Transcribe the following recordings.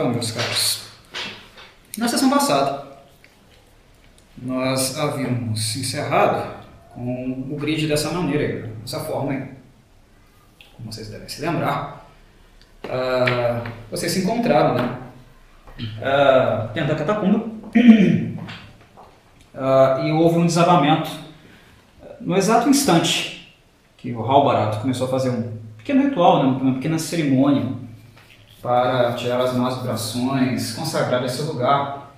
Então, meus caros, na sessão passada, nós havíamos encerrado com o grid dessa maneira, dessa forma aí. Como vocês devem se lembrar, ah, vocês se encontraram, né? Ah, dentro da catacumba Ah, e houve um desabamento no exato instante que o Hal Barato começou a fazer um pequeno ritual, né? uma pequena cerimônia para tirar as más vibrações, consagrar esse lugar,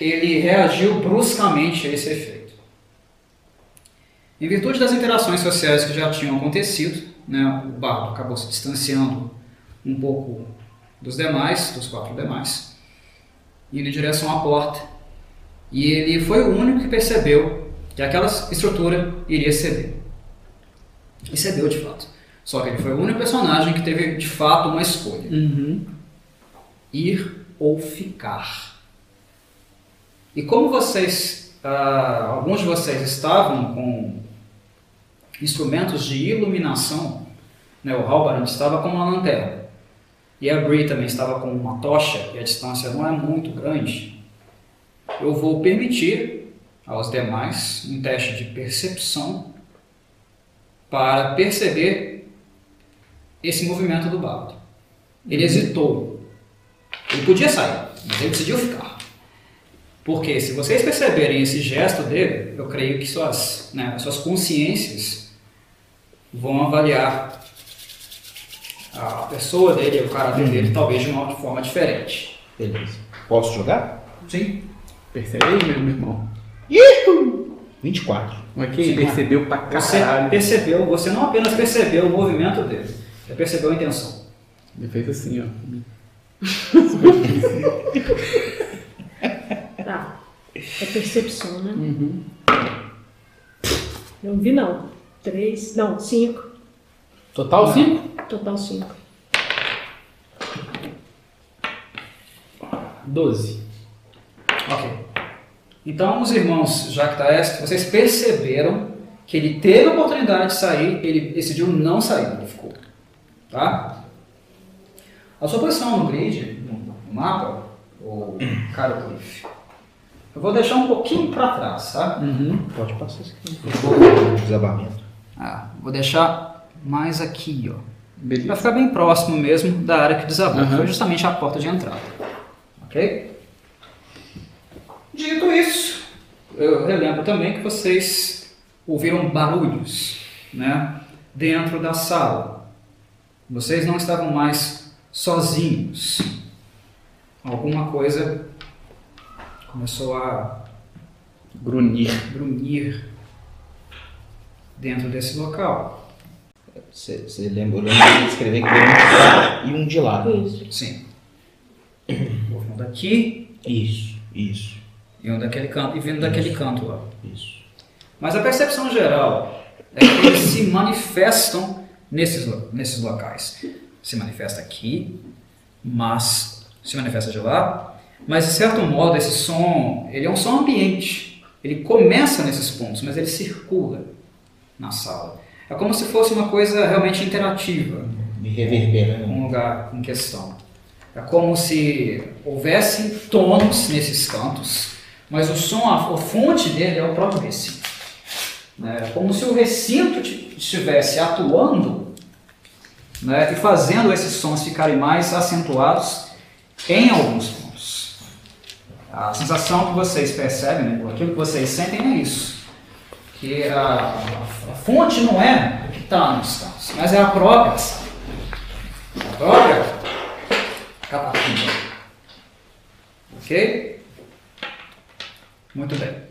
ele reagiu bruscamente a esse efeito. Em virtude das interações sociais que já tinham acontecido, né, o bardo acabou se distanciando um pouco dos demais, dos quatro demais, indo em direção à porta. E ele foi o único que percebeu que aquela estrutura iria ceder. E cedeu de fato. Só que ele foi o único personagem que teve de fato uma escolha: ir ou ficar. E como vocês, ah, alguns de vocês estavam com instrumentos de iluminação, né, o Halbaran estava com uma lanterna. E a Brie também estava com uma tocha e a distância não é muito grande, eu vou permitir aos demais um teste de percepção para perceber esse movimento do bardo. Ele hesitou. Ele podia sair, mas ele decidiu ficar. Porque se vocês perceberem esse gesto dele, eu creio que suas, né, suas consciências vão avaliar a pessoa dele, o caráter dele, talvez de uma forma diferente. Beleza. Posso jogar? Sim? Percebe aí, meu irmão? 24. Olha que Sim, percebeu pra Você caralho. percebeu, você não apenas percebeu o movimento dele, você percebeu a intenção. Ele fez assim, ó. Tá. É percepção, né? Uhum. Não vi não. Três. Não, cinco. Total 5? Total cinco. 12. Ok. Então, os irmãos Jactaest, vocês perceberam que ele teve a oportunidade de sair, ele decidiu não sair, ele ficou. Tá? A sua posição no grid, no mapa, o Caro Cliff, eu vou deixar um pouquinho para trás, tá? Uhum. Pode passar isso aqui. Desabamento. Ah, vou deixar mais aqui, ó. Beleza. Vai ficar bem próximo mesmo da área que desabou, que Aham. foi justamente a porta de entrada. Ok? Dito isso, eu relembro também que vocês ouviram barulhos né, dentro da sala. Vocês não estavam mais sozinhos. Alguma coisa começou a Grunir. grunhir dentro desse local. Você você lembra, eu lembro de escrever que veio um e um de lá. Isso. Sim. Houve um daqui Isso, isso, e um daquele canto, e vindo daquele canto lá. isso. Mas a percepção geral é que eles se manifestam nesses, nesses locais. Se manifesta aqui, mas se manifesta de lá. Mas de certo modo esse som, ele é um som ambiente. Ele começa nesses pontos, mas ele circula na sala. É como se fosse uma coisa realmente interativa. Me reverbera, né? um lugar em questão. É como se houvesse tons nesses cantos, mas o som, a, a fonte dele é o próprio recinto. Né? Como se o recinto ti- estivesse atuando né, e fazendo esses sons ficarem mais acentuados em alguns pontos. A sensação que vocês percebem, né, aquilo que vocês sentem é isso. Que a, a- fonte não é o que está nos cantos, mas é a própria sala. A própria catacumba. Ok? Muito bem.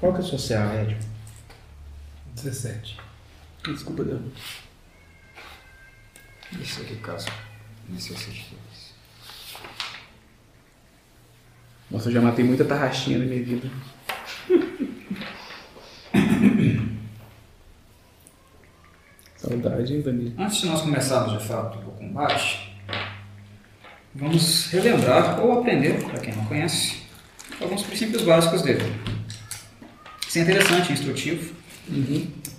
Qual que é a sua CA, Ed? 17. Desculpa, Deus. Isso aqui, caso necessite. Nossa, eu já matei muita tarraxinha na minha vida. Saudade, hein, Danilo? Antes de nós começarmos de fato o combate, vamos relembrar ou aprender, para quem não conhece, alguns princípios básicos dele. Isso é interessante, é instrutivo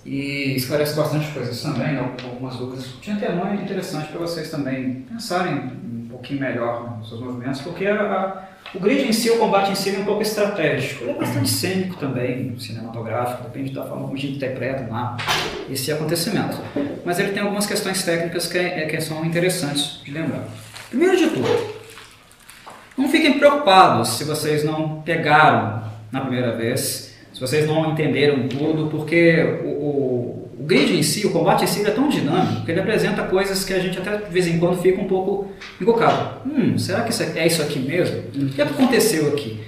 e esclarece bastante coisas também, algumas dúvidas. De antemão é interessante para vocês também pensarem um pouquinho melhor nos seus movimentos, porque a- a- o grid em si, o combate em si, é um pouco estratégico. Ele é bastante cênico também, cinematográfico, depende da forma como a gente interpreta lá esse acontecimento. Mas ele tem algumas questões técnicas que, é- que são interessantes de lembrar. Primeiro de tudo, não fiquem preocupados se vocês não pegaram na primeira vez, se vocês não entenderam tudo, porque o, o, o grid em si, o combate em si, é tão dinâmico que ele apresenta coisas que a gente até de vez em quando fica um pouco encucado. Hum, será que isso é é isso aqui mesmo? O que aconteceu aqui?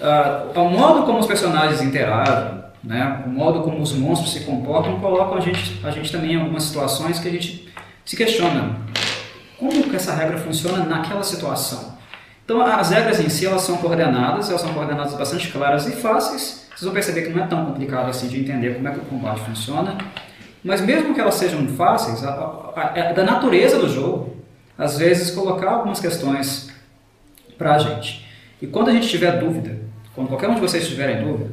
Ah, o modo como os personagens interagem, né, o modo como os monstros se comportam, colocam a gente, a gente também em algumas situações que a gente se questiona. Como que essa regra funciona naquela situação? Então, as regras em si, elas são coordenadas, elas são coordenadas bastante claras e fáceis. Vocês vão perceber que não é tão complicado assim de entender como é que o combate funciona. Mas mesmo que elas sejam fáceis, é da natureza do jogo, às vezes, colocar algumas questões para a gente. E quando a gente tiver dúvida, quando qualquer um de vocês tiver dúvida,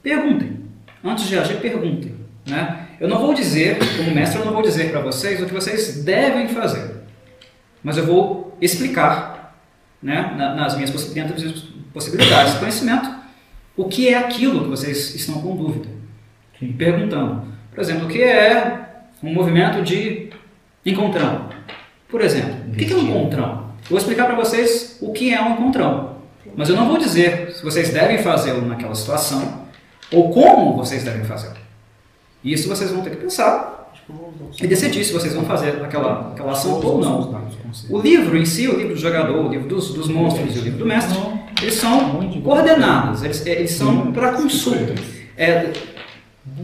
perguntem. Antes de agir, perguntem. Né? Eu não vou dizer, como mestre, eu não vou dizer para vocês o que vocês devem fazer. Mas eu vou explicar, né, na- nas minhas dentro das minhas possibilidades de conhecimento, o que é aquilo que vocês estão com dúvida. E perguntando. Por exemplo, o que é um movimento de encontrão? Por exemplo, o que é um encontrão? Eu vou explicar para vocês o que é um encontrão. Mas eu não vou dizer se vocês devem fazê-lo naquela situação ou como vocês devem fazê-lo. Isso vocês vão ter que pensar e decidir se vocês vão fazer aquela, aquela ação ou não. O livro em si, o livro do jogador, o livro dos, dos monstros e o livro do mestre, eles são coordenados, eles, eles são para consulta. É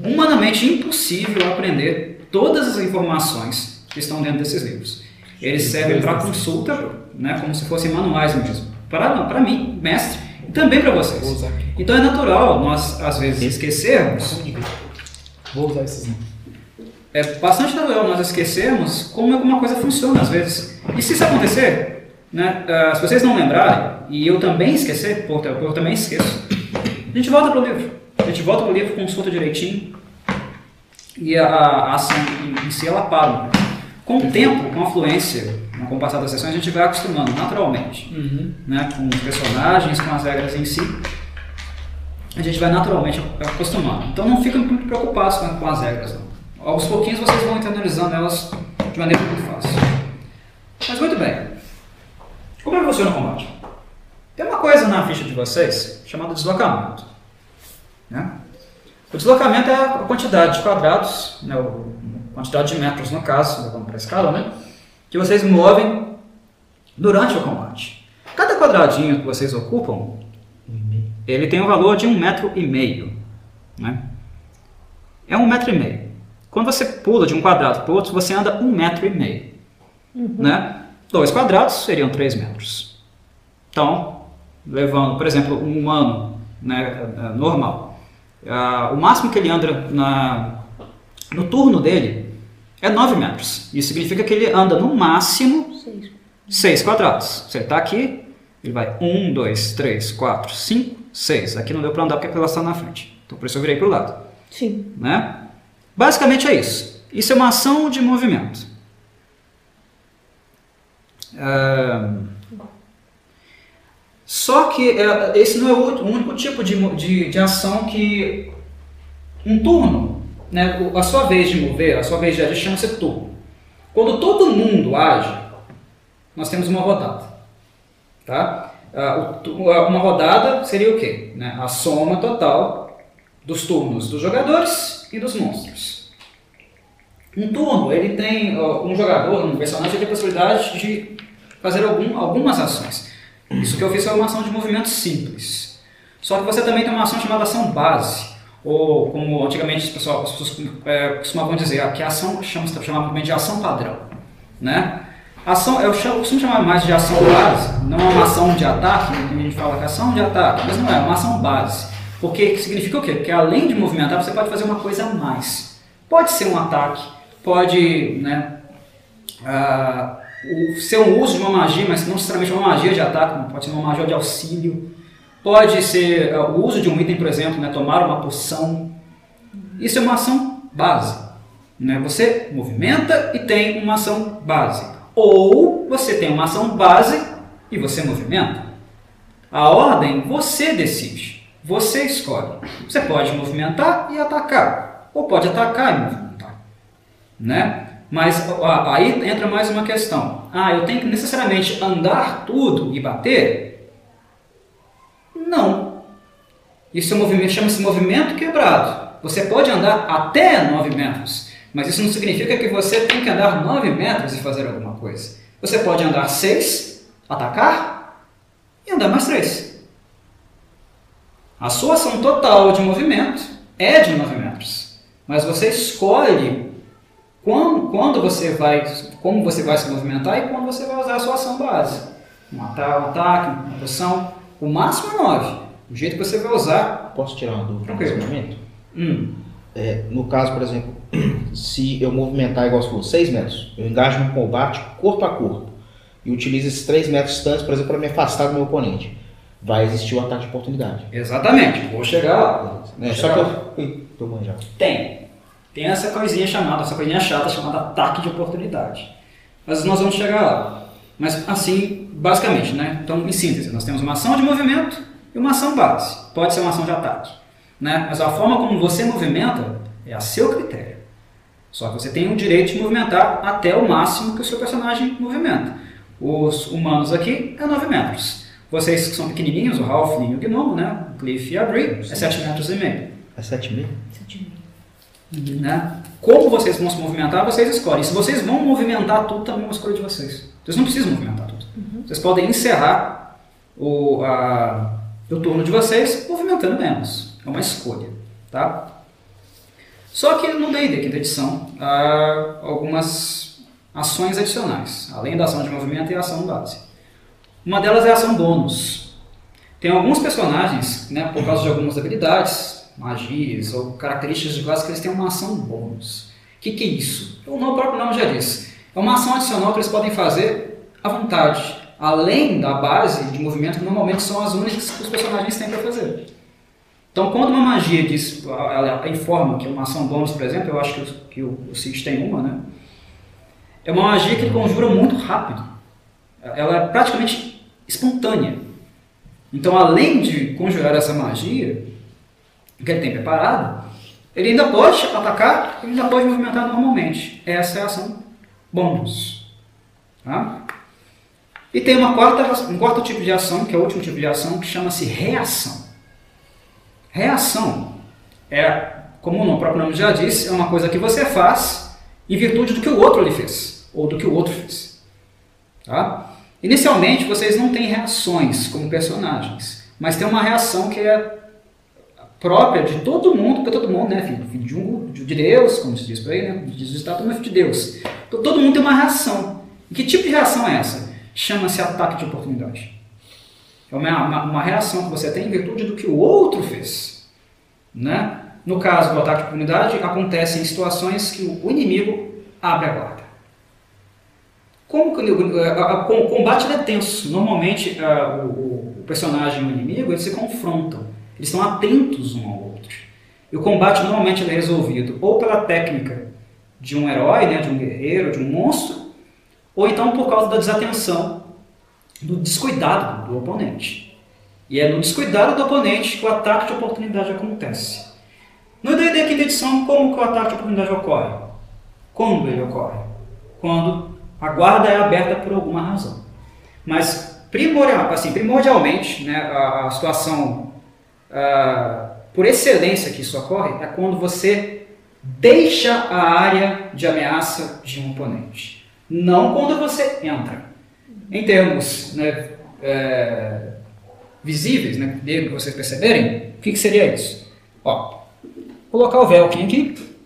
humanamente impossível aprender todas as informações que estão dentro desses livros. Eles servem para consulta, né, como se fossem manuais mesmo. Para, mim, mestre, e também para vocês. Então é natural nós, às vezes, esquecermos Vou usar esses não. é bastante natural nós esquecermos como alguma coisa funciona às vezes. E se isso acontecer, né, ah, se vocês não lembrarem, e eu também esquecer, porque eu, também esqueço, a gente volta para o livro. A gente volta para o livro, consulta direitinho, e a, a ação em, em si ela para. Com o tempo, com a fluência, né, com o passar das sessões, a gente vai acostumando naturalmente né, com os personagens, com as regras em si, a gente vai naturalmente acostumando. Então não fiquem muito preocupados com, com as regras. Não. Aos pouquinhos vocês vão internalizando elas de maneira muito fácil. Mas muito bem. Como é que funciona o combate? Tem uma coisa na ficha de vocês chamada deslocamento. Né? O deslocamento é a quantidade de quadrados, né, a quantidade de metros no caso, levando para a escala, né, que vocês movem durante o combate. Cada quadradinho que vocês ocupam, ele tem um valor de um metro e meio. Né? É um metro e meio. Quando você pula de um quadrado para o outro, você anda um metro e meio. Né? Dois quadrados seriam três metros. Então, levando, por exemplo, um humano né, eh, normal, ah, o máximo que ele anda na, no turno dele é 9 metros. Isso significa que ele anda no máximo Seis. 6 quadrados. Você está aqui, ele vai 1, 2, 3, 4, 5, 6. Aqui não deu para andar porque ela está na frente. Então por isso eu virei para o lado. Sim. Né? Basicamente é isso. Isso é uma ação de movimento. Só que é, esse não é o único tipo de, de, de ação que um turno, né, a sua vez de mover, a sua vez de agir chama-se turno. Quando todo mundo age, nós temos uma rodada. Tá? Ah, uma rodada seria o quê? Né? A soma total dos turnos dos jogadores e dos monstros. Um turno, ele tem, um jogador, um personagem, tem a possibilidade de fazer algum, algumas ações. Isso que eu fiz foi uma ação de movimento simples. Só que você também tem uma ação chamada ação base, ou como antigamente as pessoas, as pessoas é, costumavam dizer, que a ação chama, chamava de ação padrão. Né? Ação, eu chamo- costumo chamar mais de ação base, não é uma ação de ataque, a gente fala que é ação de ataque, mas não é, é uma ação base. Porque significa o quê? Que além de movimentar, você pode fazer uma coisa a mais. Pode ser um ataque, pode né, o, ser um uso de uma magia, mas não necessariamente uma magia de ataque, pode ser uma magia de auxílio, pode ser ah, o uso de um item, por exemplo, né, tomar uma poção. Isso é uma ação base. Né? Você movimenta e tem uma ação base. Ou você tem uma ação base e você movimenta. A ordem você decide, você escolhe. Você pode movimentar e atacar, ou pode atacar e movimentar, né? Mas aí entra mais uma questão. Ah, eu tenho que necessariamente andar tudo e bater? Não. Isso é movimento, chama-se movimento quebrado. Você pode andar até 9 metros, mas isso não significa que você tem que andar 9 metros e fazer alguma coisa. Você pode andar 6, atacar e andar mais 3. A sua ação total de movimento é de 9 metros, mas você escolhe quando, quando você vai, como você vai se movimentar e quando você vai usar a sua ação base. Um ata- um ataque, uma poção, o máximo é 9. O jeito que você vai usar. Posso tirar uma dúvida nesse momento? Hum, É, no caso, por exemplo, se eu movimentar igual você falou, 6 metros, eu engajo num combate corpo a corpo e utilizo esses 3 metros distantes, por exemplo, para me afastar do meu oponente, vai existir o ataque de oportunidade. exatamente, vou chegar lá. Vou Só que eu. Ui, tô manjado. Tem. Tem essa coisinha chamada, essa coisinha chata chamada ataque de oportunidade. Mas nós vamos chegar lá. Mas assim, basicamente, né? Então, em síntese, nós temos uma ação de movimento e uma ação base. Pode ser uma ação de ataque. Né? Mas a forma como você movimenta é a seu critério. Só que você tem o direito de movimentar até o máximo que o seu personagem movimenta. Os humanos aqui é 9 metros. Vocês que são pequenininhos, o Ralph e o Gnomo, né? O Cliff e a Brie, é 7 metros e meio É 7,5? Sete e meio. Né? Como vocês vão se movimentar, vocês escolhem. Se vocês vão movimentar tudo, também é uma escolha de vocês. Vocês não precisam movimentar tudo. Vocês podem encerrar o, a- o turno de vocês movimentando menos. É uma escolha, tá? Só que no D&D, quinta edição, há algumas ações adicionais, além da ação de movimento e a ação base. Uma delas é a ação bônus. Tem alguns personagens, né, por causa de algumas habilidades, magias ou características de classe, que eles têm uma ação bônus. O que, que é isso? O próprio nome já diz. É uma ação adicional que eles podem fazer à vontade, além da base de movimento, que normalmente são as únicas que os personagens têm para fazer. Então, quando uma magia diz, ela informa que uma ação bônus, por exemplo, eu acho que o, que o, o Cid tem uma, né? É uma magia que conjura muito rápido. Ela é praticamente espontânea. Então, além de conjurar essa magia, que ele tem preparado, ele ainda pode atacar, ele ainda pode movimentar normalmente. Essa é a ação bônus. Tá? E tem uma quarta, um quarto tipo de ação, que é o último tipo de ação, que chama-se reação. Reação é, como o próprio nome já disse, é uma coisa que você faz em virtude do que o outro lhe fez, ou do que o outro fez. Tá? Inicialmente, vocês não têm reações como personagens, mas tem uma reação que é própria de todo mundo, porque todo mundo, né, filho, filho de, um, de Deus, como se diz por aí, né, está todo mundo é filho de Deus. Então, todo mundo tem uma reação. E que tipo de reação é essa? Chama-se ataque de oportunidade. É uma, uma, uma reação que você tem em virtude do que o outro fez. Né? No caso do ataque de oportunidade, acontece em situações que o inimigo abre a guarda. Como que o, o combate é tenso. Normalmente, o, o- o personagem e o inimigo eles se confrontam. Eles estão atentos um ao outro. E o combate normalmente é resolvido ou pela técnica de um herói, né, de um guerreiro, de um monstro, ou então por causa da desatenção, do descuidado do oponente. E é no descuidado do oponente que o ataque de oportunidade acontece. No D&D quinta edição, como que o ataque de oportunidade ocorre? Quando ele ocorre? Quando a guarda é aberta por alguma razão. Mas primordial, assim, primordialmente, né, a, a situação ah, por excelência que isso ocorre é quando você deixa a área de ameaça de um oponente. Não quando você entra. Em termos né, é, visíveis, né, de vocês perceberem, o que, que seria isso? Ó, colocar o Velkin aqui.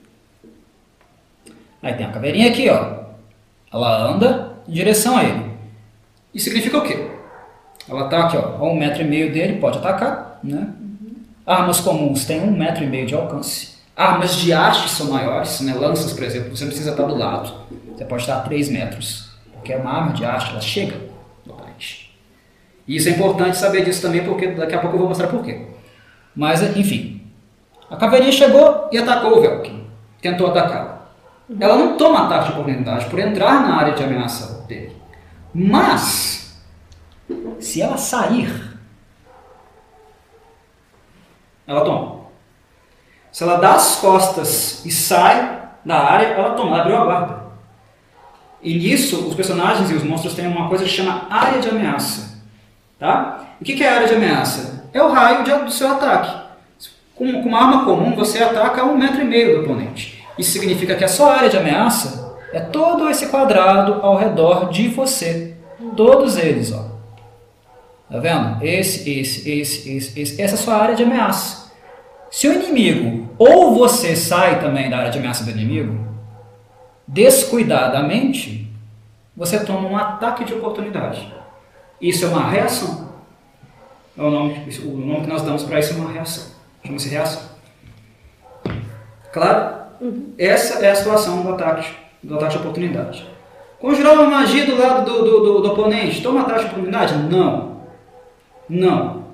Aí tem a caveirinha aqui, ó. Ela anda em direção a ele. Isso significa o quê? Ela está aqui, ó, a um metro e meio dele, pode atacar, né? Armas comuns têm um metro e meio de alcance. Armas de haste são maiores, né? lanças, por exemplo, você não precisa estar do lado. Você pode estar a 3 metros, porque é uma arma de haste, ela chega no oponente. E isso é importante saber disso também, porque daqui a pouco eu vou mostrar por quê. Mas, enfim, a caveirinha chegou e atacou o Velkin. Tentou atacá-la. Ela não toma ataque de oportunidade por entrar na área de ameaça dele. Mas, se ela sair, ela toma. Se ela dá as costas e sai da área, ela toma, ela abriu a guarda. E nisso, os personagens e os monstros têm uma coisa que chama área de ameaça. Tá? O que é área de ameaça? É o raio do seu ataque. Com, uma arma comum, você ataca um metro e meio do oponente. Isso significa que a sua área de ameaça é todo esse quadrado ao redor de você. Todos eles, ó. Tá vendo? Esse, esse, esse, esse, esse. Essa é a sua área de ameaça. Se o inimigo, ou você sai também da área de ameaça do inimigo, descuidadamente, você toma um ataque de oportunidade. Isso é uma reação. É o nome, o nome que nós damos para isso é uma reação. Chama-se reação. Claro? Essa é a situação do ataque, do ataque de oportunidade. Conjurar uma magia do lado do, do, do, do oponente, toma ataque de oportunidade? Não. Não.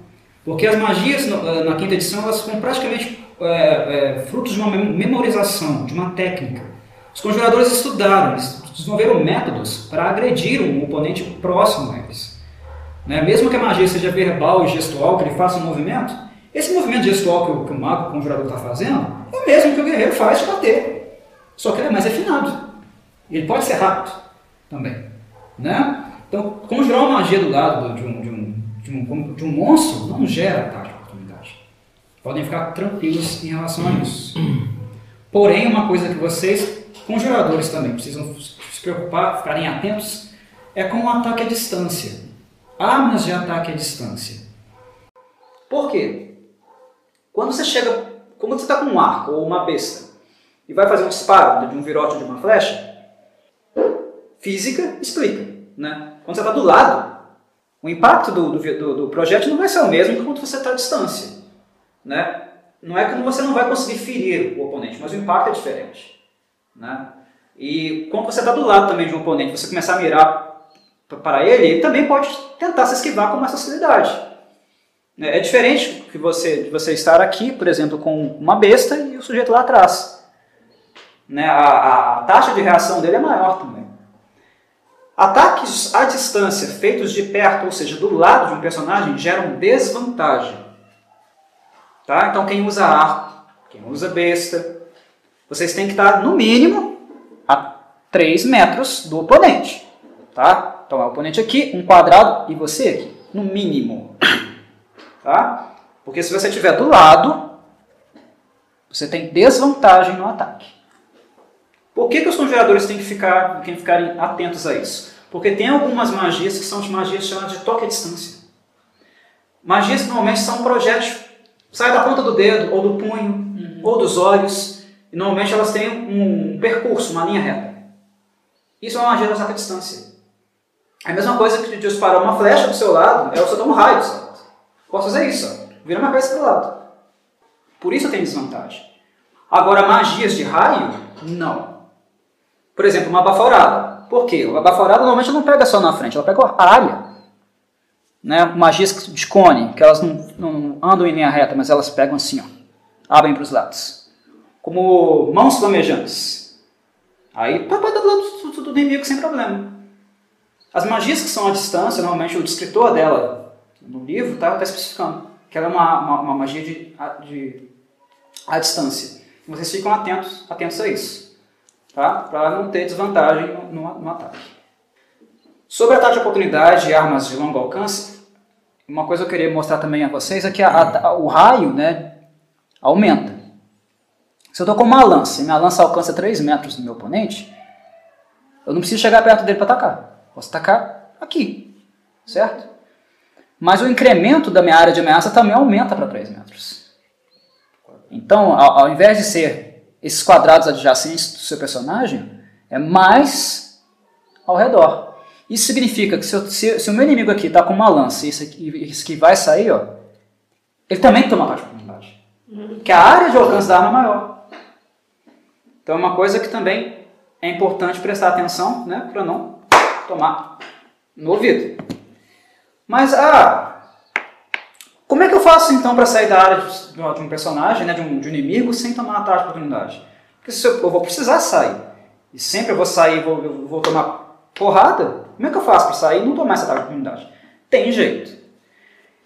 Porque as magias eh, na quinta edição elas são praticamente é, é, frutos de uma memorização, de uma técnica. Os conjuradores estudaram, eles desenvolveram métodos para agredir um oponente próximo a eles. Né? Mesmo que a magia seja verbal e gestual, que ele faça um movimento, esse movimento gestual que o, que o mago, o conjurador está fazendo, é o mesmo que o guerreiro faz de bater. Só que ele é mais refinado. Ele pode ser rápido também. Né? Então, conjurar uma magia do lado de um, de um, de um, de um monstro não gera ataque de oportunidade. Podem ficar tranquilos em relação a isso. Porém, uma coisa que vocês, conjuradores também, precisam se preocupar, ficarem atentos, é com o ataque à distância. Armas de ataque à distância. Por quê? Quando você chega, como você está com um arco ou uma besta e vai fazer um disparo de um virote de uma flecha, física explica. Né? Quando você está do lado, o impacto do, do, do, projétil não vai ser o mesmo quando você está à distância. Né? Não é que você não vai conseguir ferir o oponente, mas o impacto é diferente. Né? E quando você está do lado também de um oponente, você começar a mirar para ele, ele também pode tentar se esquivar com mais facilidade. É, é diferente que você, de você estar aqui, por exemplo, com uma besta e o sujeito lá atrás. Né? A, a taxa de reação dele é maior também. Ataques à distância feitos de perto, ou seja, do lado de um personagem, geram desvantagem. Tá? Então, quem usa arco, quem usa besta, vocês têm que estar, no mínimo, a 3 metros do oponente. Tá? Então, é o oponente aqui, um quadrado, e você aqui, no mínimo. Tá? Porque se você estiver do lado, você tem desvantagem no ataque. Por que, que os conjuradores têm que, ficar, têm que ficarem atentos a isso? Porque tem algumas magias que são de magias chamadas de toque à distância. Magias que normalmente são projéteis, sai da ponta do dedo, ou do punho, uhum. ou dos olhos, e normalmente elas têm um percurso, uma linha reta. Isso é uma magia de ataque à distância. É a mesma coisa que disparar uma flecha do seu lado, é você dar um raio, sabe? Posso fazer isso, ó. vira minha cabeça para o lado. Por isso eu tenho desvantagem. Agora, magias de raio, não. Por exemplo, uma baforada. Por quê? Uma baforada normalmente não pega só na frente, ela pega a área. Né? Magias de cone, que elas não, não andam em linha reta, mas elas pegam assim, ó, abrem para os lados. Como mãos flamejantes. Aí pode dar do lado do inimigo sem problema. As magias que são à distância, normalmente o descritor dela no livro está tá especificando que ela é uma, uma, uma magia de, de à distância. Vocês ficam atentos, atentos a isso, tá? para não ter desvantagem no, no, ataque. Sobre ataque de oportunidade e armas de longo alcance, uma coisa que eu queria mostrar também a vocês é que a, a, o raio né, aumenta. Se eu estou com uma lança e minha lança alcança 3 metros do meu oponente, eu não preciso chegar perto dele para atacar. Posso atacar aqui, certo? Mas o incremento da minha área de ameaça também aumenta para 3 metros. Então, ao, ao, invés de ser esses quadrados adjacentes do seu personagem, é mais ao redor. Isso significa que se, eu- se- se o meu inimigo aqui está com uma lança e isso aqui, isso aqui vai sair, ó, ele também toma ataque de oportunidade. Porque a área de alcance da arma é maior. Então é uma coisa que também é importante prestar atenção, né, para não tomar no ouvido. Mas, ah, como é que eu faço então para sair da área de, de um personagem, né, de, um, de um inimigo, sem tomar ataque de oportunidade? Porque se eu, eu vou precisar sair, e sempre eu vou sair vou, vou tomar porrada, como é que eu faço para sair e não tomar esse ataque de oportunidade? Tem jeito.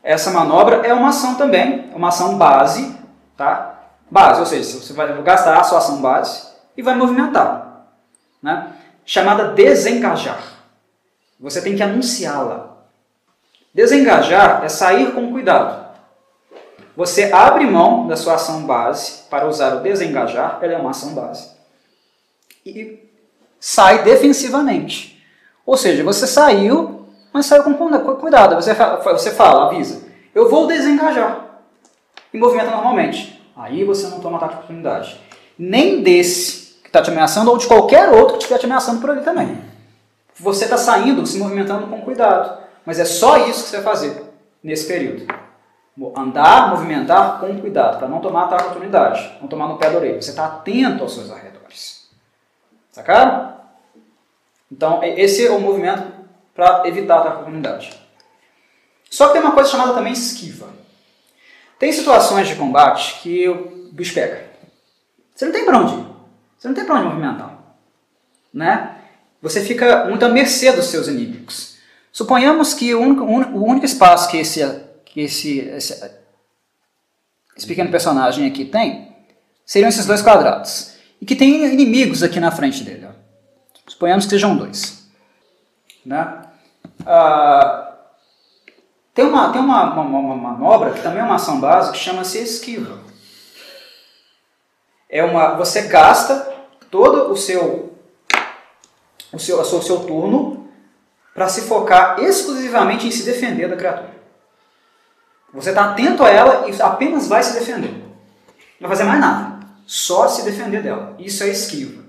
Essa manobra é uma ação também, é uma ação base, tá? Base, ou seja, você vai gastar a sua ação base e vai movimentar, né? Chamada desengajar. Você tem que anunciá-la. Desengajar é sair com cuidado. Você abre mão da sua ação base para usar o desengajar, ela é uma ação base, e sai defensivamente. Ou seja, você saiu, mas saiu com cu- cuidado. Você fa- você fala, avisa, eu vou desengajar. E movimenta normalmente. Aí você não toma ataque de oportunidade. Nem desse que está te ameaçando, ou de qualquer outro que estiver te ameaçando por ali também. Você está saindo, se movimentando com cuidado. Mas é só isso que você vai fazer nesse período. Andar, movimentar com cuidado, para não tomar ataque de oportunidade. Não tomar no pé da orelha. Você está atento aos seus arredores. Sacaram? Então, esse é o movimento para evitar ataque de oportunidade. Só que tem uma coisa chamada também esquiva. Tem situações de combate que o bicho pega. Você não tem para onde ir. Você não tem para onde movimentar. Né? Você fica muito à mercê dos seus inimigos. Suponhamos que o único- o único espaço que esse, que esse, esse, esse pequeno personagem aqui tem seriam esses dois quadrados. E que tem inimigos aqui na frente dele. ó. Suponhamos que sejam dois. Né? Ah, tem uma, tem uma, uma, uma manobra que também é uma ação básica que chama-se esquiva. É uma, você gasta todo o seu, o seu, o seu, o seu turno para se focar exclusivamente em se defender da criatura. Você está atento a ela e apenas vai se defender. Não vai fazer mais nada. Só se defender dela. Isso é esquiva.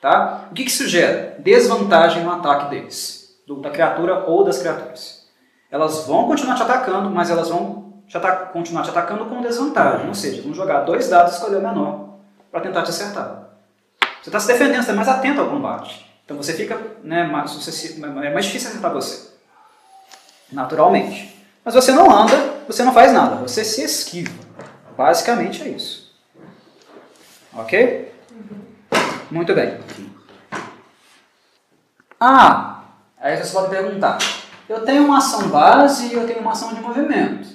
Tá? O que, que isso gera? Desvantagem no ataque deles. Do- da criatura ou das criaturas. Elas vão continuar te atacando, mas elas vão te continuar te atacando com desvantagem. Ou seja, vão jogar dois dados e escolher o menor para tentar te acertar. Você está se defendendo, você está mais atento ao combate. Então você fica, né, mais, é mais difícil acertar você. Naturalmente. Mas você não anda, você não faz nada, você se esquiva. Basicamente é isso. Ok? Muito bem. Ah, aí você pode perguntar. Eu tenho uma ação base e eu tenho uma ação de movimento.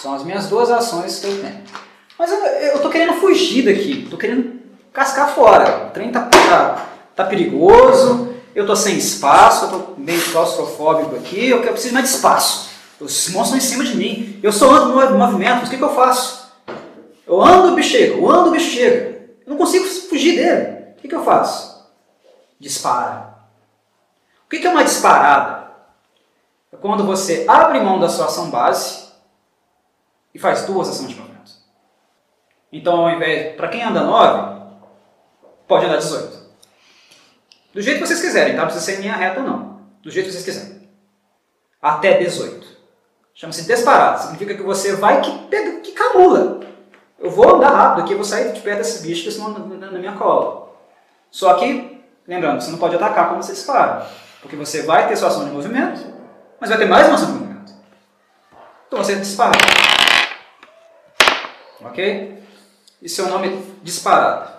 São as minhas duas ações que eu tenho. Mas eu, eu tô querendo fugir daqui, tô querendo cascar fora. O trem tá, tá, tá perigoso, eu tô sem espaço, eu tô meio claustrofóbico aqui, eu, eu preciso mais de espaço. Os monstros estão em cima de mim, eu só ando no movimento, mas o que, que eu faço? Eu ando, o bicho chega, eu ando, o bicho chega. Eu não consigo fugir dele. O que, que eu faço? Dispara. O que, que é uma disparada? É quando você abre mão da sua ação base e faz duas ações de movimento. Então, ao invés, para quem anda 9, pode andar 18. Do jeito que vocês quiserem, tá? Não precisa ser linha reta, não. Do jeito que vocês quiserem. Até 18. Chama-se disparado. Significa que você vai que, pega, que camula. Eu vou andar rápido aqui, vou sair de perto desse bicho, senão na, na- minha cola. Só que, lembrando, você não pode atacar quando você dispara. Porque você vai ter sua ação de movimento, mas vai ter mais uma ação de movimento. Então você dispara. Ok? Isso é o nome disparada.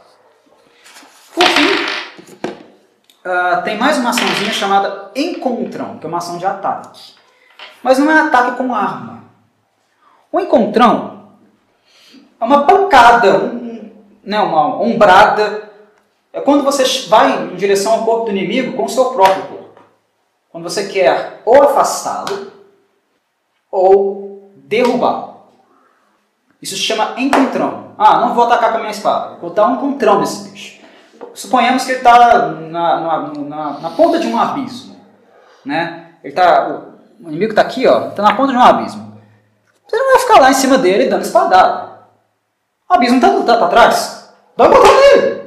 Por fim, ah, tem mais uma açãozinha chamada encontrão, que é uma ação de ataque. Mas não é ataque com arma. O encontrão é uma pancada, um- né, uma ombrada. É quando você vai em direção ao corpo do inimigo com o seu próprio corpo. Quando você quer ou afastá-lo ou derrubá-lo. Isso se chama encontrão. Ah, não vou atacar com a minha espada. Vou dar um encontrão nesse bicho. Suponhamos que ele está na, na, na- na ponta de um abismo. Né? Ele tá, o, inimigo está aqui, ó, está na ponta de um abismo. Você não vai ficar lá em cima dele dando espadada. O abismo está tá, tá atrás. Dá um encontrão nele.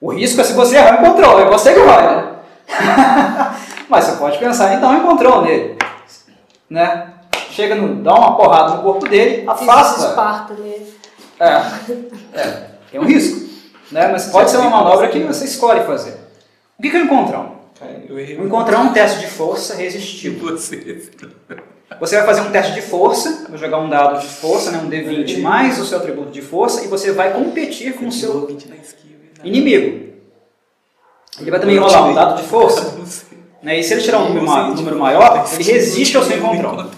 O risco é se você errar o encontrão. É você que vai, né? Mas você pode pensar em dar um encontrão nele. Né? Chega no. dá uma porrada no corpo dele, afasta. Esparta, né? É, é, tem um risco. Né? Mas pode ser uma manobra que você escolhe fazer. O que que é um encontrão? Eu errei Um encontrão é um teste de força resistivo. você. Você vai fazer um teste de força, vou jogar um dado de força, né, um D20 mais o seu atributo de força, e você vai competir com o seu inimigo. Ele vai também rolar um dado de força, né, e se ele tirar um número, um número maior, ele resiste ao seu encontrão.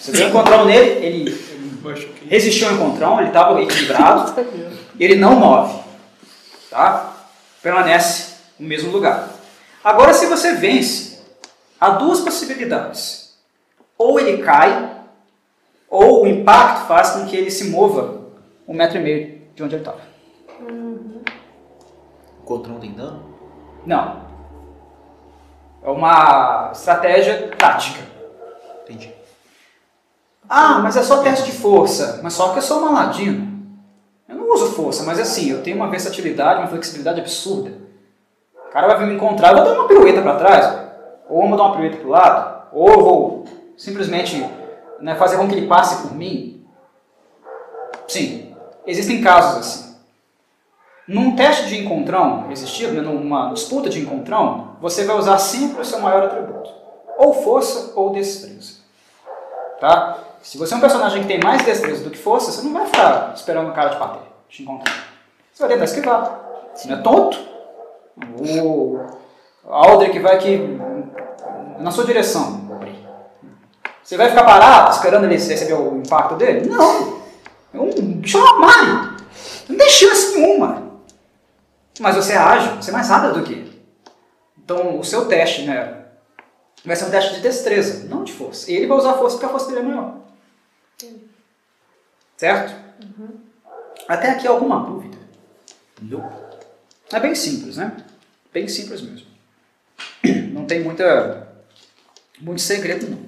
Você deu um encontrão nele, ele, ele resistiu ao encontrão, ele estava equilibrado, e ele não move. Tá? Permanece no mesmo lugar. Agora, se você vence, há duas possibilidades. Ou ele cai, ou o impacto faz com que ele se mova um metro e meio de onde ele estava. Encontrão tem dano? Não. É uma estratégia tática. Entendi. Ah, mas é só teste de força. Mas só que eu sou uma ladino. Eu não uso força, mas assim, eu tenho uma versatilidade, uma flexibilidade absurda. O cara vai me encontrar, eu vou dar uma pirueta para trás, ou vou dar uma pirueta para o lado, ou vou simplesmente né, fazer com que ele passe por mim. Sim, existem casos assim. Num teste de encontrão resistido, né, numa disputa de encontrão, você vai usar sempre o seu maior atributo. Ou força ou destreza. Tá? Se você é um personagem que tem mais destreza do que força, você não vai ficar esperando o cara te bater, te encontrar. Você vai tentar esquivar. Você não é tonto. O Aldrich vai aqui na sua direção. Você vai ficar parado esperando ele receber o impacto dele? Não. É um bicho armário. Não tem chance nenhuma. Mas você é ágil, você é mais rápido do que ele. Então, o seu teste, né? Vai ser um teste de destreza, não de força. E ele vai usar força porque a força dele é maior. Certo? Até aqui alguma dúvida? Não. É bem simples, né? Bem simples mesmo. Não tem muita, muito segredo, não.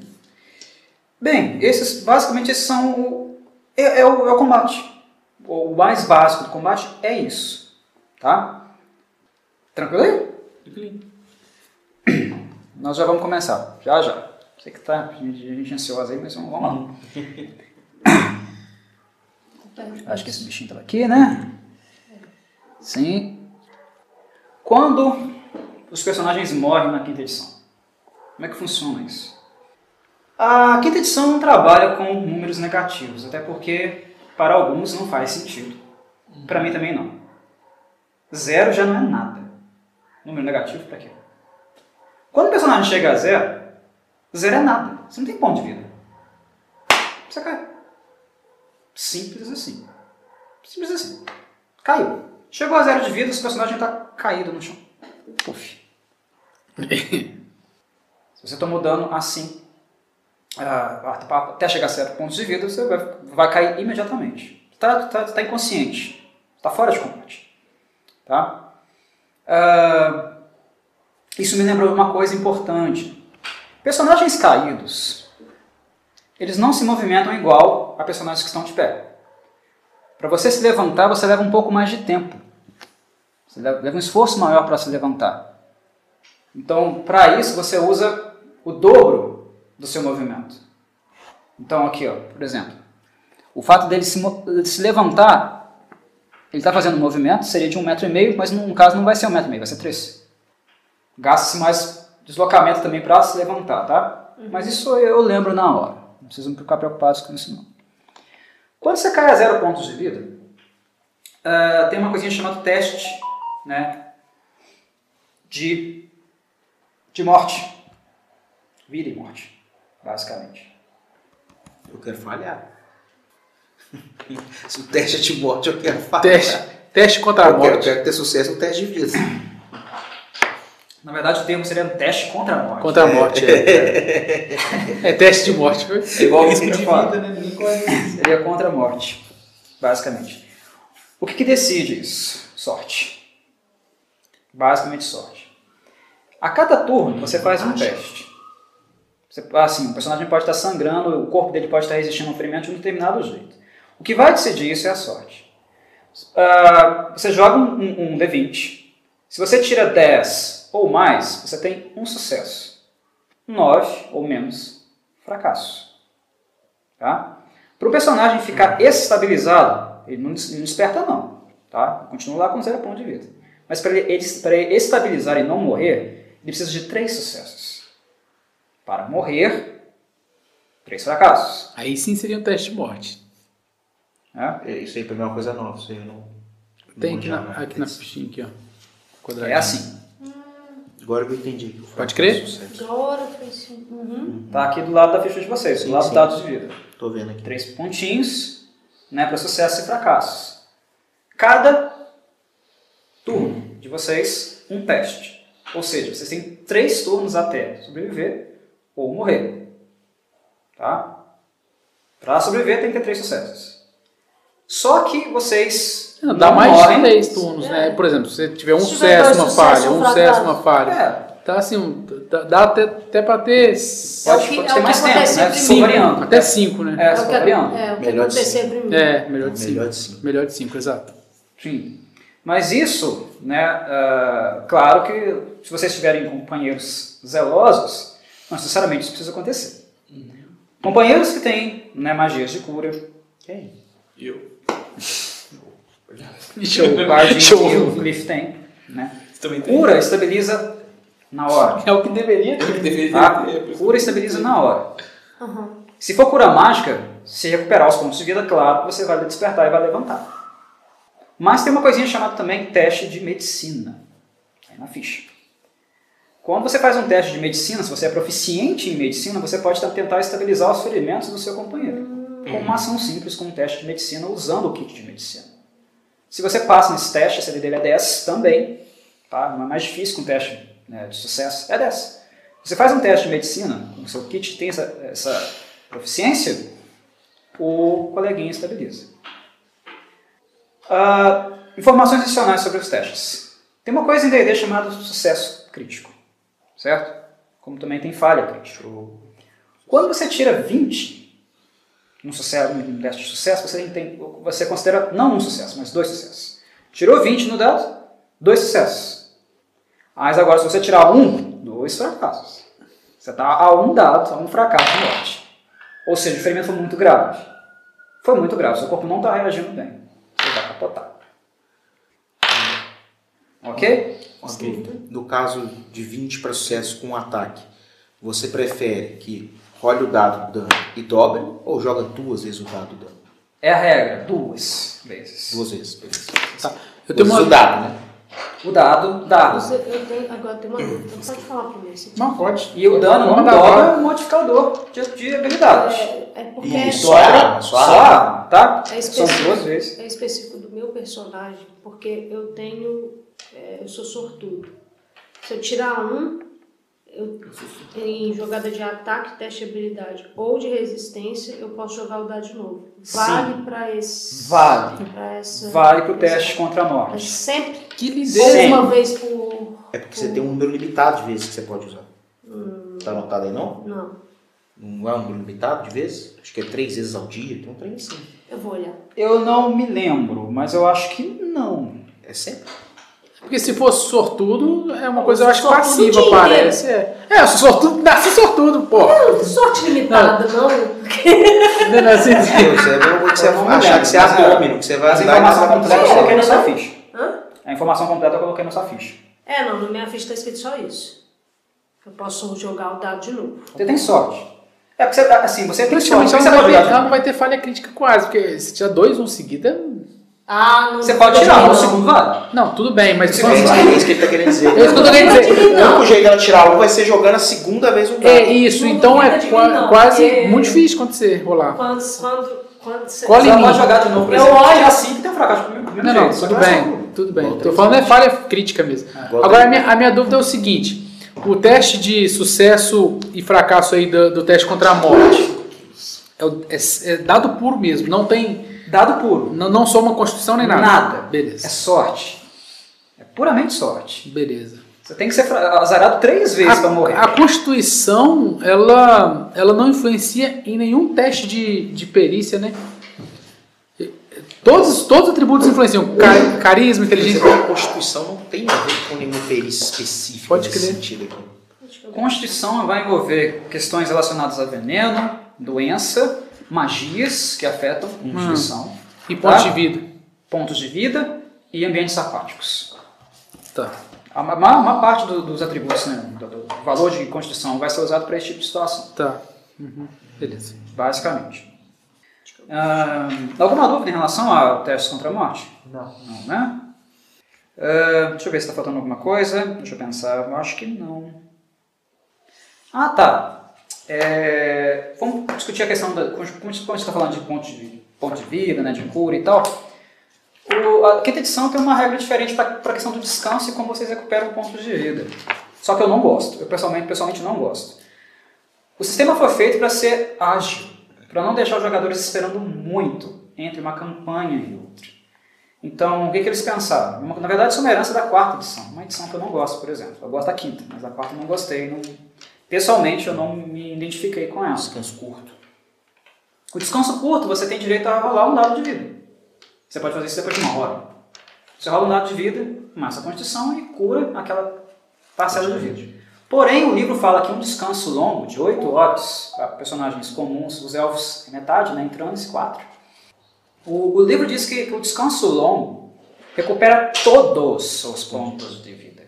Bem, esses, basicamente, esses são o, é, é o, é o combate. O mais básico do combate é isso. Tá? Tranquilo aí? Nós já vamos começar. Já, já. Sei que tá gente, gente ansiosa aí, mas vamos, vamos lá. Acho que esse bichinho estava aqui, né? Sim. Quando os personagens morrem na quinta edição? Como é que funciona isso? A quinta edição não trabalha com números negativos, até porque para alguns não faz sentido. Para mim também não. Zero já não é nada. Número negativo para quê? Quando o personagem chega a zero, zero é nada. Você não tem ponto de vida. Você cai. Simples assim. Simples assim. Caiu. Chegou a zero de vida, esse personagem está caído no chão. Puf. Se você tomou dano assim, ah, até chegar a zero pontos de vida, você vai, vai cair imediatamente. Está tá, tá inconsciente. Está fora de combate. Tá? Ah, isso me lembrou uma coisa importante. Personagens caídos, eles não se movimentam igual a personagens que estão de pé. Para você se levantar, você leva um pouco mais de tempo. Você leva, um esforço maior para se levantar. Então, para isso, você usa o dobro do seu movimento. Então, aqui, ó, por exemplo, o fato dele se, se levantar, ele está fazendo um movimento, seria de um metro e meio, mas no caso não vai ser um metro e meio, vai ser três. Gasta-se mais deslocamento também para se levantar, tá? Mas isso eu lembro na hora. Não precisam ficar preocupados com isso não. Quando você cai a zero pontos de vida, uh, tem uma coisinha chamada teste né, de, de morte. Vida e morte, basicamente. Eu quero falhar. Se o teste é de morte, eu quero falhar. Teste, teste contra a eu quero, morte. quero ter sucesso no teste de vida. Na verdade, o termo seria um teste contra a morte. Contra a morte, é. É teste de morte. É igual risco de Eu falo. vida, né? Seria contra a morte, basicamente. O que, que decide isso? Sorte. Basicamente sorte. A cada turno você faz um teste. Você, assim, o personagem pode estar sangrando, o corpo dele pode estar resistindo a um ferimento de um determinado jeito. O que vai decidir isso é a sorte. Ah, você joga um, um- um D20. Se você tira 10 ou mais, você tem um sucesso. 9 ou menos fracassos. Tá? Para o personagem ficar estabilizado, ele não des- não desperta não. Tá? Continua lá com zero ponto de vida. Mas para ele, ele, estabilizar e não morrer, ele precisa de três sucessos. Para morrer, três fracassos. Aí sim seria um teste de morte. né? É, Isso aí pra mim é uma coisa nova, isso aí eu não. Tem aqui na, aqui na fichinha aqui, ó. Quadradinho. É assim. Agora que eu entendi. que Pode crer? é. Agora foi assim. Uhum. Tá aqui do lado da ficha de vocês, do Sim, lado sim. dos dados de vida. Tô vendo aqui. Três pontinhos né, para sucesso e fracassos. Cada vocês, um teste. Ou seja, vocês têm três turnos até sobreviver ou morrer. Tá? Para sobreviver tem que ter três sucessos. Só que vocês Não, dá não mais morrem. de 10 turnos, né? Por exemplo, se você tiver um sucesso, uma falha, um sucesso, uma falha. É, Tá assim, dá, dá até, até pra ter pode, É que- pode é ter que mais tempo, né? variando. até 5, né? É, É que, variando. é, o que Melhor de aconteceu cinco. primeiro. É, melhor de 5. Melhor de cinco. Melhor de 5, exato. Sim. Mas isso, né, ah, claro que se vocês tiverem companheiros zelosos, não necessariamente isso precisa acontecer. Companheiros que têm né, magias de cura, Quem? Eu. Show. o Show. e o Leaf têm, né? Também tem? Cura estabiliza na hora. É o que deveria Eu que ter. deveria Tá? ter. isso- Cura estabiliza na hora. Aham. Se for cura mágica, se recuperar os pontos de vida, claro, você vai despertar e vai levantar. Mas tem uma coisinha chamada também teste de medicina. Aí na ficha. Quando você faz um teste de medicina, se você é proficiente em medicina, você pode tentar estabilizar os ferimentos do seu companheiro. Com uma ação simples, com um teste de medicina, usando o kit de medicina. Se você passa nesse teste, a CD dele é 10 também. Tá? Não é mais difícil com teste né, de sucesso, é 10. Você faz um teste de medicina, o seu kit tem essa, essa proficiência, o coleguinha estabiliza. Ah, informações adicionais sobre os testes. Tem uma coisa em D&D chamada sucesso crítico, certo? Como também tem falha crítica. Quando você tira 20 num, teste de sucesso, você, tem, você considera não um sucesso, mas dois sucessos. Tirou 20 no dado, dois sucessos. Mas agora, se você tirar um, dois fracassos. Você está a um dado, a um fracasso de morte. Ou seja, o ferimento foi muito grave. Foi muito grave, seu corpo não está reagindo bem. Capotar. Ok? No caso de 20 para sucesso com um ataque, você prefere que role o dado do dano e dobre ou joga duas vezes o dado do dano? É a regra, duas vezes. Duas vezes, beleza. Tá. Eu tenho uma. o dado, né? O dado, dado. Você- eu tenho, agora tem uma dúvida. Pode falar primeiro. Não, pode. E o dano não dobra agora. o modificador de, de habilidades. É, é porque. Só a Só arma, só arma. tá? É São específico. duas vezes. é específico do meu personagem, porque eu tenho. é, eu sou sortudo. Se eu tirar um, eu, em jogada de ataque, teste de habilidade ou de resistência, eu posso jogar o dado de novo. Vale para esse. Vale. Pra essa. Vale pro teste contra a Mas morte. sempre. Que Ou lideira. uma vez por. É porque você tem um número limitado de vezes que você pode usar. Tá anotado aí não? Não, Não é um número limitado de vezes? Acho que é três vezes ao dia, tem um trem assim. eu vou olhar. Eu não me lembro, mas eu acho que não. É sempre. Porque se fosse sortudo, é uma coisa, eu acho, Sortudo passiva, parece. É, é sortudo, nasci sortudo, pô. Sorte limitada, não. Assim, Você é bom que você Eu não me achar que você é domínio, que você vai Mas a andar e informação vai completa eu coloquei na sua ficha. Hã? A informação completa eu coloquei na sua ficha. É, não, na minha ficha tá escrito só isso. Eu posso jogar o dado de novo. Você tem sorte. É porque você, assim, você tem sorte. Você não, vai não vai ter falha crítica quase, porque se tiver dois um seguido, é... Ah, não. você pode não, tirar, não. o segundo vale. Não, tudo bem, mas... Sim, sim. É isso que ele tá querendo dizer. É isso que eu tô querendo dizer. O único jeito dela tirar um vai ser jogando a segunda vez dado. É isso, Não então é duvida de mim, qua- não, quase porque- muito difícil acontecer, rolar. Quando, quando, quando você. Em mim. pode jogar de novo, por Eu exemplo, olho- tirar 5 e tem um fracasso mesmo Não, não, jeito, tudo que vai ser bem, um. tudo bem. Tô três falando é falha crítica mesmo. Igual Agora, a minha, a minha dúvida é o seguinte: o teste de sucesso e fracasso aí do, do teste contra a morte é, o- é- é dado puro mesmo, não tem. Dado puro. Não, não soma constituição nem nada. Nada. É Beleza. sorte. É puramente sorte. Beleza. Você tem que ser azarado três vezes para morrer. A, constituição, ela, ela não influencia em nenhum teste de, de perícia, né? Todos, todos os atributos influenciam. Ca- carisma, inteligência. a Constituição não tem a ver com nenhuma perícia específica Pode nesse crer. sentido aqui. Constituição vai envolver questões relacionadas a veneno, doença, magias que afetam a Constituição, E ponto Tá. de vida. pontos de vida e ambientes aquáticos. Tá. A ma- maior, maior parte do- dos atributos, né, do, do valor de Constituição vai ser usado para esse tipo de situação, Tá. Uhum. Beleza. basicamente. Ah, alguma dúvida em relação ao teste contra a morte? Não. Não, né? Ah, deixa eu ver se está faltando alguma coisa. Deixa eu pensar. Eu acho que não. Ah, tá. É, vamos discutir a questão da. Como gente está falando de ponto de, ponto de vida, né, de cura e tal. O, a quinta edição tem uma regra diferente para a questão do descanso e como vocês recuperam pontos de vida. Só que eu não gosto. Eu pessoalmente, pessoalmente não gosto. O sistema foi feito para ser ágil, para não deixar os jogadores esperando muito entre uma campanha e outra. Então, o que, que eles pensaram? Na verdade, isso é uma herança da quarta edição. Uma edição que eu não gosto, por exemplo. Eu gosto da quinta, mas a quarta eu não gostei. Não... Pessoalmente, eu não me identifiquei com ela. Descanso curto. O descanso curto, você tem direito a rolar um dado de vida. Você pode fazer isso depois de uma hora. Você rola um dado de vida, massa a constituição e cura aquela parcela de vida. Porém, o livro fala que um descanso longo, de 8 horas, para personagens comuns, os elfos é metade, né, entrando, 4. O, o livro diz que o descanso longo recupera todos os pontos de vida.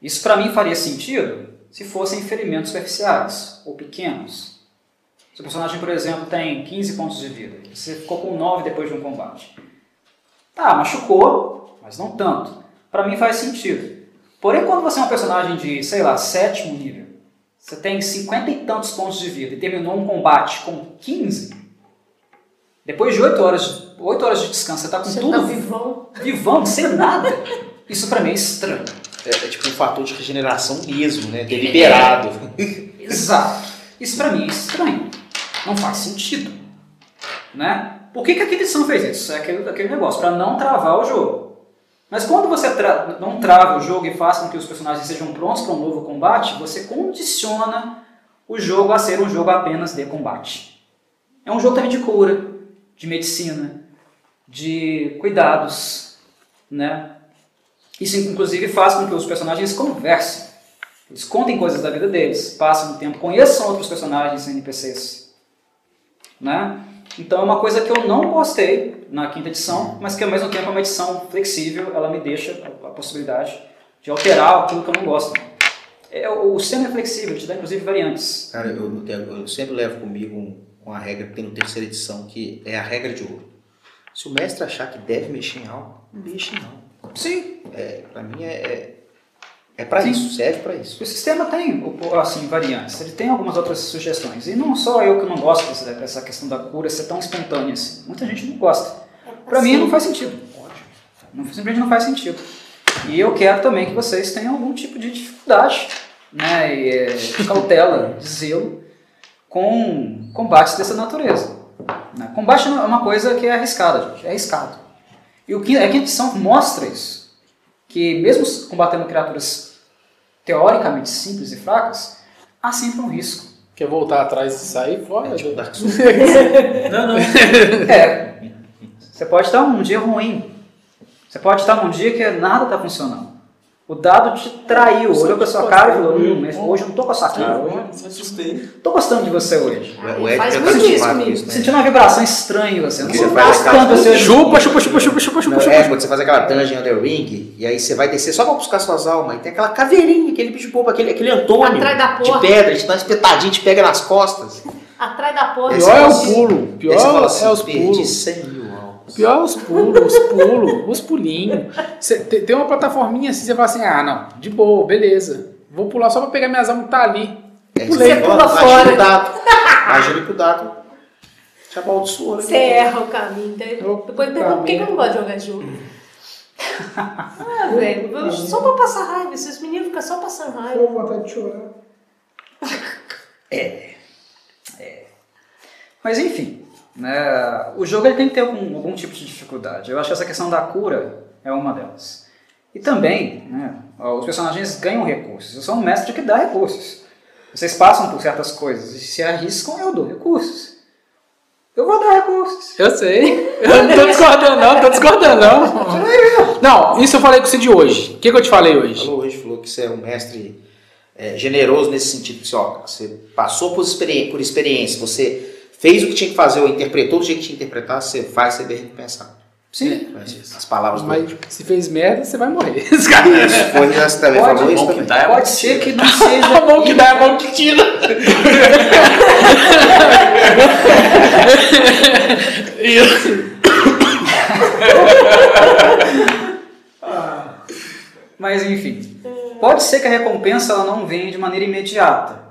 Isso para mim faria sentido se fossem ferimentos superficiais ou pequenos. Se o personagem, por exemplo, tem 15 pontos de vida, você ficou com 9 depois de um combate. Tá, machucou, mas não tanto. Pra mim faz sentido. Porém, quando você é um personagem de, sei lá, sétimo nível, você tem 50 e tantos pontos de vida e terminou um combate com 15, depois de 8 horas, 8 horas de descanso, você tá com Você tudo tá vivão. vivão, sem nada. Isso pra mim é estranho. É, é tipo um fator de regeneração mesmo, né? Deliberado. Exato. Isso pra mim é estranho. Não faz sentido. Né? Por que, que a edição fez isso? É aquele, aquele negócio, para não travar o jogo. Mas quando você tra- não trava o jogo e faz com que os personagens sejam prontos para um novo combate, você condiciona o jogo a ser um jogo apenas de combate. É um jogo também de cura, de medicina, de cuidados, né? Isso inclusive faz com que os personagens conversem. Eles contem coisas da vida deles, passem um tempo, conheçam outros personagens NPCs. Né? Então é uma coisa que eu não gostei na quinta edição, mas que ao mesmo tempo é uma edição flexível, ela me deixa a, possibilidade de alterar aquilo que eu não gosto. É, o sistema é flexível, te dá inclusive variantes. Cara, eu, eu sempre levo comigo um- uma regra que tem no terceira edição, que é a regra de ouro. Se o mestre achar que deve mexer em algo, não mexe não. Sim, É, pra mim é, é, é Sim. isso, serve pra isso. O sistema tem assim, variantes, ele tem algumas outras sugestões. E não só eu que não gosto dessa, dessa questão da cura ser tão espontânea assim. Muita gente não gosta. Pra mim não faz sentido. Não, simplesmente não faz sentido. E eu quero também que vocês tenham algum tipo de dificuldade, né, e, é, de cautela, de zelo, com combates dessa natureza. né. Combate é uma coisa que é arriscada, gente, é arriscado. E o que a quinta edição mostra isso, que mesmo combatendo criaturas teoricamente simples e fracas, há sempre um risco. Quer voltar atrás e sair fora? É tipo do- Dark Souls. Não, não. É. Você pode estar num dia ruim. Você pode estar num dia que nada está funcionando. O dado te traiu, olhou pra sua cara e falou: hum, mas hoje eu não tô com a sua cara. Hoje eu Me assustei. tô gostando de você hoje. O Ed Faz já tá muito isso comigo. né? sentindo uma vibração estranha em você. Não Você faz de você hoje. Chupa, chupa, chupa, chupa, chupa, chupa, é, quando você faz aquela dungeon Elder Ring, e aí você vai descer só pra buscar suas almas, e tem aquela caveirinha, aquele bicho bobo, aquele, aquele Antônio Atrás da de porta. pedra, te dá uma espetadinha, te pega nas costas. Atrás da porta. Pior é assim, o pulo. Aí Pior você fala assim, é os perdi pulos. 100 mil. Pior é os pulos, os pulos, os pulinhos. Cê- tem uma plataforminha assim, você fala assim, ah, não, de boa, beleza. Vou pular só pra pegar minhas almas que tá ali. É, Pulei. você pula fora. Imagina o dado. Imagina que o dado te amaldiçoou. né? Você erra o caminho. daí- Eu- Depois pergunta por que que eu não gosto de jogar jogo. Ah, velho, eu- só pra passar raiva. Esses meninos ficam só passando raiva. vontade de chorar. Mas enfim, né, o jogo ele tem que ter algum, algum tipo de dificuldade. Eu acho que essa questão da cura é uma delas. E também, né, os personagens ganham recursos. Eu sou um mestre que dá recursos. Vocês passam por certas coisas e se arriscam, eu dou recursos. Eu vou dar recursos. Eu sei. Eu não tô discordando, não, tô discordando, não. Não, isso eu falei com você de hoje. O que, que eu te falei hoje? Falou hoje, falou que você é um mestre é, generoso nesse sentido, que ó, você passou por, experi por experiência, você fez o que tinha que fazer ou interpretou o que tinha que interpretar, você vai ser bem recompensado. Sim. As, as palavras do Mas se fez merda, você vai morrer. Isso, foi, você também Pode, falou isso também. dá, é Pode ser que não seja. É bom que dá, é bom que tira. Mas enfim, pode ser que a recompensa ela não venha de maneira imediata.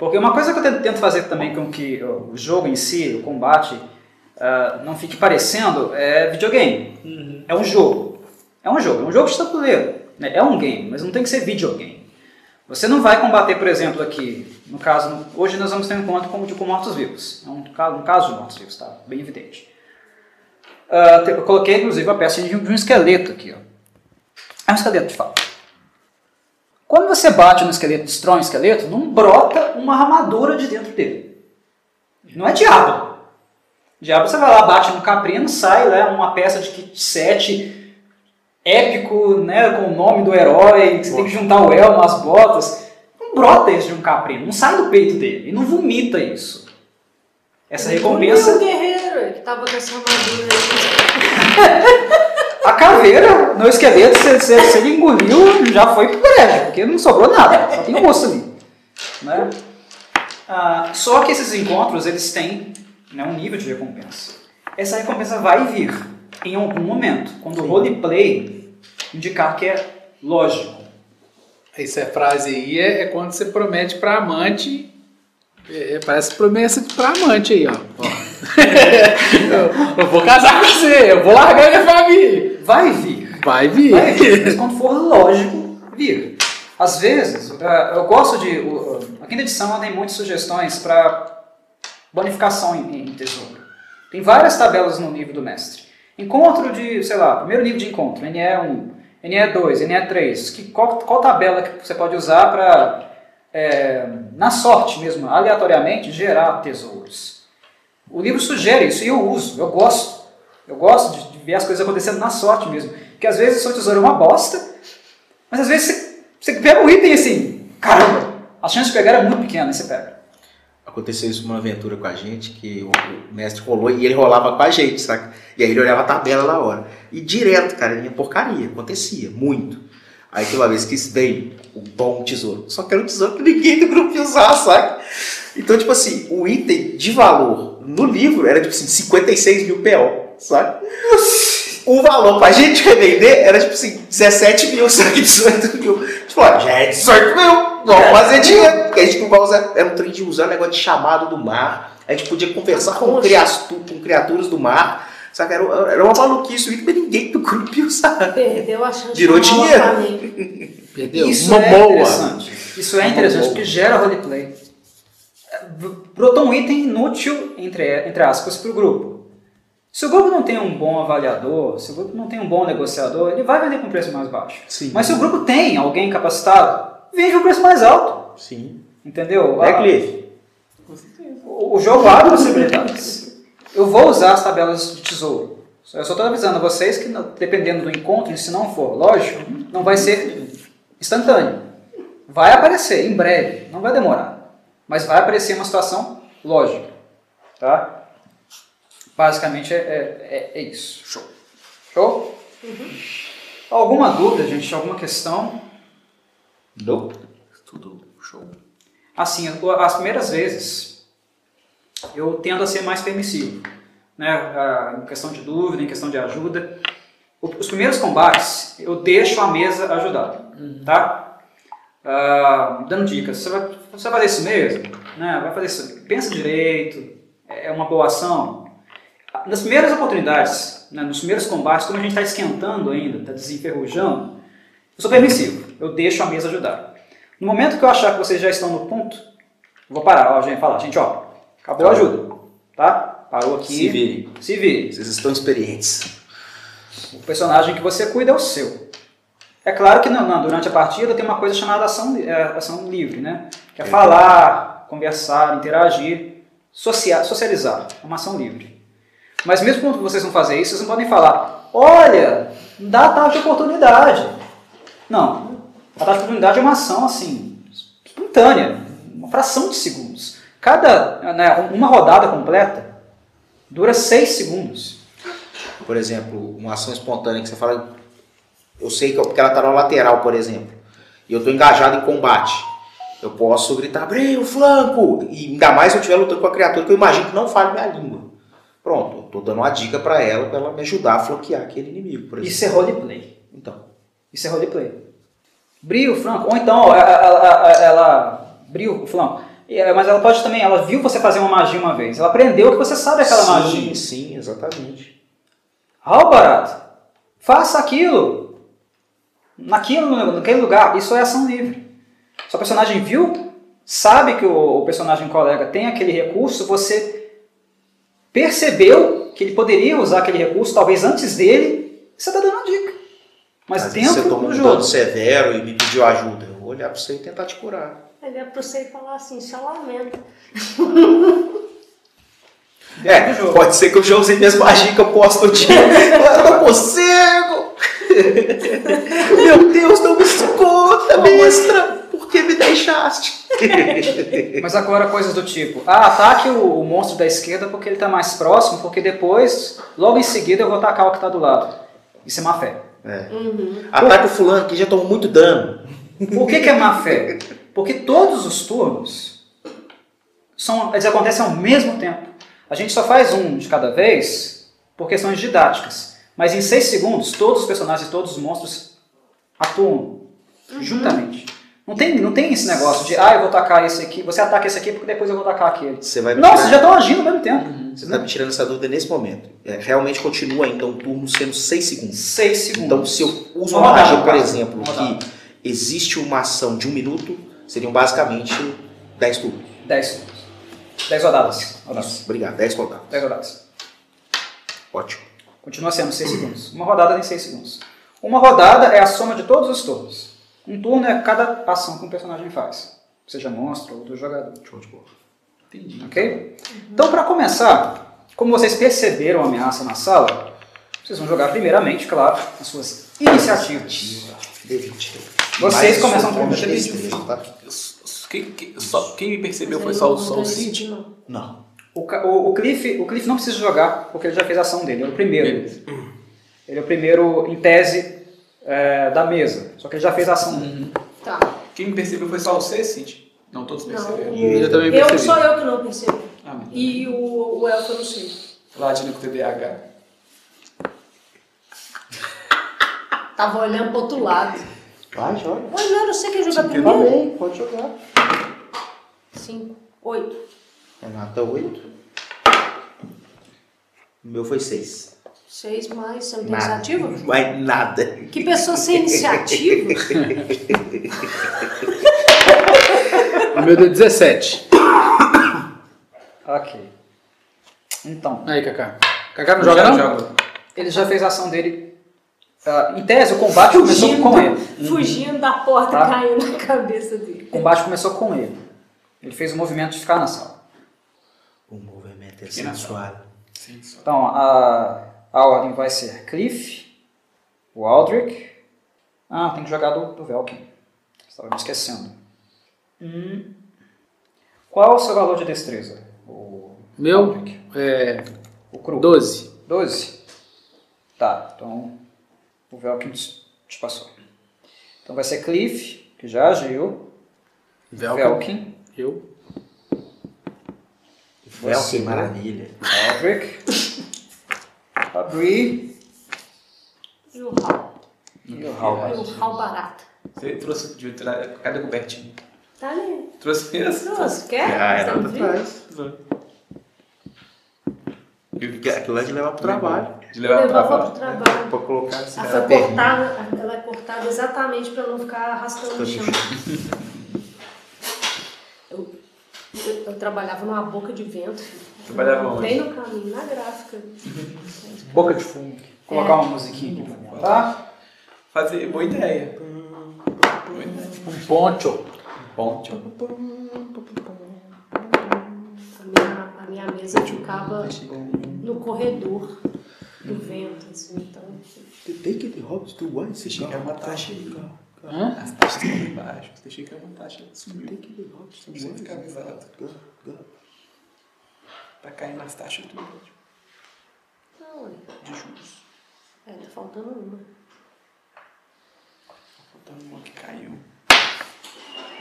Porque uma coisa que eu tento- fazer também com que o jogo em si, o combate, ah, não fique parecendo é videogame. É um jogo. É um jogo, é um jogo de tabuleiro. né? É um game, mas não tem que ser videogame. Você não vai combater, por exemplo, aqui, no caso, hoje nós vamos ter um encontro com, mortos-vivos. É um, um caso de mortos-vivos, tá? Bem evidente. Te- eu coloquei, inclusive, a peça de um, de um esqueleto aqui, ó. É um esqueleto de fato. Quando você bate no esqueleto, destrói um esqueleto, não brota uma armadura de dentro dele. Não é diabo. Diabo você vai lá, bate no caprino, sai né, uma peça de kit 7 épico, né, com o nome do herói, que você tem que juntar o elmo, as botas. Não brota isso de um caprino, não sai do peito dele, e não vomita isso. Essa recompensa. O guerreiro que tava com essa armadura aí. A caveira no esqueleto, se, ele engoliu, já foi pro brejo, porque não sobrou nada, só tem osso ali. Né? Ah, só que esses encontros, eles têm né, um nível de recompensa. Essa recompensa vai vir em algum momento, quando o roleplay indicar que é lógico. Essa frase aí é, é quando você promete pra amante. é, é, parece promessa pra amante aí, ó. Ó. eu, eu vou casar com você, eu vou largar minha família. Vai vir. Vai vir. Vai vir, mas quando for lógico, vir. Às vezes, eh, eu gosto de. A quinta edição tem muitas sugestões para bonificação em, tesouro. Tem várias tabelas no livro do mestre. Encontro de, sei lá, primeiro nível de encontro, NE1, NE2, NE3. Que, qual, qual tabela que você pode usar para, na sorte mesmo, aleatoriamente, gerar tesouros? O livro sugere isso e eu uso, eu gosto. Eu gosto de, ver as coisas acontecendo na sorte mesmo. Porque às vezes o seu tesouro é uma bosta, mas às vezes você, você pega um item assim, caramba, a chance de pegar é muito pequena você pega. Aconteceu isso numa aventura com a gente, que o, mestre rolou e ele rolava com a gente, saca? E aí ele olhava a tabela na hora. E direto, cara, vinha porcaria, acontecia, muito. Aí tem uma vez que veio o bom tesouro. Só que era um tesouro que ninguém do grupo ia usar, saca? Então, tipo assim, o item de valor no livro era tipo assim, 56 mil PO, saca? O valor pra gente revender era tipo assim, 17 mil, saca? 18 mil. Tipo, ó, já é 18 mil. Vamos fazer dinheiro. Porque a gente não vai usar. Era um trem de usar negócio de chamado do mar. A gente podia conversar com, criatu, com criaturas do mar. Saca? Era, era uma maluquice, mas ninguém do grupo ia usar. Perdeu a chance Virou de dinheiro. pra mim. Perdeu? Isso Uma é boa. interessante. Isso é interessante porque gera roleplay. Brotou um item inútil, entre, entre aspas, para o grupo. Se o grupo não tem um bom avaliador, se o grupo não tem um bom negociador, ele vai vender com um preço mais baixo. Sim. Mas se o grupo tem alguém capacitado, vende com um preço mais alto. Sim. Entendeu? É, A- Cliff? O o jogo abre possibilidades. Eu vou usar as tabelas de tesouro. Eu só estou avisando a vocês que, dependendo do encontro, se não for lógico, não vai ser instantâneo. Vai aparecer em breve, não vai demorar. Mas vai aparecer uma situação lógica. Tá? Basicamente é, é- é- isso. Show. Show? Alguma dúvida, gente? Alguma questão? Não. Tudo show. Assim, as primeiras vezes eu tendo a ser mais permissivo, né? Ah, Em questão de dúvida, em questão de ajuda. Os primeiros combates eu deixo a mesa ajudar, tá? Ah, dando dicas. Você vai, você vai fazer isso mesmo? Né? Vai fazer isso. Pensa direito. É uma boa ação. Nas primeiras oportunidades, né, nos primeiros combates, como a gente está esquentando ainda, está desenferrujando, eu sou permissivo. Eu deixo a mesa ajudar. No momento que eu achar que vocês já estão no ponto, eu vou parar, ó, gente, falar, gente, ó, acabou a ajuda, tá? Parou aqui. Se virem. Se vire. Vocês estão experientes. O personagem que você cuida é o seu. É claro que não, não, durante a partida tem uma coisa chamada ação, é, ação livre, né? Que é falar, conversar, interagir, socia- socializar. É uma ação livre. Mas mesmo quando vocês vão fazer isso, vocês não podem falar, olha, dá tal de oportunidade. Não. A taxa de oportunidade é uma ação assim, momentânea, uma fração de segundos. Cada, né, uma rodada completa dura 6 segundos. Por exemplo, uma ação espontânea que você fala, eu sei que eu- porque ela está na lateral, por exemplo, e eu estou engajado em combate. Eu posso gritar, abre o flanco! E ainda mais se eu estiver lutando com a criatura que eu imagino que não fale minha língua. Pronto, eu tô dando uma dica para ela, para ela me ajudar a flanquear aquele inimigo, por exemplo. Isso é roleplay. Então, Isso é roleplay. Brio, Franco. Ou então, ó, ela, ela, ela Brio, Franco. É, Mas ela pode também, ela viu você fazer uma magia uma vez. Ela aprendeu que você sabe aquela sim, magia. sim, exatamente. Halbarat, faça aquilo. Naquilo, naquele lugar. Isso é ação livre. Seu personagem viu, sabe que o, o personagem colega tem aquele recurso, você percebeu que ele poderia usar aquele recurso, talvez antes dele, você está dando uma dica. Mas Às vezes dentro você toma do um jogo. dano severo e me pediu ajuda. Eu vou olhar para você e tentar te curar. Ele é pra você falar assim, só lamento. É, do jogo. pode ser que eu já usei magias que eu posto no dia. eu não consigo! Meu Deus, não me escuta, mestra! Por que me deixaste? Mas agora coisas do tipo, ah, ataque o, o monstro da esquerda porque ele está mais próximo, porque depois, logo em seguida, eu vou atacar o que está do lado. Isso é má fé. É. Ataque o fulano que já tomou muito dano. Por que, que é má fé? Porque todos os turnos são, eles acontecem ao mesmo tempo. A gente só faz um de cada vez por questões didáticas. Mas em seis segundos, todos os personagens e todos os monstros atuam juntamente. Não tem, não tem esse negócio de, ah, eu vou atacar esse aqui, você ataca esse aqui porque depois eu vou atacar aquele. Você vai Não, vocês já estão agindo ao mesmo tempo. Você está me tirando essa dúvida nesse momento. É, realmente continua ainda um turno sendo 6 segundos. Seis segundos. Então, se eu uso Uma magia, por exemplo, que existe uma ação de um minuto, seriam basicamente 10 turnos. 10 segundos. 10 rodadas. rodadas. Isso, obrigado, 10 rodadas. 10 rodadas. Ótimo. Continua sendo 6 segundos. Uma rodada tem 6 segundos. Uma rodada é a soma de todos os turnos. Um turno é cada ação que um personagem faz. Seja monstro ou do jogador. Show de bola. Entendi. Ok? Então, para começar, como vocês perceberam a ameaça na sala, vocês vão jogar primeiramente, claro, as suas iniciativas. D20. Vocês começam o com bônus de D20. destreza, tá? Quem, quem- só- quem me percebeu foi só, o- o Cid? não. Não. O, o, o Cliff, o Cliff não precisa jogar, porque ele já fez a ação dele. Ele é o primeiro. Ele é o primeiro, em tese, é, da mesa. Só que ele já fez a ação dele. Tá. Quem me percebeu foi só você, Cid? Não, todos Não, perceberam. E- Eu também eu, percebi. sou eu que não percebi. Ah. E o, o elfo eu não sei. Ladino com TDAH. Tava olhando pro outro lado. Vai, joga. Não, eu sei quem jogar Tá primeiro. pode jogar. Cinco, oito. Renata, 8. O meu foi 6. Seis mais, você não tem Nada. iniciativa? Vai nada. Que pessoa sem iniciativa? O meu deu 17. Ok. Então, Aí, Kaká. Kaká não joga, não? ele já fez a ação dele. Ah, em tese, o combate começou com ele. fugindo da porta, Tá. caindo na cabeça dele. O combate começou com ele. Ele fez o movimento de ficar na sala. É só. Então, a, a ordem vai ser Cliff, o Aldrich. Ah, tem que jogar do, do Velkin. Estava me esquecendo. Hum. Qual é o seu valor de destreza? O Meu Aldrich. é O cru. 12. 12? Tá, então o Velkin te passou. Então vai ser Cliff, que já agiu. Velcro. Velkin, Eu. Velcro, Você. maravilha. Aldrich, a Bree E o Hal. e o. E o Hal barata. Você trouxe de tirar cada cobertinho. Tá ali. Trouxe mesmo? Nossa, quer? Ah, era não pra trás. Aquilo lá de levar pro trabalho. De levar pra Levava trabalho. pro trabalho. Pra colocar assim. Ela foi cortada, ela é cortada exatamente para não ficar arrastando no chão. Eu, eu, trabalhava numa boca de vento. filho. Trabalhava onde? Bem no caminho, na gráfica. Boca de fumo. Vou colocar uma musiquinha aqui pra mim, tá? Fazer boa ideia. Boa ideia. Um poncho. Ponte. A minha, a minha mesa ficava no corredor do vento, assim, então. Take the hobbits to one Você chega a matar, chega. Hã? As taxas embaixo. Deixei que uma taxa. Sumiu. Tem que ir Você ficar avisado. Tá caindo nas taxas tudo. Não, ué. De juros. É, tá faltando uma. Tá faltando uma que caiu.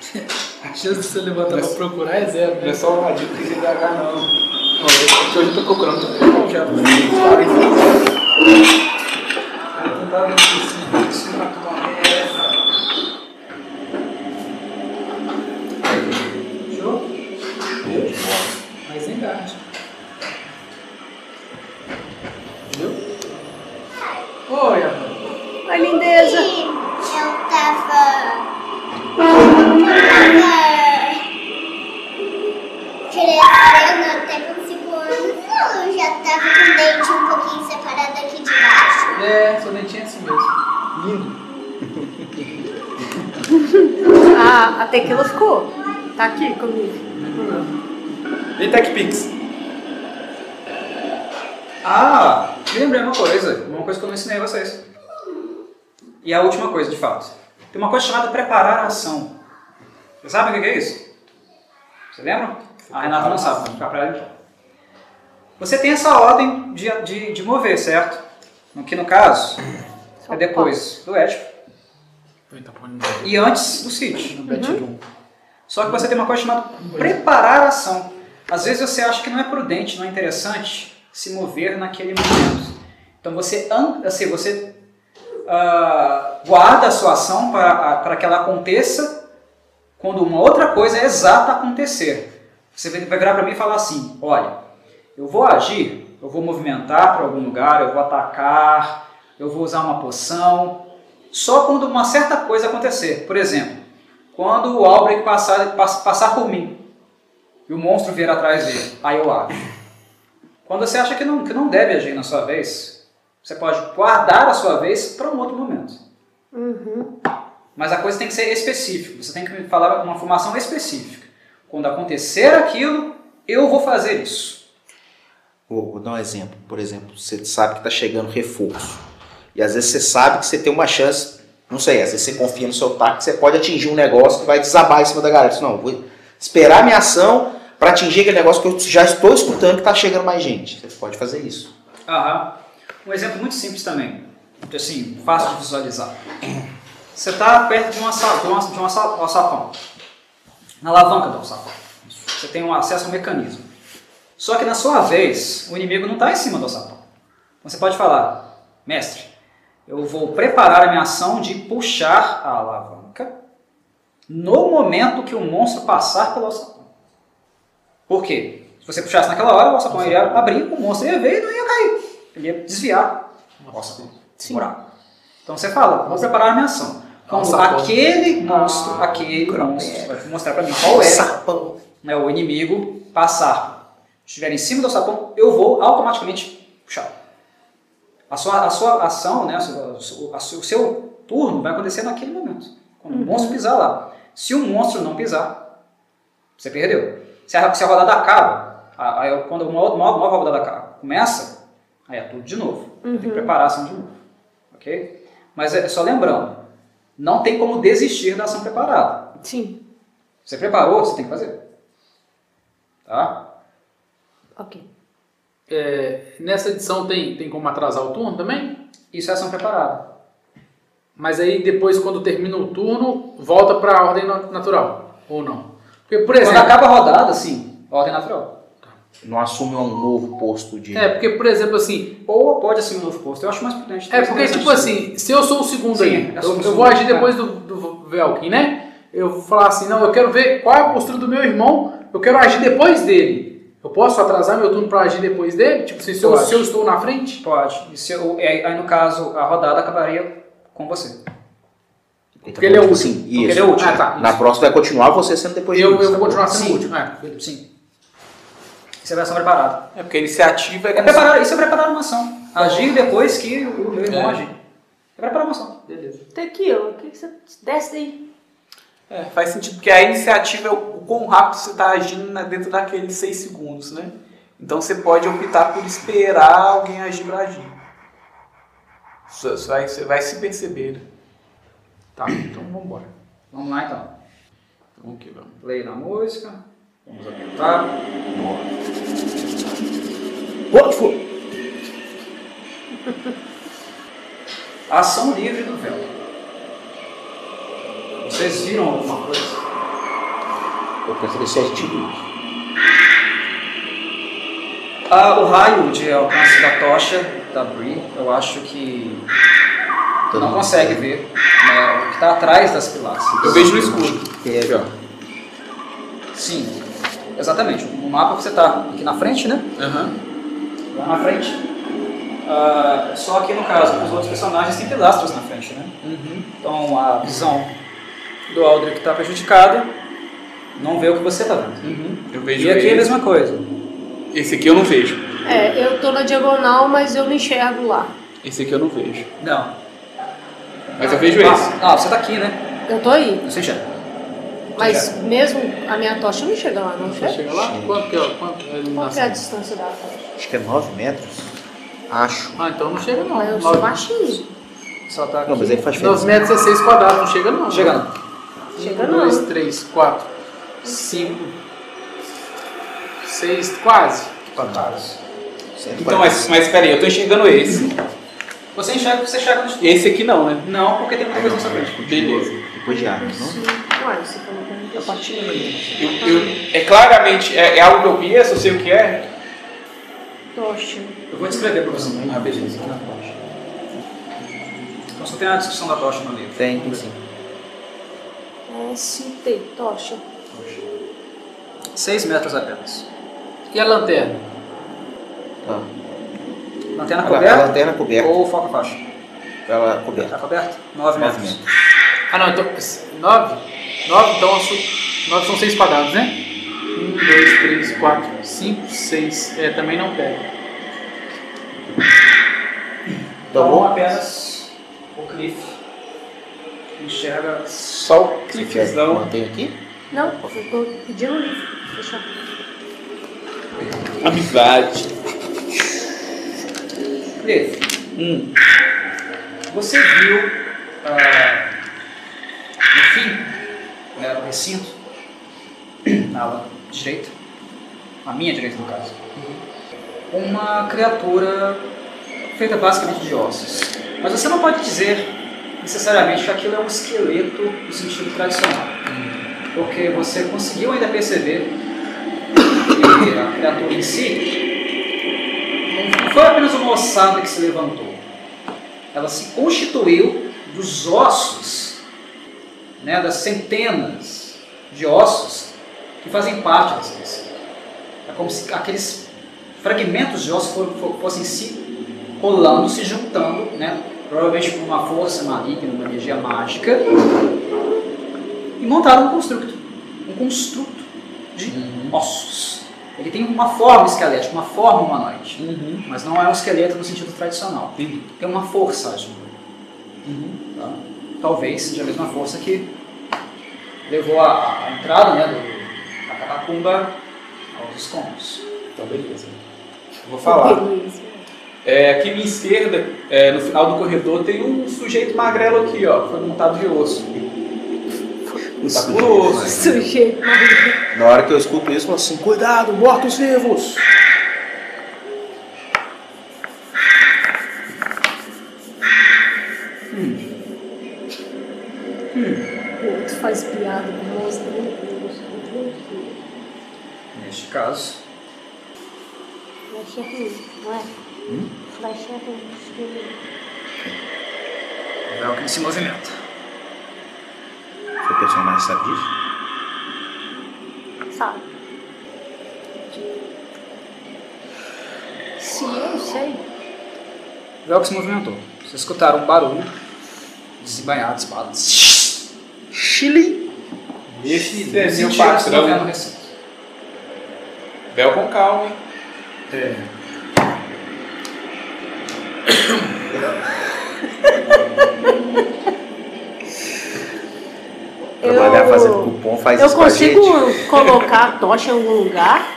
A chance de você levantar pra procurar é zero. Não é só uma dica de DH, não. Não, eu- hoje eu tô procurando. Tô procurando já. Eu tentava fato. Tem uma coisa chamada preparar a ação. Você sabe o que é isso? Você lembra? A Renata não sabe, vou ficar pra ela então. Você tem essa ordem de, de, de mover, certo? No que no caso é depois do Édipo Então, põe e antes do Cid. no Bedroom. Só que você tem uma coisa chamada preparar a ação. Às vezes você acha que não é prudente, não é interessante se mover naquele momento. Então você, assim, você ah, guarda a sua ação para, para que ela aconteça quando uma outra coisa exata acontecer. Você vai virar para mim e falar assim: olha, eu vou agir, eu vou movimentar para algum lugar, eu vou atacar, eu vou usar uma poção, só quando uma certa coisa acontecer. Por exemplo, quando o Albrecht passar, pass- passar por mim e o monstro vier atrás dele, aí eu ajo. Quando você acha que não, que não deve agir na sua vez, você pode guardar a sua vez para um outro momento. Uhum. Mas a coisa tem que ser específica. Você tem que me falar uma formação específica. Quando acontecer aquilo, eu vou fazer isso. Vou, vou dar um exemplo. Por exemplo, você sabe que está chegando reforço. E às vezes você sabe que você tem uma chance, não sei, às vezes você confia no seu taco, que você pode atingir um negócio que vai desabar em cima da galera. Você, Não, vou esperar a minha ação para atingir aquele negócio que eu já estou escutando que está chegando mais gente. Você pode fazer isso. Aham. Um exemplo muito simples também, assim, fácil de visualizar. Você está perto de, de, um alçapão, na alavanca do alçapão. Você tem um acesso ao mecanismo. Só que na sua vez, o inimigo não está em cima do alçapão. Você pode falar, mestre, eu vou preparar a minha ação de puxar a alavanca no momento que o monstro passar pelo alçapão. Por quê? Se você puxasse naquela hora, o alçapão iria abrir, o monstro ia ver e não ia cair. Ele ia desviar o alçapão. Sim. buraco. Então você fala, vou preparar a minha ação. Quando Alçapão. aquele monstro, aquele monstro, vai mostrar pra mim qual é Sapão. né, o inimigo passar, estiver em cima do alçapão, eu vou automaticamente puxar. A sua, a sua ação, né, a a a sua- o seu turno vai acontecer naquele momento. Quando o monstro pisar lá. Se o monstro não pisar, você perdeu. Se a, se a rodada acaba, a- aí quando uma outra- nova, nova rodada acaba- começa, aí é tudo de novo. Tem que preparar a ação de novo. Ok? Mas é só lembrando, não tem como desistir da ação preparada. Sim. Você preparou, você tem que fazer. Tá? Ok. É, nessa edição tem, tem como atrasar o turno também? Isso é ação preparada. Mas aí depois, quando termina o turno, volta para a ordem na- natural. Ou não? Porque, por Quando exemplo. acaba a rodada, sim, ordem natural. Não assume um novo posto de. É, porque, por exemplo, assim. Ou pode assumir um novo posto. Eu acho mais prudente. É porque, tipo assim, se eu sou o segundo Sim, aí, eu eu, vou agir é. depois do, do Velkin, né? Eu vou falar assim, não, eu quero ver qual é a postura do meu irmão, eu quero agir depois dele. Eu posso atrasar meu turno para agir depois dele? Tipo assim, se eu, se eu estou na frente? Pode. E se eu- é, aí, no caso, a rodada acabaria com você. Porque ele é o tipo último. Porque isso. ele é o último. Ah, tá. Na próxima vai continuar você sendo depois de Eu, mim, eu vou sacou? continuar sendo Sim. o último. É. Sim. Isso é versão preparada. É porque a iniciativa é É preparar, isso é preparar uma ação. Agir depois que o meu irmão É. agir. É preparar uma ação. Beleza. Tequila, o que, que você. Desce daí. É, faz sentido, porque a iniciativa é o, quão rápido você está agindo dentro daqueles 6 segundos, né? Então você pode optar por esperar alguém agir para agir. Isso- isso vai- Você vai se perceber. né? Tá, então vamos embora. Vamos lá então. Vamos que vamos. Play na música. Vamos apertar. Foi. Ação livre do véu. Vocês viram alguma coisa? Eu saber se é. Ah, o raio de alcance da tocha da Bri, eu acho que Todo não consegue ver né, o que está atrás das pilastras. Eu vejo no escuro. Aqui, ó. Sim, exatamente. O mapa você está aqui na frente, né? Aham. Lá na frente. Ah, só que no caso, os outros personagens têm pilastras na frente, né? Uhum. Então a visão do Aldrich está prejudicada, não vê o que você está vendo. Uhum. Eu vejo E aqui é a mesma coisa. Esse aqui eu não vejo. É, eu tô na diagonal, mas eu não enxergo lá. Esse aqui eu não vejo. Não. Mas eu vejo ah, esse. Ah, você está aqui, né? Eu tô aí. Você enxerga. Mas mesmo a minha tocha não chega lá, não chega? chega lá? Quanto que é, quanto é a Qual que é a iluminação? distância da tocha? Acho que é 9 metros. Acho. Ah, então não chega não. Mas eu sou Nove- baixinho. Só tá aqui. Não, mas aí faz 9 diferença. metros é 6 quadrados, não chega não. Chega não. Chega 1, não. 2, 3, 4, 5, 6, quase. Então, mas, mas espera aí, eu tô enxergando esse. Você enxerga o que você enxerga Esse aqui não, né? Não, porque tem muita coisa na sua frente. Beleza. Depois de armas, não? Sim. Uai, você falou Eu, eu- é claramente, é, é algo que eu conheço, eu sei o que é. tocha. Eu vou descrever para você rapidinho tocha. Então só tem a descrição da tocha no livro. Tem, tem sim. ST, tocha. 6 metros apenas. E a lanterna? Tá. Lanterna Ela, a coberta lanterna coberta. ou foca faixa? Ela coberta. Tá coberta? 9 9 metros. metros. Ah não, então. 9? 9, então 9 são 6 quadrados, né? 1, 2, 3, 4, 5, 6. É, também não pega. Tá Então bom? apenas o Cliff enxerga Só o Você quer cliffzão. manter aqui? Não, eu tô pedindo um livro. Deixa eu... Amizade. Cliff. Hum. Você viu ah, no fim né, do recinto, na ala direita, a minha direita no caso, uma criatura feita basicamente de ossos. Mas você não pode dizer necessariamente que aquilo é um esqueleto no sentido tradicional. Porque você conseguiu ainda perceber que a criatura em si não foi apenas uma ossada que se levantou ela se constituiu dos ossos, né, das centenas de ossos que fazem parte dessa espécie. É como se aqueles fragmentos de ossos fossem se rolando, se juntando, né, provavelmente por uma força maligna, uma energia mágica, e montaram um construto, um construto de ossos. Ele tem uma forma esquelética, uma forma humanoide. Uhum. Mas não é um esqueleto no sentido tradicional. Entendi. Tem uma força agindo. Tá? Talvez seja a mesma força que levou a, a entrada né, do, da catacumba aos escombros. Então, beleza. Eu vou falar. Beleza. É, aqui à minha esquerda, é, no final do corredor, tem um sujeito magrelo aqui, ó. Foi montado de osso. Tá osso. Sujeito. Na hora que eu escuto isso, eu falo assim, cuidado, mortos-vivos! O outro faz piada com nós, né? Neste caso, Flecha é ruim, não é? Flecha é ruim. é o que ele se movimenta. Seu personagem sabe disso? Sabe? Se eu sei. Velcro se movimentou. Vocês escutaram um barulho, desembanhado, espada. Chile! Esse é meu movendo no patrão. recinto. Bel com calma, hein? Trabalhar fazendo cupom faz Eu isso com a gente. consigo colocar a tocha em algum lugar?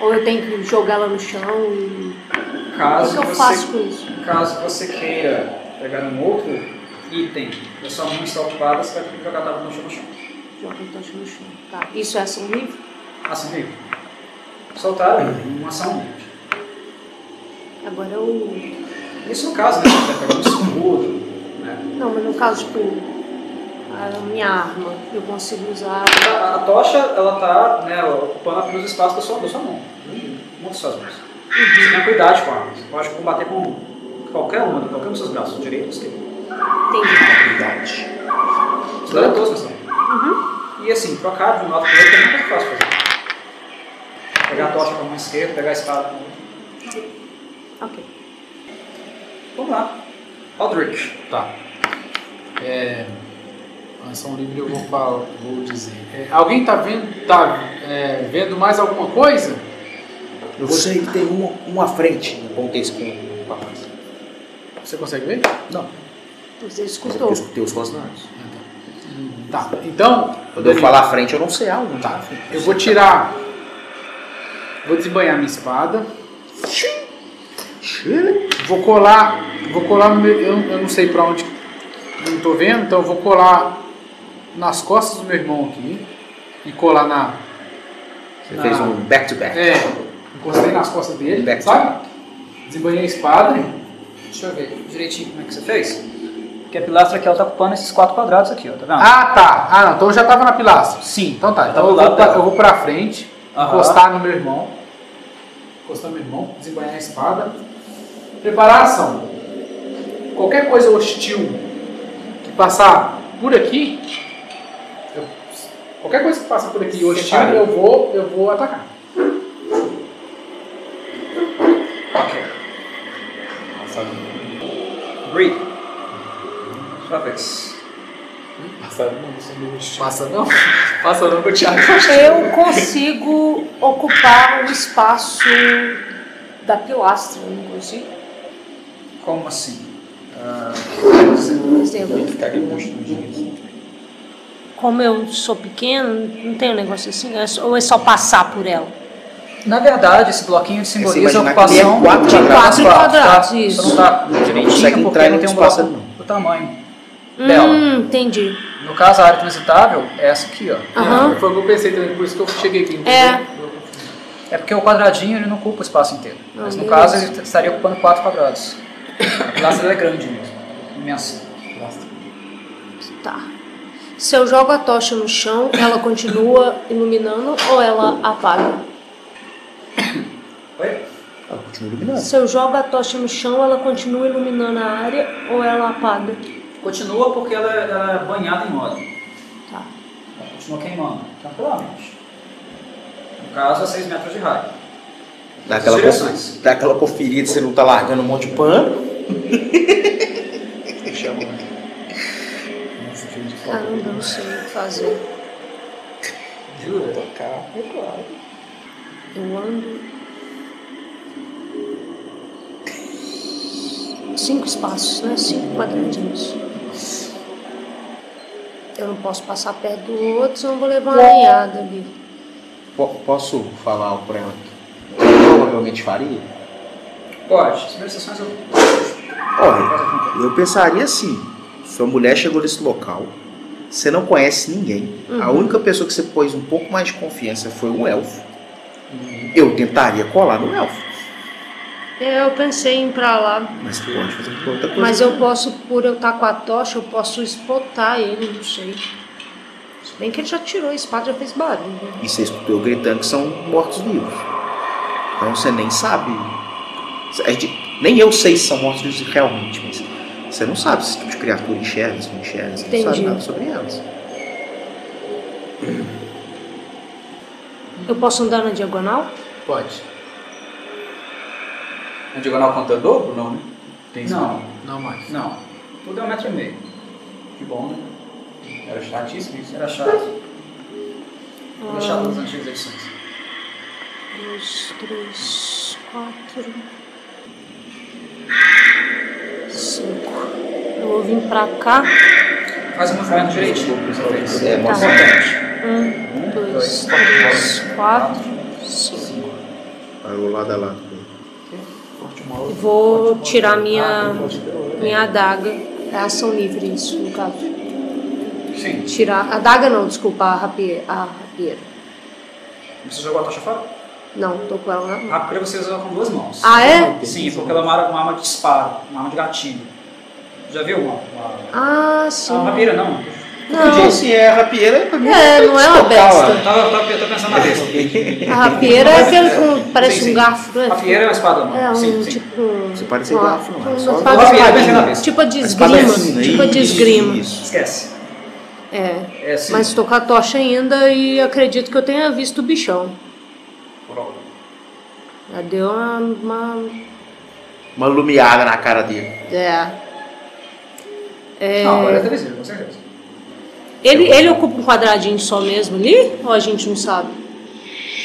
Ou eu tenho que jogar ela no chão? E... O que, Caso que eu você faço com isso? Caso você queira pegar um outro item da sua mão está ocupada, você vai ter que jogar a tábua no chão no chão. Joga a tocha no chão. Tá. Isso é ação livre? Ação livre. Soltar uma ação livre. Agora eu. Isso no caso, né? Você vai pegar um escudo, né? Não, mas no caso, tipo, a minha arma, eu consigo usar. A, a tocha, ela tá né, ocupando apenas o espaço da sua, da sua mão. Uma das suas mãos. Você tenha cuidado com a arma. Você pode combater com qualquer uma, qualquer um dos seus braços, direito ou esquerdo. Entendi. Verdade. Os dois todos mão. E assim, trocar de um lado para o outro é muito fácil fazer. Pegar a tocha com a mão esquerda, pegar a espada com a mão. Ok. Vamos lá. Aldrich. Tá. É, ação livre eu vou, falar, vou dizer. É, alguém tá vendo, tá é, vendo mais alguma coisa? Eu sei que tem uma, uma frente. Apontei isso com o rapaz. Você consegue ver? Não, Você eu escutou. escutei os rosnados. Tá. Então, Quando eu falar à frente, eu não sei algo. Tá. Eu vou tirar. Vou desembanhar minha espada. Vou colar. Vou colar no meu. Eu, eu não sei pra onde. Não tô vendo, então eu vou colar nas costas do meu irmão aqui. E colar na. Você fez um back-to-back. É. Encostei nas costas dele, Back. sabe? Desembanhei a espada. Deixa eu ver direitinho como é que você fez. Porque a pilastra aqui ela tá ocupando esses quatro quadrados aqui, ó. Tá vendo? Ah, tá. Ah, não. Então eu já tava na pilastra. Sim, então tá. Então eu vou, pra, eu vou pra frente, Aham. encostar no meu irmão. Encostar no meu irmão, desembanhar a espada. Preparar a ação. Qualquer coisa hostil que passar por aqui. eu- qualquer coisa que passar por aqui hostil, eu vou, eu vou atacar. Ok. Breathe. Sua vez. Passa não? Passa não, meu Thiago. Eu consigo ocupar o espaço da pilastra, não consigo? Como assim? Ah, Ficaria dias. como eu sou pequeno, não tem um negócio assim? É Ou é só passar por ela? na verdade, esse bloquinho simboliza a é ocupação quatro de quadrados. quatro Quatro quadrados, tá? isso. Você não tá direitinho porque não tem um bloco do tamanho dela. Hum, entendi. No caso, a área transitável é essa aqui, ó. Aham. Foi o que eu pensei também, por isso que eu cheguei aqui. entendeu? É. É porque o quadradinho ele não ocupa o espaço inteiro. Mas no caso, ele estaria ocupando quatro quadrados. A pilastra é grande mesmo. Imensa. Tá. Se eu jogo a tocha no chão, ela continua iluminando ou ela apaga? Oi? Ela continua iluminando. Se eu jogo a tocha no chão, ela continua iluminando a área ou ela apaga? Continua porque ela, ela é banhada em óleo. Tá. Ela continua queimando, tranquilamente. No caso, a 6 metros de raio. Dá aquela, conf- dá aquela conferida, você não tá largando um monte de pano. Caramba, eu não sei o que fazer. Jura? Eu ando. Cinco espaços, né? Cinco quadradinhos. Eu não posso passar perto do outro, senão eu vou levar uma alinhada ali. Po- Posso falar pra ela que provavelmente faria? Pode. As eu. Olha, eu pensaria assim: sua mulher chegou nesse local, você não conhece ninguém, a única pessoa que você pôs um pouco mais de confiança foi um elfo. Eu tentaria colar no elfo, Eu pensei em ir pra lá, mas você pode fazer outra coisa. mas eu posso, por eu estar com a tocha, eu posso espotar ele, não sei. Se bem que ele já tirou a espada, já fez barulho. né? E você escutou eu gritando que são mortos-vivos. Então você nem sabe. Nem eu sei se são mortos-vivos realmente, mas você não sabe se esse tipo de criatura enxerga, se não enxerga, você não sabe nada sobre elas. Eu posso andar na diagonal? Pode. A diagonal conta dobro? Não, né? Tem? Não, Não mais. não. Tudo é um metro e meio. Que bom, né? Era chatíssimo isso. Era chato. Era chato nas antigas edições. dois, três, quatro, cinco. Eu vou vir pra cá. Faz o movimento direitinho. que você fez. É, Tá. Um, dois, três, quatro, cinco. Parou lado a lado. Vou tirar minha, minha adaga É ação livre isso, no caso. Sim. Tirar. A daga não, desculpa, a rapieira. A rapieira. Você jogou a tocha fora? Não, tô com ela na mão. A rapieira você usa com duas mãos. Ah, é? Sim, porque ela é uma, arma- de disparo, uma arma de gatilho. Já viu uma? uma... Ah, sim. Ah, rapieira não. Não, Se é rapieira, pra mim É, não é uma besta. Eu tava, tava, tava pensando na besta. a rapieira é aquele com. Parece Sim, sim. um garfo, né? Rapieira é uma espada, não. É um sim, sim. tipo. um- Você parece uma- garfo, não é? uma espada espadinha. Tipo a de A esgrima. fina, Tipo a de esgrima. Esquece. É. É assim. Mas tô com a tocha ainda e acredito que eu tenha visto o bichão. Já deu uma. uma Uma lumiada na cara dele. é. É, Não, agora é visível, com certeza. Ele, ele ocupa um quadradinho só mesmo ali? Ou a gente não sabe?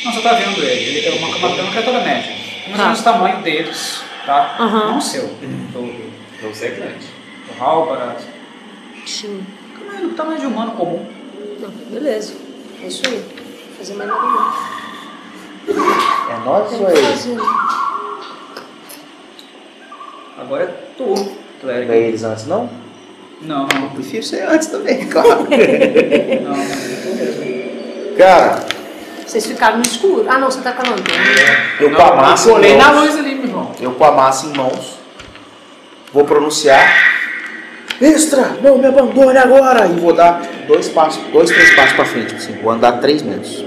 Não, você tá vendo ele. Ele é uma, uma, uma criatura média. Mais ou Tá. menos o tamanho deles, tá? Aham. Não o seu. Do, Então você é grande. do Halbara. Sim. Tamanho, tamanho de humano comum. Não, beleza. É isso aí. Vou fazer mais nada não. É nós ou é ele? Agora é tu, clérigo. Não é eles antes, não? Não, não. Eu prefiro ser antes também, claro. Não, não. Cara, Vocês ficaram no escuro. Ah, não, você tá com a lanterna. eu com a massa colei em na mãos, luz ali, meu irmão. eu com a massa em mãos, vou pronunciar Extra, não me abandone agora! E vou dar dois passos, dois, três passos pra frente, assim, vou andar três metros.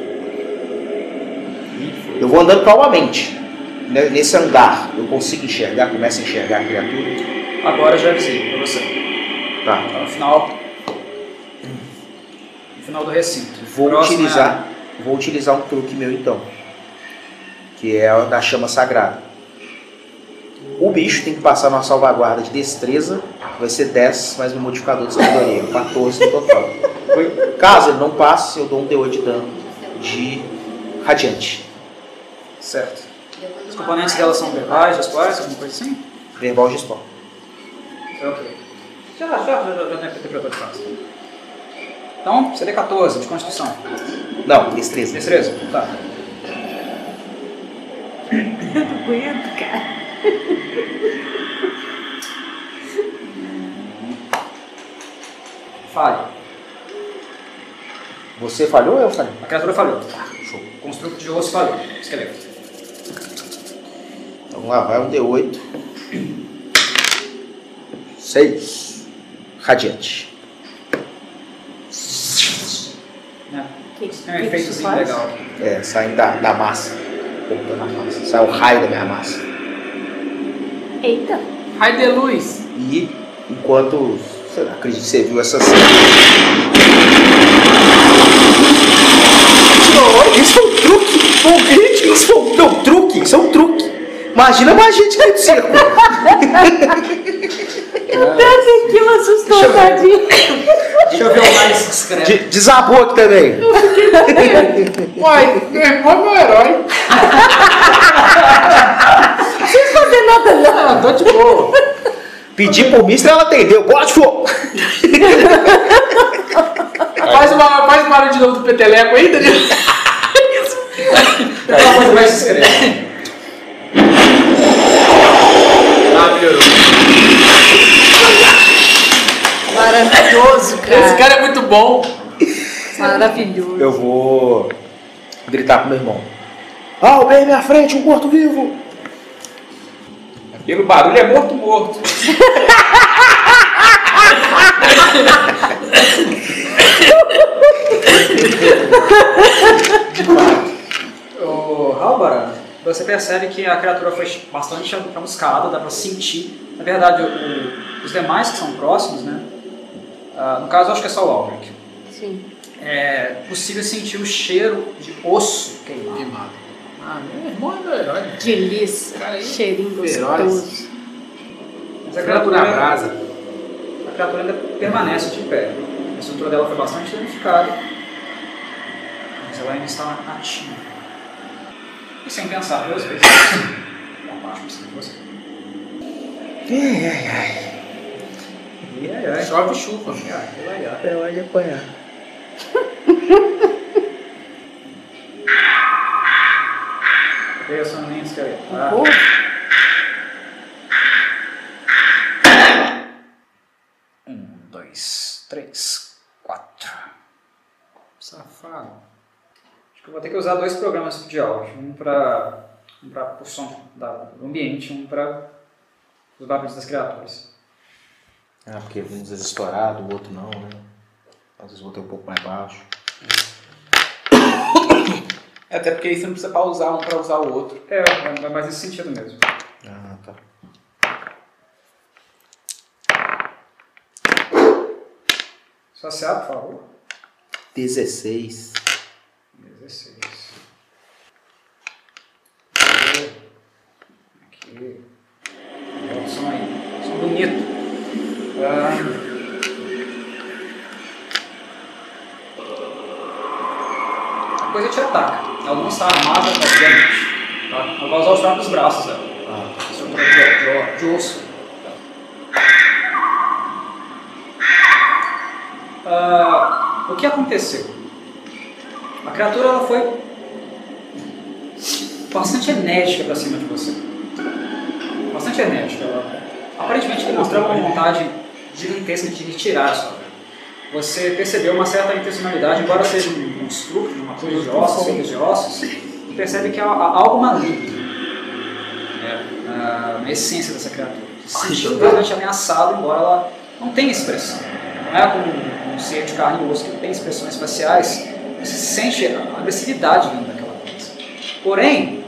Eu vou andando calmamente. Nesse andar, eu consigo enxergar, começo a enxergar a criatura. Agora já é visível pra você. Tá. Tá no final. No final do recinto. Vou Próximo é utilizar, vou utilizar um truque meu então, que é o da chama sagrada. O bicho tem que passar numa salvaguarda de destreza, vai ser 10 mais um modificador de sabedoria, 14 no total. Caso ele não passe, eu dou um D8 de dano de radiante. a- Certo. Os componentes dela são verbais, gestuais, alguma coisa assim? Verbal gestual. Ok. Já, já, já, já, já tem interpretador de classe. Então, CD 14 de Constituição. Não, destreza. Destreza? Tá. aguento, cara. Falha. Você falhou ou eu falhei? A criatura falhou. Show. O construto de osso falhou. Esqueleto. Vamos lá, vai um D8. 6. Radiante. Que, um efeitozinho legal. É, saindo da, da massa. Cortando a massa. Sai o raio da minha massa. Eita. Raio de luz. E enquanto. Sei lá, acredito que você viu essa cena. Não, isso é um truque! Bom, gente, isso é um, não, truque, isso é um truque. Imagina mais gente dentro do circo. Até aqui me assustou, Deixa eu ver. tadinho. Deixa eu ver o mais discreto. De- desabou aqui também. Uai, meu irmão é meu herói. Não fazer nada, não. Ah, tô de boa. Pedi por mim, ela atendeu. Gosto de fogo. Faz, uma, faz o barulho de novo do peteleco aí, Danilo. É uma coisa mais discreta. Ah, melhorou. Maravilhoso, cara. Esse cara é muito bom. Maravilhoso. Eu vou gritar pro meu irmão. Ah, bem minha frente, um morto vivo. Pelo barulho é morto, morto. O Halbara, você percebe que a criatura foi bastante chamuscada, dá pra sentir. Na verdade, o- os demais que são próximos, né? Ah, no caso, acho que é só o Albrecht. Sim. É possível sentir o cheiro de osso queimado. Queimado. Ah, meu irmão é meu herói. Delícia. Cara, aí, Cheirinho gostoso. Mas a criatura, na brasa. a criatura ainda permanece de pé. A estrutura dela foi bastante danificada, mas ela ainda está ativa. E sem pensar duas vezes, dá baixo por cima de você. Ai, ai, ai. E ai, ai. Chove chuva. Né? Ah, é Até hora de apanhar. Pega só nem esse cara. Um, dois, três, quatro. Safado. Acho que eu vou ter que usar dois programas de áudio. Um para um para o som da, do ambiente, um para os barulhos das criaturas. Ah, porque um às vezes estourado, o outro não, né? Às vezes o outro é um pouco mais baixo. É, Até porque aí você não precisa pausar um pra usar o outro. É, é é mais nesse sentido mesmo. Ah, tá. Só se abre, por favor. 16. 16. Aqui. Aqui. Olha o som aí. Som bonito. Ah. A coisa te ataca. Ela não está armada, obviamente. Tá? Ela vai usar os próprios braços dela. Ah, tá. Estrutura de, de, de osso. Ah, o que aconteceu? A criatura ela foi bastante enérgica para cima de você. Bastante enérgica. Ela aparentemente demonstrava uma vontade gigantesca de tirar a sua vida. Você percebeu uma certa intencionalidade, embora seja um, um estrupo, uma coisa de ossos, feitos de ossos, e percebe que há, há algo maligno né, na, na essência dessa criatura. Se realmente ameaçado, embora ela não tenha expressão. Não é como um, um ser de carne e osso que tem expressões faciais, você sente a agressividade dentro daquela coisa. Porém,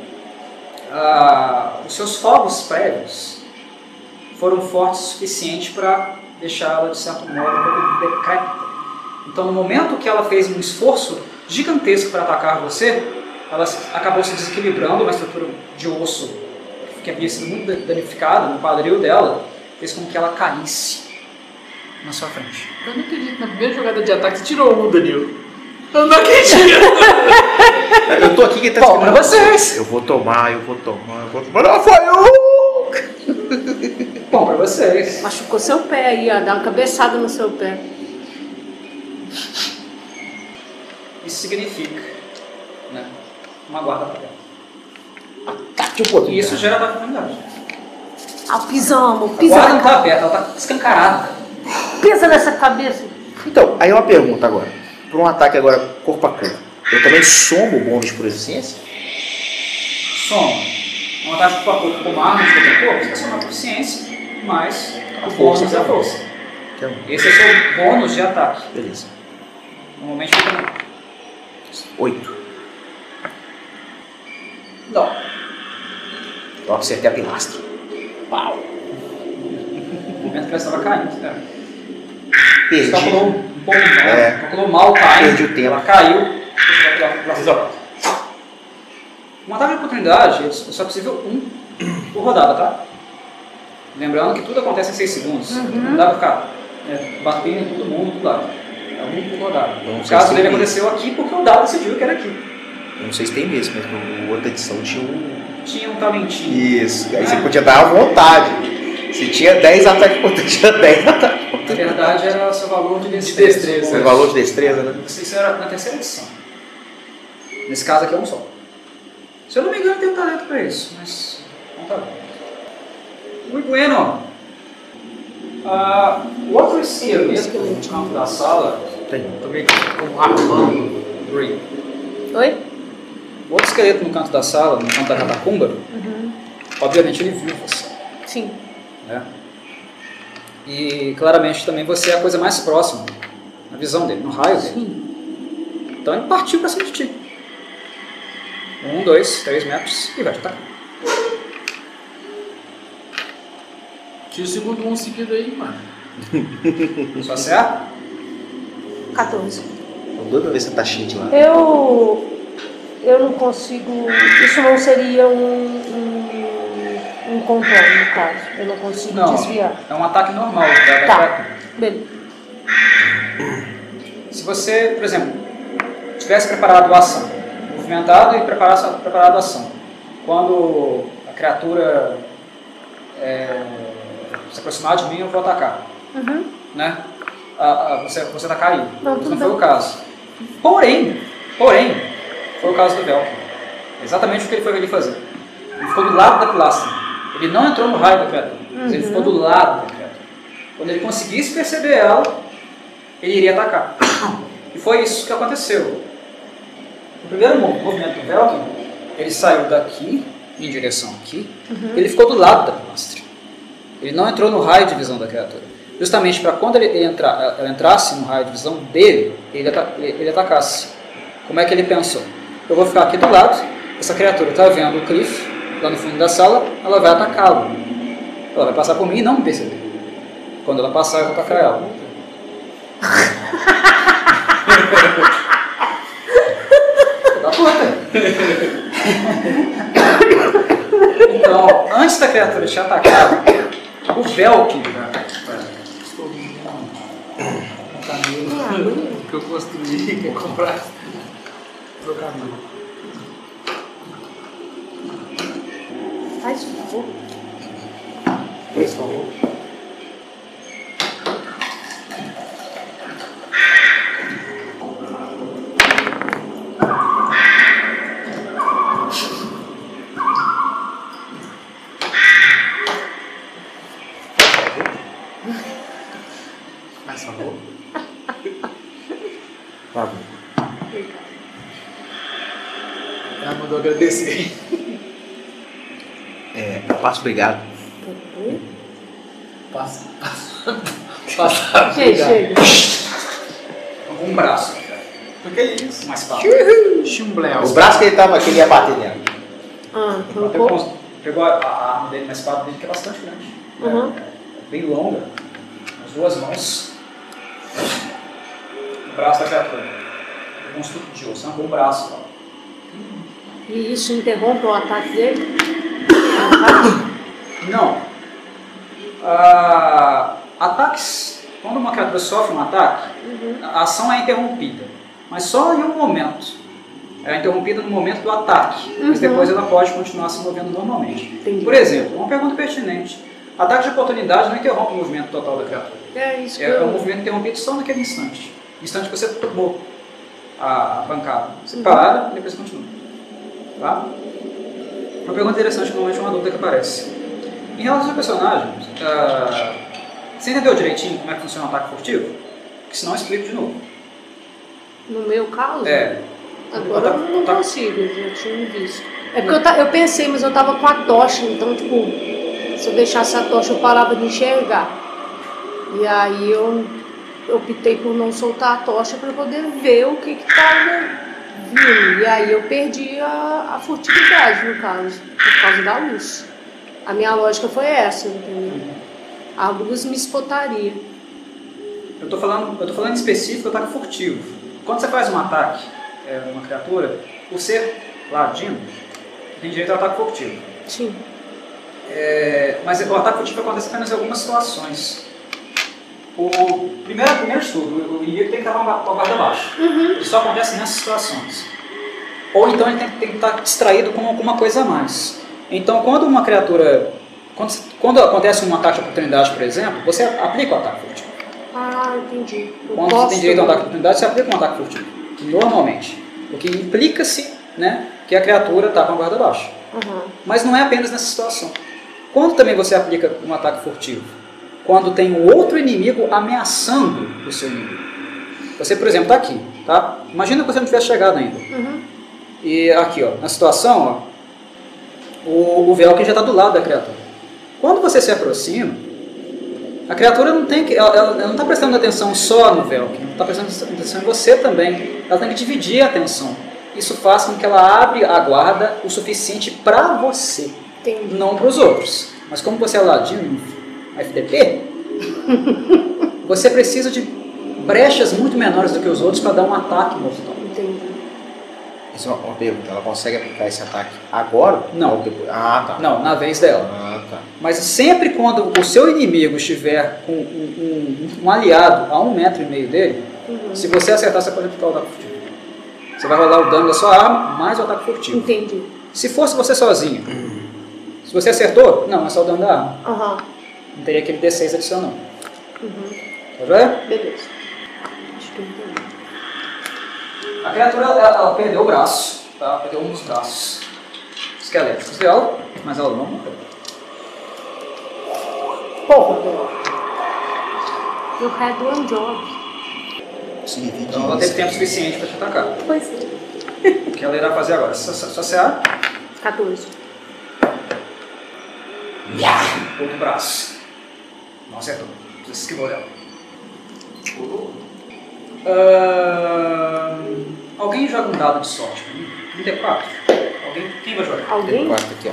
ah, os seus fogos prévios foram fortes o suficiente para deixá-la, de certo modo, um pouco decrépita. Então, no momento que ela fez um esforço gigantesco para atacar você, ela acabou se desequilibrando, uma estrutura de osso que havia sido muito danificada no quadril dela, fez com que ela caísse na sua frente. Eu não acredito. Na primeira jogada de ataque, você tirou um, Danilo. Eu não acredito. Eu tô aqui que tá Bom, pra vocês. Eu vou tomar, eu vou tomar, eu vou tomar. Não, foi um! Bom, para vocês. Machucou seu pé aí, ó. Dá uma cabeçada no seu pé. Isso significa né, uma guarda para ela. Ataque oportunidade. E isso gera ataque de oportunidade. Ah, pisamos, A guarda não está aberta, ela está escancarada. pisa nessa cabeça. Então, aí uma pergunta agora. Para um ataque agora corpo a corpo, eu também somo o bônus por eficiência? Soma. Um ataque com a corpo com uma arma de qualquer corpo, você vai somar proficiência, mais A o força bônus da força. Que é um. Esse é o seu bônus de ataque. Beleza. Normalmente fica no... Oito. Não. Ó, acertei a pilastra. Pau. No momento que ela estava caindo, né? Você Perdi. calculou um pouco mal, É. calculou mal o time. Perdi o tempo. Ela caiu. Você vai tirar pra cima. Um ataque de oportunidade, é só possível um por rodada, tá? Lembrando que tudo acontece em 6 segundos. Não dá pra ficar é, batendo em todo mundo do lado. É um rodada. Então, o caso dele aconteceu aqui porque o dado decidiu que era aqui. Eu não sei se tem mesmo, mas no outra edição tinha um. Tinha um talentinho. Isso. Aí você podia dar à vontade. Se tinha 10 ataques importantes, tinha 10 ataques Na verdade, era seu valor de destreza. destreza. Seu valor de destreza, né? Isso era na terceira edição. Nesse caso aqui é um só. Se eu não me engano, tem um talento pra isso, mas não tá bom. Muito bueno. Ah, o outro esqueleto no campo da sala, Tem. também com Armando Green. Oi? O outro esqueleto no canto da sala, no canto da catacumba, obviamente ele viu você. Sim. né? E claramente também você é a coisa mais próxima na visão dele, no raio dele. Sim. Então ele partiu pra cima de ti. Um, dois, três metros e vai te atacar. Tira o segundo um seguido aí, mano. Só acerta? 14. Tô doido pra ver essa taxinha de lá. Eu. Eu não consigo. Isso não seria um. um, um controle, no caso. Eu não consigo Não, desviar. é um ataque normal. Tá? Tá. Beleza. Se você, por exemplo, tivesse preparado a ação, movimentado e preparado, preparado a ação, quando a criatura é, se aproximar de mim, eu vou atacar. Uhum. Né? Ah, ah, você, você tá caído. Não, não foi bem. o caso. Porém, porém, foi o caso do Velcro. Exatamente o que ele foi ali fazer. Ele ficou do lado da pilastra. Ele não entrou no raio da criatura, mas ele Uhum. ficou do lado da criatura. Quando ele conseguisse perceber ela, ele iria atacar. E foi isso que aconteceu. O primeiro mo- movimento do Velkin, ele saiu daqui, em direção aqui, ele ficou do lado da pilastra. Ele não entrou no raio de visão da criatura. Justamente para quando ele, entrar, ela entrasse no raio de visão dele, ele, ele, ele atacasse. Como é que ele pensou? Eu vou ficar aqui do lado, essa criatura está vendo o Cliff lá no fundo da sala, ela vai atacá-lo. Ela vai passar por mim e não me perceber. Quando ela passar, eu vou atacar ela. da puta. Então, antes da criatura te atacar, o Velk. que eu construí, quer comprar trocador. Faz favor. Por favor. Faz favor. Por favor. Ela mandou agradecer. Passo obrigado. Passa. Passa. Chega, chega. Um braço. O que é isso? Mais fácil. Chumbléu. O braço que ele tava, que ele ia bater nele. Ah, Pegou, arrancou. pegou a, a arma dele, uma espada dele que é bastante grande. Uhum. É, bem longa. As duas mãos. O braço da criatura. Um construto de osso, arrancou o braço. ó. E isso interrompe o ataque dele? Não. Ah, ataques. Quando uma criatura sofre um ataque, a ação é interrompida. Mas só em um momento. Ela é interrompida no momento do ataque. Mas Uhum. depois ela pode continuar se movendo normalmente. Entendi. Por exemplo, uma pergunta pertinente. Ataque de oportunidade não interrompe o movimento total da criatura. É isso É, é um movimento interrompido só naquele instante. Instante que você tomou a, pancada. Você para e depois continua. Tá? Uma pergunta interessante, normalmente é uma dúvida que aparece. Em relação ao personagem, ah, você entendeu direitinho como é que funciona o ataque furtivo? Que senão eu explico de novo. No meu caso? É, Agora eu não Tá- consigo, eu já tinha visto. É porque eu, eu pensei, mas eu tava com a tocha, então, tipo, se eu deixasse a tocha, eu parava de enxergar. E aí eu, eu optei por não soltar a tocha para poder ver o que que tava vindo. E aí eu perdi a, a furtividade, no caso, por causa da luz. A minha lógica foi essa, entendeu? A luz me espotaria. Eu estou falando, eu tô falando em específico ataque furtivo. Quando você faz um ataque é, uma criatura, por ser ladino, tem direito ao ataque furtivo. Sim. É, mas o ataque furtivo acontece apenas em algumas situações. O primeiro, primeiro estudo, o inimigo tem que estar com a guarda baixa. Isso só acontece nessas situações. Ou então ele tem, tem que estar distraído com alguma coisa a mais. Então, quando uma criatura. Quando, quando acontece um ataque de oportunidade, por exemplo, você aplica o ataque furtivo. Ah, entendi. Eu Quando você tem direito a um ataque de oportunidade, você aplica um ataque furtivo. Normalmente. Porque implica-se né, que a criatura está com a guarda baixa. Aham. Mas não é apenas nessa situação. Quando também você aplica um ataque furtivo? Quando tem um outro inimigo ameaçando o seu inimigo. Você, por exemplo, está aqui, tá? Imagina que você não tivesse chegado ainda. Uhum. E aqui, ó, na situação, ó, o, o Velkin já está do lado da criatura. Quando você se aproxima, a criatura não tem que, ela, ela- não está prestando atenção só no Velkin, ela está prestando atenção em você também. Ela tem que dividir a atenção. Isso faz com que ela abre a guarda o suficiente para você, Entendi. não para os outros. Mas como você é ladino, FTP, você precisa de brechas muito menores do que os outros para dar um ataque mortal. Entendi. Isso é uma, uma pergunta. Ela consegue aplicar esse ataque agora? Não. Ah, tá. Não, na vez dela. Ah, tá. Mas sempre quando o seu inimigo estiver com um, um- um aliado a um metro e meio dele, Uhum. se você acertar, você pode aplicar o ataque furtivo. Você vai rolar o dano da sua arma mais o ataque furtivo. Entendi. Se fosse você sozinho, se você acertou, não, é só o dano da arma. Aham. Não teria aquele D6 adicional. Uhum. Tá vendo? Beleza. Acho que eu entendi. A criatura ela, ela perdeu o braço, tá? perdeu um dos braços esqueléticos dela, mas ela não morreu. Porra. You had one job. Então ela teve tempo suficiente para te atacar. Pois é. O que ela irá fazer agora? Só, só, só CA, 14. outro braço. Não acertou. Você esquivou dela. Ahn, alguém joga um dado de sorte pra mim? 34. Alguém? Quem vai jogar? Tem Alguém? quatro aqui, ó.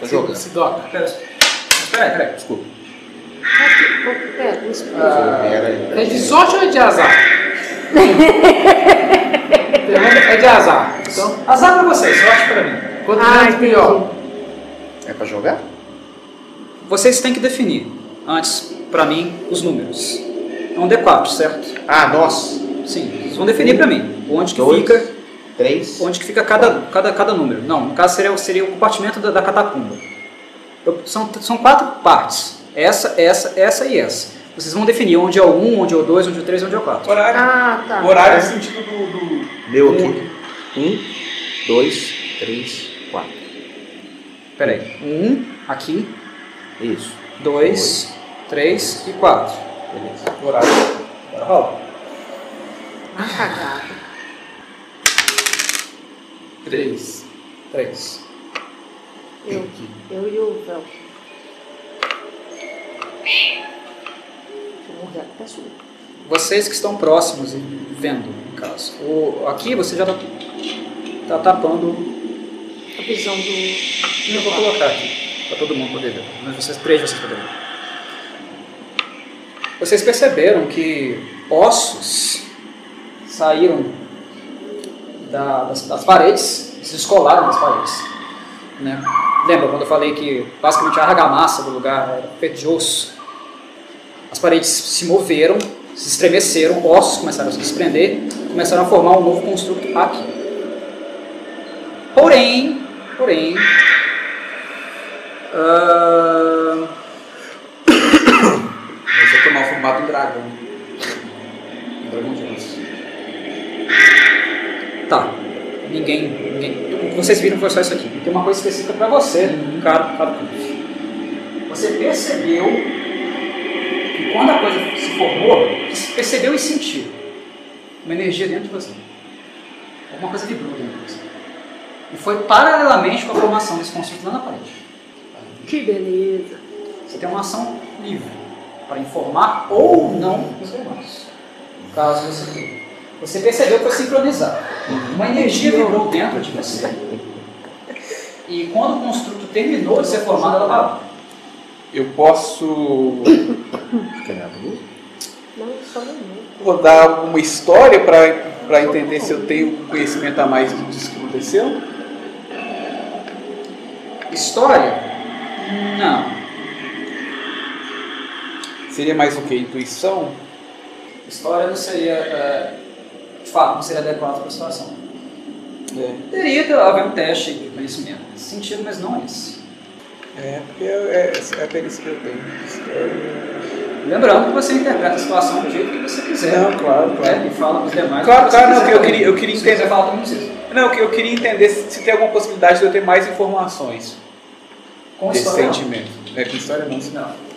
Tá jogando. Sidoca. Pera, pera, pera. Desculpa. Aqui, Pera. Ah, aí. É de sorte ou é de azar? É de azar. Então, Azar pra vocês, sorte pra mim. quanto Ah, menos, melhor. É pra jogar? Vocês têm que definir, antes, pra mim, os números. É um D4, certo? Ah, nós. Sim, vocês vão definir pra mim. Onde que Dois. fica, Três. onde que fica cada, cada, cada número. Não, no caso seria, seria o compartimento da, da catacumba. Eu- são, são quatro partes. Essa, essa, essa e essa. Vocês vão definir onde é o 1, onde é o 2, onde é o 3, onde é o 4. Horário, Ah, tá. horário no sentido do, do- Meu aqui. Um, dois, três, quatro. Pera aí. 1, aqui, Isso. 2, 3 e 4. Beleza. horário. Agora rola. Ah, cagada. 3. 3. Eu, eu e o Vel. Vou morrer até sua. Vocês que estão próximos e vendo, no caso. O, aqui você já está tá tapando. A visão do. Eu vou colocar aqui, para todo mundo poder ver. Mas vocês, três vocês poderem ver. Vocês perceberam que ossos saíram da- das, das paredes, se descolaram das paredes. Né? Lembra quando eu falei que basicamente a argamassa do lugar era feita de osso? As paredes se moveram, se estremeceram, ossos começaram a se desprender, começaram a formar um novo construto aqui. Porém, porém, ah, Você vai tomar o formato do dragão. Dragão de Osso. Tá. Ninguém, ninguém. O que vocês viram foi só isso aqui. Tem uma coisa específica pra você, cara, cara. Você percebeu que quando a coisa se formou, você percebeu e sentiu uma energia dentro de você. Alguma coisa vibrou dentro de você. E foi paralelamente com a formação desse construto lá na parede. Que beleza. Você tem uma ação livre para informar ou não os demais. Caso você queira. Você percebeu que foi sincronizar. Uma energia vibrou dentro de você. E quando o construto terminou de ser formado, ela parou. Eu posso rodar alguma história para entender se eu tenho conhecimento a mais disso que aconteceu? História? Não. Seria mais o que? Intuição? História não seria. É, de fato, não seria adequado para a situação. É, Teria que haver um teste de conhecimento nesse sentido, mas não esse. é porque é, é a perícia que eu tenho. História. Lembrando que você interpreta a situação do jeito que você quiser. Não, claro, claro. né? E fala os demais. Claro, que claro, não, quiser eu queria- eu queria Se você entender. falar também precisa. Não, eu queria entender se, se tem alguma possibilidade de eu ter mais informações Com desse história, não. sentimento. É, com história não. Não.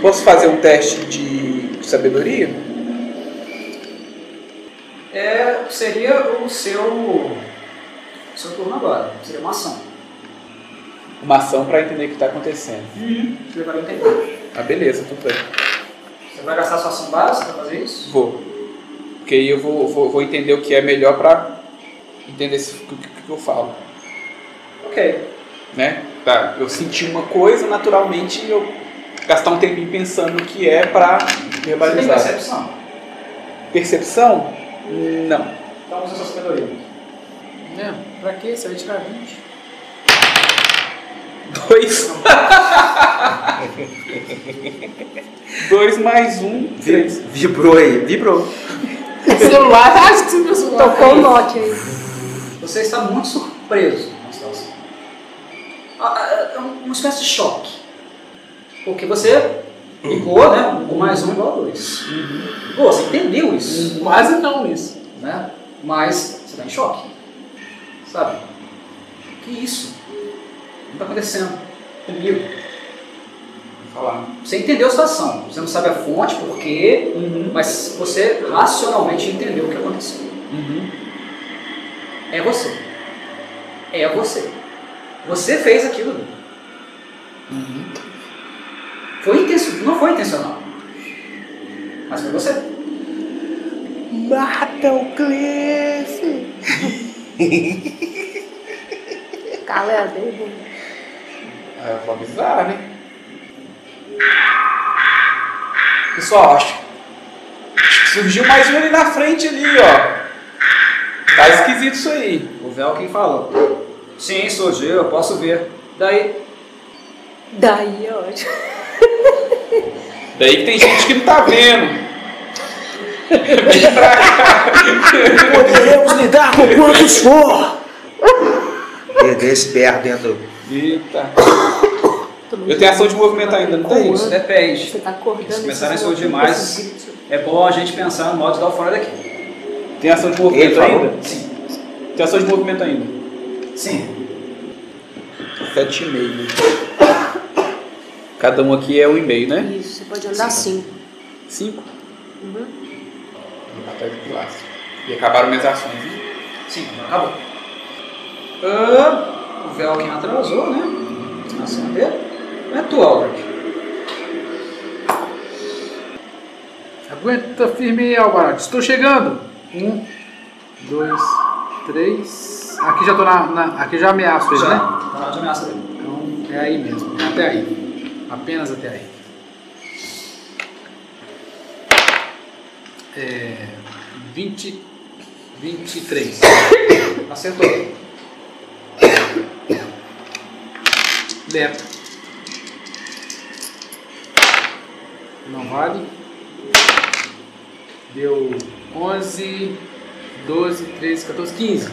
Posso fazer um teste de sabedoria? É, seria o seu, seu turno agora. Seria uma ação. Uma ação para entender o que está acontecendo. Você vai entender. Ah, beleza, tudo bem. Você vai gastar sua ação básica para fazer isso? Vou. Porque aí eu vou, vou, vou entender o que é melhor para entender o que, que eu falo. Ok. Né? Tá, eu senti uma coisa, naturalmente eu gastar um tempinho pensando o que é para Você tem verbalizar. percepção? Percepção? Não. Então usa sua sabedoria. É, pra quê? Você vai tirar 20. Dois. Dois mais um, três. Vibrou aí, vibrou. celular, acho que você o celular. Tocou o note aí. Você está muito surpreso situação. Ah, ah, É uma espécie de choque. Porque você ligou, né? Um mais um igual a dois. Pô, você entendeu isso. Quase não isso. né? Mas você está em choque. Sabe? Que isso? O que está acontecendo comigo? falar. Você entendeu a situação. Você não sabe a fonte, por quê, mas você racionalmente entendeu o que aconteceu. É você. É você. Você fez aquilo. Foi intencional. Não foi intencional. Mas foi você. Mata o Clefe! Galera, deu ruim. É, eu vou avisar, né? Pessoal, acho, que surgiu mais um ali na frente ali, ó. Tá esquisito isso aí. O Velkin falou. Sim, sou eu, eu posso ver. Daí, Daí é ótimo. Daí que tem gente que não tá vendo. Poderemos lidar com quantos for! Perder esse pé dentro. Eita. Eu tenho ação de movimento ainda, não tem isso depende. Você tá acordando. Se começarem a surgir mais-. É bom a gente pensar no modo de dar o fora daqui. Tem ação de movimento ainda? Sim. Tem ação de movimento ainda. Sim. Sete e meio. Cada um aqui é um e meio, né? Isso, você pode andar assim. Cinco. Uhum. Até de clássico. E acabaram minhas ações, né? Sim, acabou. Ah, o Velkin atrasou, né? A ação dele. É tu, Albert. Aguenta firme aí, Alvarado. Estou chegando. Um, dois, três. Aqui já tô na. na- aqui já ameaço ele, Já. né? Na de ameaça dele. Então é aí mesmo. Até aí. Apenas até aí. É. 20. 23. Acertou. Leto. Não vale. Deu 11, 12, 13, 14, 15.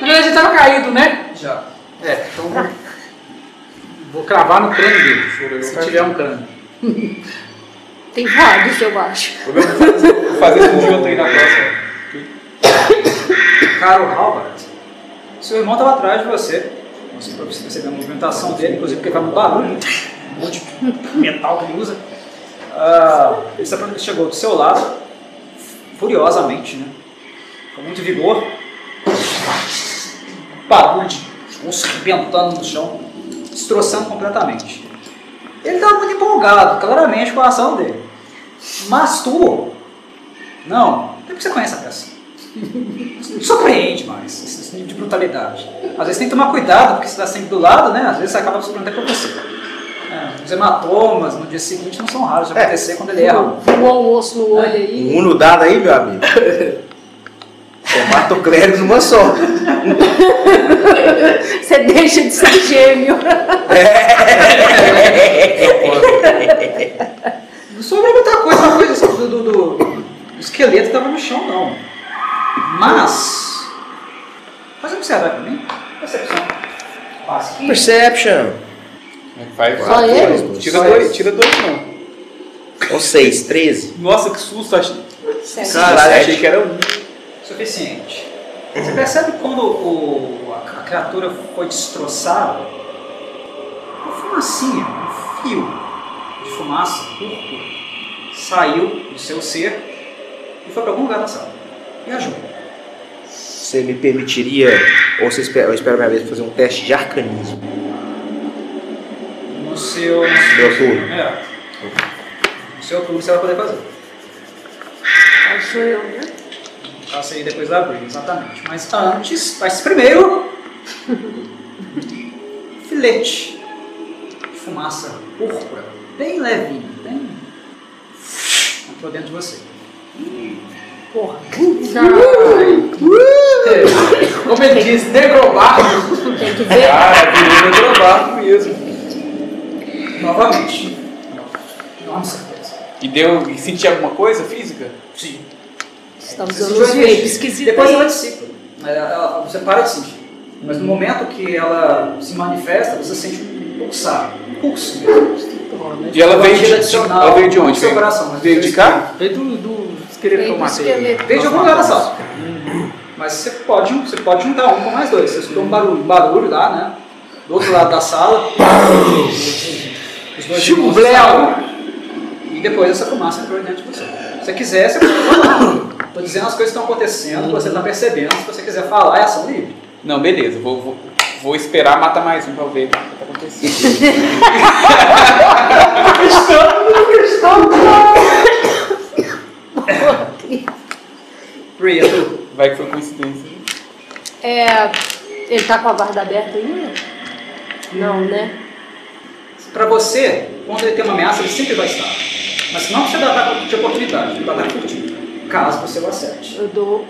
Na verdade, ele tava caído, né? Já. É, então vou, vou cravar no crânio dele, se tiver um crânio. Tem vários, eu acho. Vou fazer esse junto aí na próxima. Caro Halbert, seu irmão estava atrás de você. Você pode perceber a movimentação dele, inclusive porque vai um barulho, um monte de metal que ele usa. Ah, ele chegou do seu lado, furiosamente, né? com muito vigor. Barulho de osso arrebentando no chão, destroçando completamente. Ele estava muito empolgado, claramente, com a ação dele. Mas tu, não, é porque você conhece a peça. Não surpreende mais, esse nível de brutalidade. Às vezes tem que tomar cuidado, porque você está sempre do lado, né? Às vezes você acaba surpreendendo até pra você. É, os hematomas no dia seguinte não são raros de É. acontecer quando ele erra. Voou um osso no olho aí. Um no dado aí, meu amigo. Você mata o clérigo numa só. Você deixa de ser gêmeo. Não sobrou muita coisa, uma coisa assim, do, do, do- esqueleto estava no chão, não. Mas. Faz observar pra mim. Percepção. Perception. É faz? Só ele? dois. Tira dois, tira dois não. Ou seis, 13. Nossa, que susto, achei. Caralho, achei que era um. Suficiente. Você percebe quando o, a, a criatura foi destroçada? Uma fumacinha, um fio de fumaça púrpura saiu do seu ser e foi para algum lugar da sala. E ajuda. Você me permitiria, ou você espera, eu espero a minha vez fazer um teste de arcanismo. No seu. No Meu turno. É. No seu turno você vai poder fazer. Sou eu, né? Faça aí depois da briga, exatamente. Mas antes, faz primeiro. filete de fumaça púrpura, bem levinho, bem. entrou dentro de você. Porra. Como ele disse, negrobarco. Tem que ver. Cara, virou negrobarco mesmo. Novamente. Certeza. E deu. E senti alguma coisa física? Sim. Você tá Você usando os vapes esquisitos Depois ela dissipa. Ela- Você para de sentir. Mas no momento que ela se manifesta, você sente um pulsar. Um pulso mesmo. E ela batida de, ela veio de onde? seu Veio, coração, no de cá? Veio do, do esqueleto que eu matei. Veio de algum lugar da sala. Mas você pode, você pode juntar um com mais dois. Você escutou um barulho, um barulho lá, né? do outro lado da sala. Os dois Chico estavam, E depois essa fumaça entrou dentro de você. Se você quiser, você pode falar. Estou dizendo as coisas que estão acontecendo, que você está percebendo. Se você quiser falar, é ação livre. Não, beleza. Vou, vou, vou esperar matar mais um pra ver o que tá acontecendo. Priya, tu. Vai que foi coincidência. É, ele tá com a guarda aberta ainda? Não, né? Pra você, quando ele tem uma ameaça, ele sempre vai estar. Mas não você dá ataque de oportunidade, ele vai dar furtivo. Caso você o acerte. Eu dou.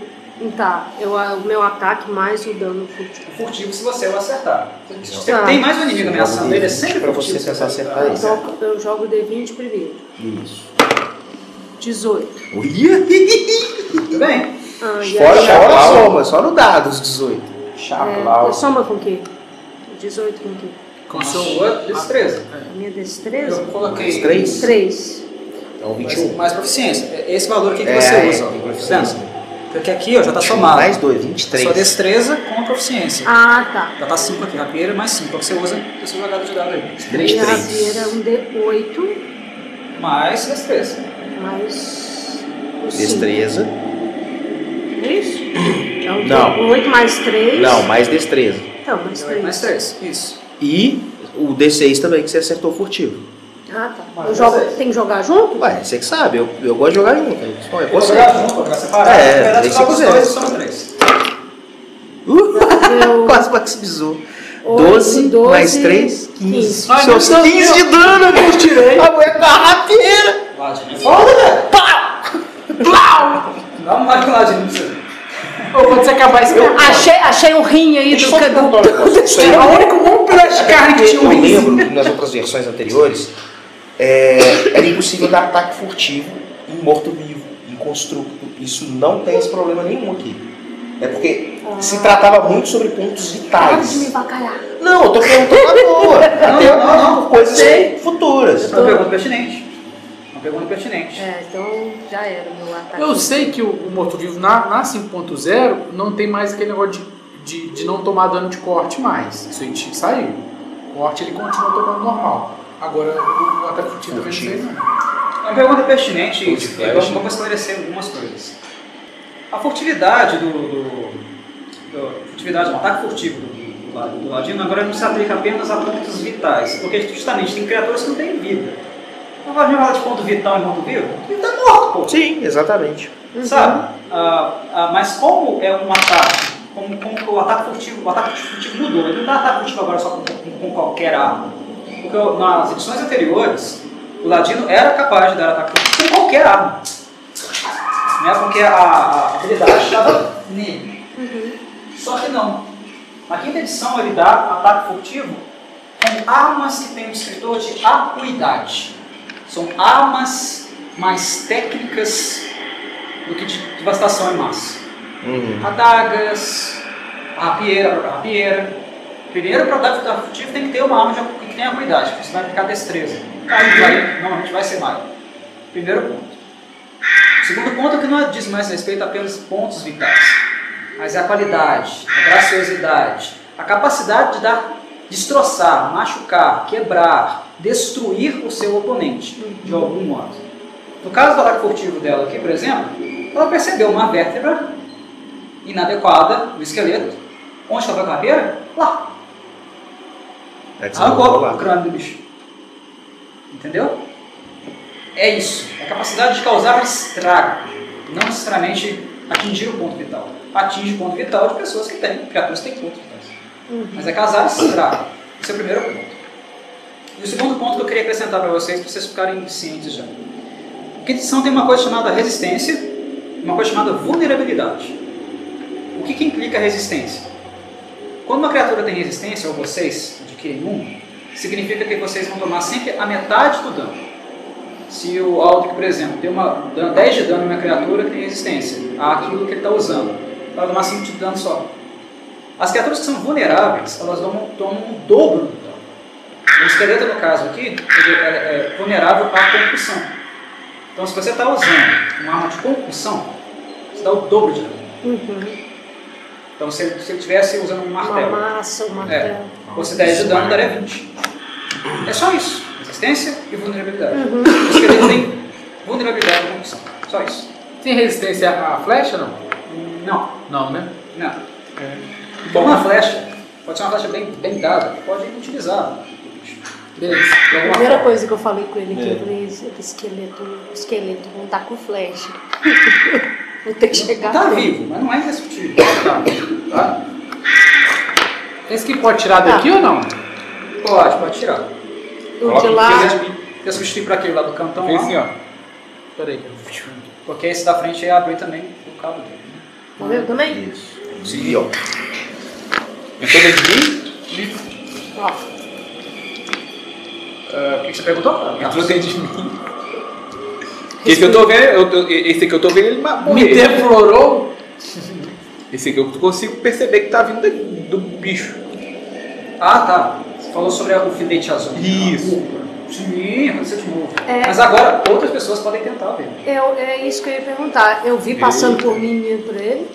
Tá, eu, o meu ataque mais o dano furtivo. Furtivo se você o acertar. Se você Tá. tem mais um inimigo ameaçando ele, é sempre Pra você tentar acertar Eu jogo, eu jogo D20 primeiro. Isso. 18. Tudo bem? Ah, Fora, fora a soma, só no dado os 18. é, Chaplau. soma com o quê? 18 com o quê? Com a sua destreza. A minha destreza? Eu coloquei 3? 3. Então mais, 21. mais proficiência. É Esse valor aqui que É, você é, usa. Tá proficiência. Porque aqui ó, já está somado. Mais 2, 23. Sua destreza com a proficiência. Ah, tá. Já tá 5 aqui, rapieira mais 5. Você usa a sua jogada de dado aí. 3, Minha 3. rapieira é um D8 Mais destreza. mais o 5. Destreza. É isso? É um Não. 8 mais 3. Não, mais destreza. Então, mais 3. Mais 3. Isso. E o D6 também, que você acertou furtivo. Ah, tá. Eu jogo, tem que jogar junto? Ué, você que sabe, eu, eu gosto de jogar junto. É só- é você. jogar junto, jogar separado. É, Na verdade, aí joga se os quiser. dois e soma 3. Eu- Quase maximizou. Oito, 12, 12, mais 3, 15. 15. Ai, Seus meu Deus. 15 de dano, eu tirei. A mulher carrapeira. Foda, velho. Dá um mais pro ladinho pra você. Ô, quando você acabar esse. Achei, achei um rim aí do eu aí É o único bom pedaço de carne que tinha um Eu riso. lembro que nas outras versões anteriores é, era impossível dar ataque furtivo em morto-vivo, em construto. Isso não tem esse problema nenhum aqui. É porque se tratava muito sobre pontos Para de me vitais. Não, eu tô perguntando à toa. Até não, não. por coisas Sei. futuras. Uma pergunta pertinente. Uma pergunta pertinente. É, então já era o meu ataque. Eu sei que o, o morto-vivo na, na 5.0 não tem mais aquele negócio de, de, de não tomar dano de corte mais. Isso aí tinha- saiu. O corte ele continua tomando normal. Agora o, o ataque furtivo também não sei não. Uma pergunta pertinente, flash. Eu vamos esclarecer algumas coisas. A furtividade do. do, do furtividade, não, ataque furtivo do, do, do ladino agora não se aplica apenas a pontos vitais, porque justamente tem criaturas que não têm vida. Não vai falar de ponto vital e ponto vivo? Ele tá morto, pô. Sim, exatamente. Sabe? Ah, ah, mas como é um ataque, como, como o ataque furtivo, o ataque furtivo mudou, ele não dá ataque furtivo agora só com, com, com qualquer arma. Porque o- nas edições anteriores, o Ladino era capaz de dar ataque furtivo com qualquer arma. Né? Porque a, a habilidade estava nele. Só que não. Na quinta edição ele dá ataque furtivo com armas que tem um descritor de acuidade. São armas mais técnicas do que de devastação em massa. Uhum. Adagas, a rapieira, a própria rapieira. Primeiro, para dar ataque furtivo tem que ter uma arma de- acuidade, porque você vai aplicar destreza. Aí vai, normalmente vai ser maio. Primeiro ponto. O segundo ponto é que não diz mais respeito a apenas pontos vitais, mas é a qualidade, a graciosidade, a capacidade de dar, destroçar, machucar, quebrar, destruir o seu oponente, de algum modo. No caso do ataque furtivo dela aqui, por exemplo, ela percebeu uma vértebra inadequada no esqueleto. Onde estava a carreira? Lá. É que vai o crânio do bicho. Entendeu? É isso. É a capacidade de causar estrago. Não necessariamente atingir o ponto vital. Atinge o ponto vital de pessoas que têm, criaturas que têm pontos vitais. Mas é causar estrago. Esse é o primeiro ponto. E o segundo ponto que eu queria acrescentar para vocês, para vocês ficarem cientes já. Quinta edição tem uma coisa chamada resistência e uma coisa chamada vulnerabilidade. O que, que implica resistência? Quando uma criatura tem resistência, ou vocês adquirem um, significa que vocês vão tomar sempre a metade do dano. Se o Aldrich, por exemplo, tem uma, dan- 10 de dano em uma criatura que tem resistência àquilo que ele está usando, vai tomar 5 de dano só. As criaturas que são vulneráveis, elas tomam, tomam o dobro do dano. O esqueleto, no caso aqui, é, é vulnerável à concussão. Então, se você está usando uma arma de concussão, você dá o dobro de dano. Uhum. Então, se ele se ele estivesse usando um Uma martelo, massa, um martelo. Porcentagem de dano daria 20. É só isso. Resistência e vulnerabilidade. O esqueleto tem vulnerabilidade e condição. Só isso. Tem resistência à flecha não? Não, Não, né? não. Bom, uma flecha, pode ser uma flecha bem, bem dada, pode utilizar. Beleza. A primeira forma. coisa que eu falei com ele aqui, É. eu falei, esqueleto, o esqueleto não tá com flecha. Vou ter que chegar Tá nele. vivo, mas não é indestrutível. Tá? Esse aqui pode tirar daqui Tá. ou não? Pode, pode tirar. O de lá, Eu substituir para aquele lá do cantão Fez lá, assim, ó. Peraí. porque esse da frente ia abrir também o cabo dele. né? morreu também? Isso. Sim, ó. Entrou dentro de mim? Ó, Ah, o que, que você perguntou? Entrou dentro de mim. Esse que eu tô vendo, eu tô- esse que eu tô vendo, ele ma- Me deflorou? Esse aqui eu consigo perceber que tá vindo do bicho. Ah, tá. Você falou sobre o filete azul. Isso. Sim, aconteceu de novo. É. Mas agora outras pessoas podem tentar ver. eu, é isso que eu ia perguntar. Eu vi passando por mim e indo por ele.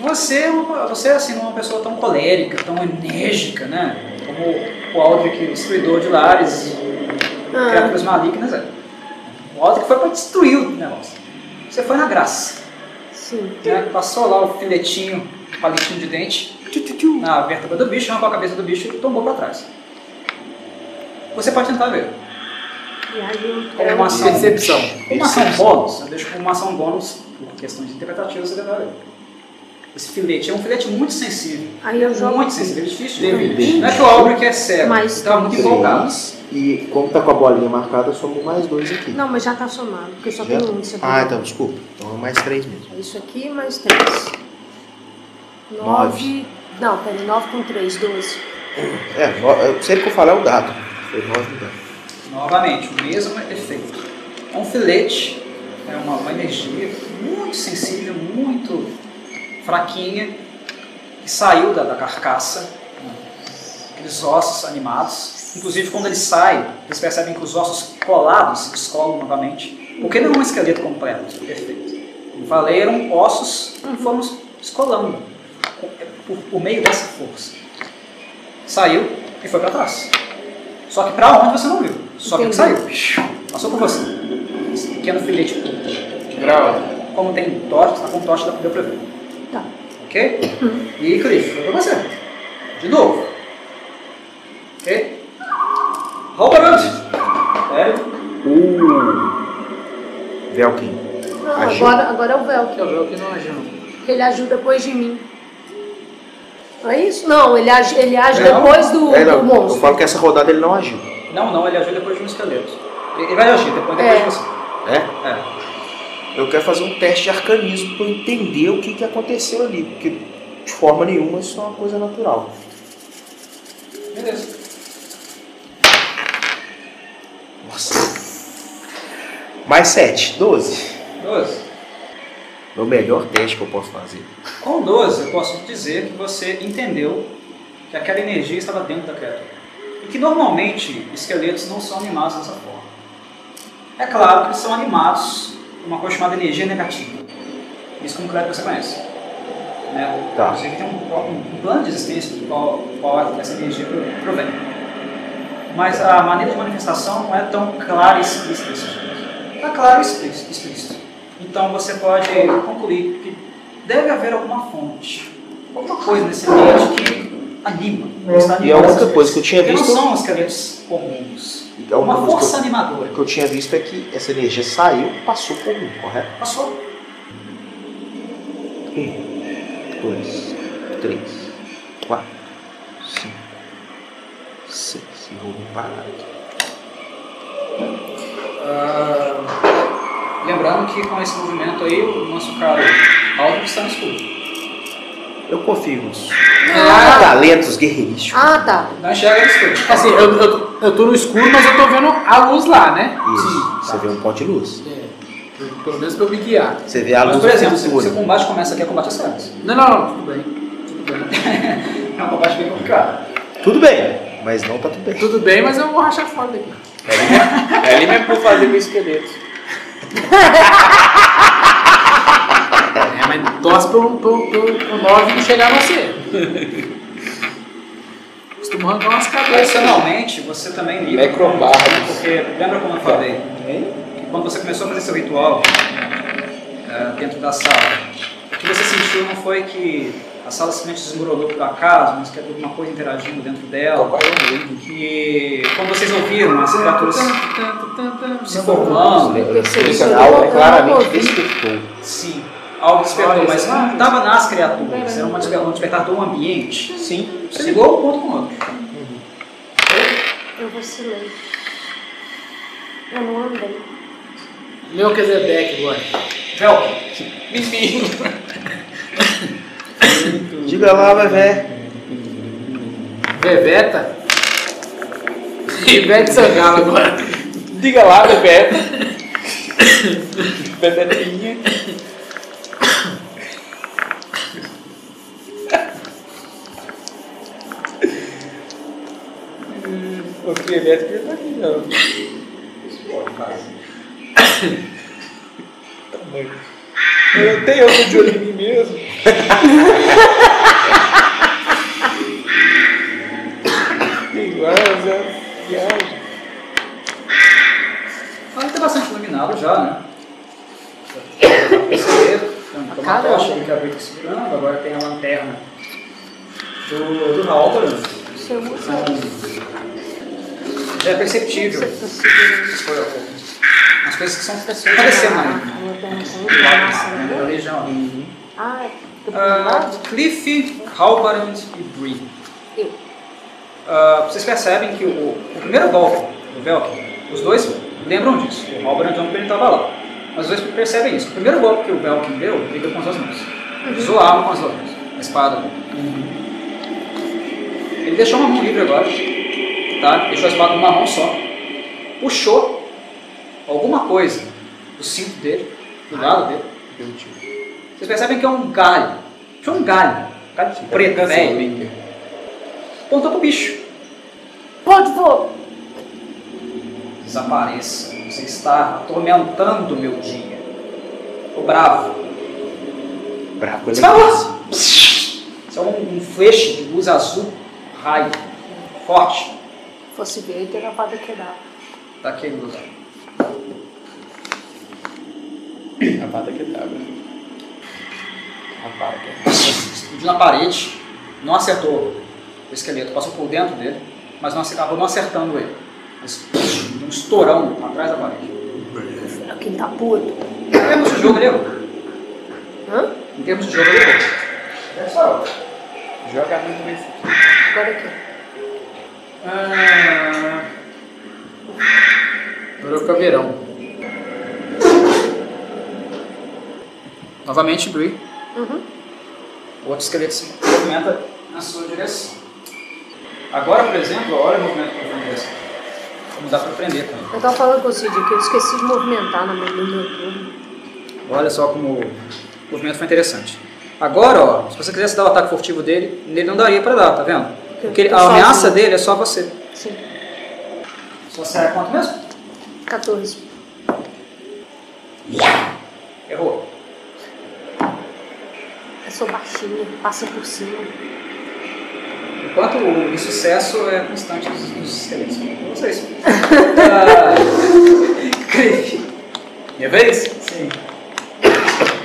Você, é uma- você assim, não é uma pessoa tão colérica, tão enérgica, né? Como o Aldrich, o destruidor de lares e Ah. criaturas malignas. É. O Aldrich foi para destruir o negócio. Você foi na graça. Sim. né? Passou lá o filetinho, o palitinho de dente, na vértebra do bicho, arrancou a cabeça do bicho e tombou para trás. Você pode tentar ver. E Como eu, uma ação. Percepção. Uma ação bônus, eu deixo como uma ação bônus, por questões interpretativas, você deve ver. Esse filete é um filete muito sensível. aí eu jogo Muito aqui. sensível, é difícil. Teve. Não é que o Albrecht é cego, Mas estava muito empolgado. E como tá com a bolinha marcada, somos mais dois aqui. Não, mas já tá somado, porque eu só Já? tenho um. Isso aqui. Ah, então, desculpa. Então é mais três mesmo. É Isso aqui mais três. Nove. Não, peraí, nove com três, doze. É, no, eu- sempre que eu falar é o dado. Foi nove no dado. Novamente, o mesmo efeito. É um filete, é uma, uma energia muito sensível, muito fraquinha, que saiu da, da carcaça, né? aqueles ossos animados. Inclusive, quando ele sai, eles percebem que os ossos colados se descolam novamente, porque não é um esqueleto completo, perfeito. Como falei, eram ossos que foram se descolando por, por meio dessa força. Saiu e foi para trás. Só que para onde você não viu. Só que Entendi. saiu. Passou por você. Esse pequeno filete. Grau. Como tem tocha, está com tocha, deu para ver. Ok? E Cliff, foi pra você. De novo. Ok? Roll barulho. Sério? Uh. Velkin. Não, agora, agora é o Velk. Que é o que não agiu. que Ele age depois de mim. Não é isso? Não, ele age, ele age Não. depois do, É, do não, eu monstro. falo que essa rodada ele não agiu. Não, não, ele agiu depois de um esqueleto. Ele vai agir depois, depois É. de você. É? É. Eu quero fazer um teste de arcanismo para entender o que, que aconteceu ali. Porque de forma nenhuma isso é uma coisa natural. Beleza. Nossa. Mais 7, 12. 12. É o melhor teste que eu posso fazer. Com 12, eu posso dizer que você entendeu que aquela energia estava dentro da criatura. E que normalmente esqueletos não são animados dessa forma. É claro que eles são animados uma coisa chamada energia negativa. Isso como claro que você conhece. Né? Tá. Inclusive tem um, um- plano de existência do qual, qual essa energia pro- provém. Mas a maneira de manifestação não é tão clara e explícita. Está claro e explícito. Então você pode concluir que deve haver alguma fonte, alguma coisa nesse ambiente que anima. está E a animando única coisa que eu tinha Porque visto- não são esqueletos comuns. A única Uma coisa que força eu- animadora. O que eu tinha visto é que essa energia saiu, passou por mim, correto? Passou. Um, dois, três, quatro, cinco, seis. E vou me parar aqui. Ah, lembrando que com esse movimento aí, o nosso cara Aldo está no escuro. Eu confio nisso. Ah, Talentos guerreirísticos. ah, tá. Não enxerga no escuro. Assim, eu, eu, eu tô no escuro, mas eu tô vendo a luz lá, né? Isso. Você vê um ponto de luz. É, pelo menos pra eu me guiar. Você vê a Mas, luz por exemplo, se, o combate começa aqui, é combate às cegas. Não, não, não, tudo bem. Tudo bem. É um combate bem complicado. Tudo bem, mas não tá tudo bem. Tudo bem, mas eu vou rachar fora daqui. É ali mesmo pra fazer o esqueleto. É, mas torce pro, pro, pro, pro 9 não chegar a você. Costuma arrancar umas cabeças. Tradicionalmente, você também lida com Necrobardos. porque lembra como eu falei? Que quando você começou a fazer seu ritual é, dentro da sala, o que você sentiu não foi que a sala simplesmente desmoronou por acaso, mas que havia alguma coisa interagindo dentro dela. É um. Que quando vocês ouviram as criaturas se formando, Isso que é claramente despertou. sim, algo despertou, mas não é- estava nas criaturas, era uma desper- um despertar do ambiente. Sim. Você ligou um ponto com o outro. Eu vacilei. Eu não andei. Melquisedeque agora. Velk, Diga lá, Vevé. Veveta. Ivete Sangalo agora. Diga lá, Bebeto. Bebetinha. O que elétrico já tá aqui, não. Tamanho. Eu tenho outro de olho em mim mesmo. Igual, Zé. Viagem. Ainda está bastante iluminado já, né? Tem uma tocha que a Brita segurando, agora tem a lanterna do, do Haldoran. Isso é muito Já é perceptível. As coisas que acontecendo a- ali. Ah, é. Ah? Cliff, Halbarand e Bree. Eu. Ah, vocês percebem que o, o primeiro golpe do Velk, os dois lembram disso. O Halbarand não ele estava lá. Mas os dois percebem isso. O primeiro golpe que o Velk deu, ele deu com as duas mãos. Usou a arma com as duas mãos. A espada. Ele deixou uma mão livre agora. Tá? Deixou a espada numa mão só. Puxou alguma coisa do cinto dele, do lado dele. Vocês percebem que é um galho. Tinha um galho. Um galho preto, velho. Apontou pro bicho. Pode, vou. Desapareça. Você está atormentando o meu dia. Tô bravo. Bravo, Você vai lá. Isso é um, um feixe de luz azul, raio, forte. Se fosse ver, ele teria levado que dava. Tá aqui luz. A pata que tava. A pata que Explodiu na parede, não acertou o esqueleto, passou por dentro dele, mas não acer- acabou não acertando ele. Mas, um estourão atrás da parede. Quem tá puto. Em termos de jogo, ele errou. Hã? Em termos de jogo, ele errou. É só. Joga muito nesse aqui. Agora aqui. Ah, o caveirão. novamente, Bree. Uhum. O outro esqueleto se movimenta na sua direção. Agora, por exemplo, olha o movimento para a direção. Como dá para prender também. Eu tava falando com o Cid que eu esqueci de movimentar no meu, no meu turno. Olha só como o movimento foi interessante. Agora, ó, se você quisesse dar o ataque furtivo dele, ele não daria para dar, tá vendo? Porque ele- a Sozinho. ameaça dele é só você. Sim. Só será quanto mesmo? 14. Errou. Eu sou baixinha, passa por cima. Enquanto o insucesso é constante dos, dos esqueletos. Vocês. Ah, Cliff. Minha vez? Sim.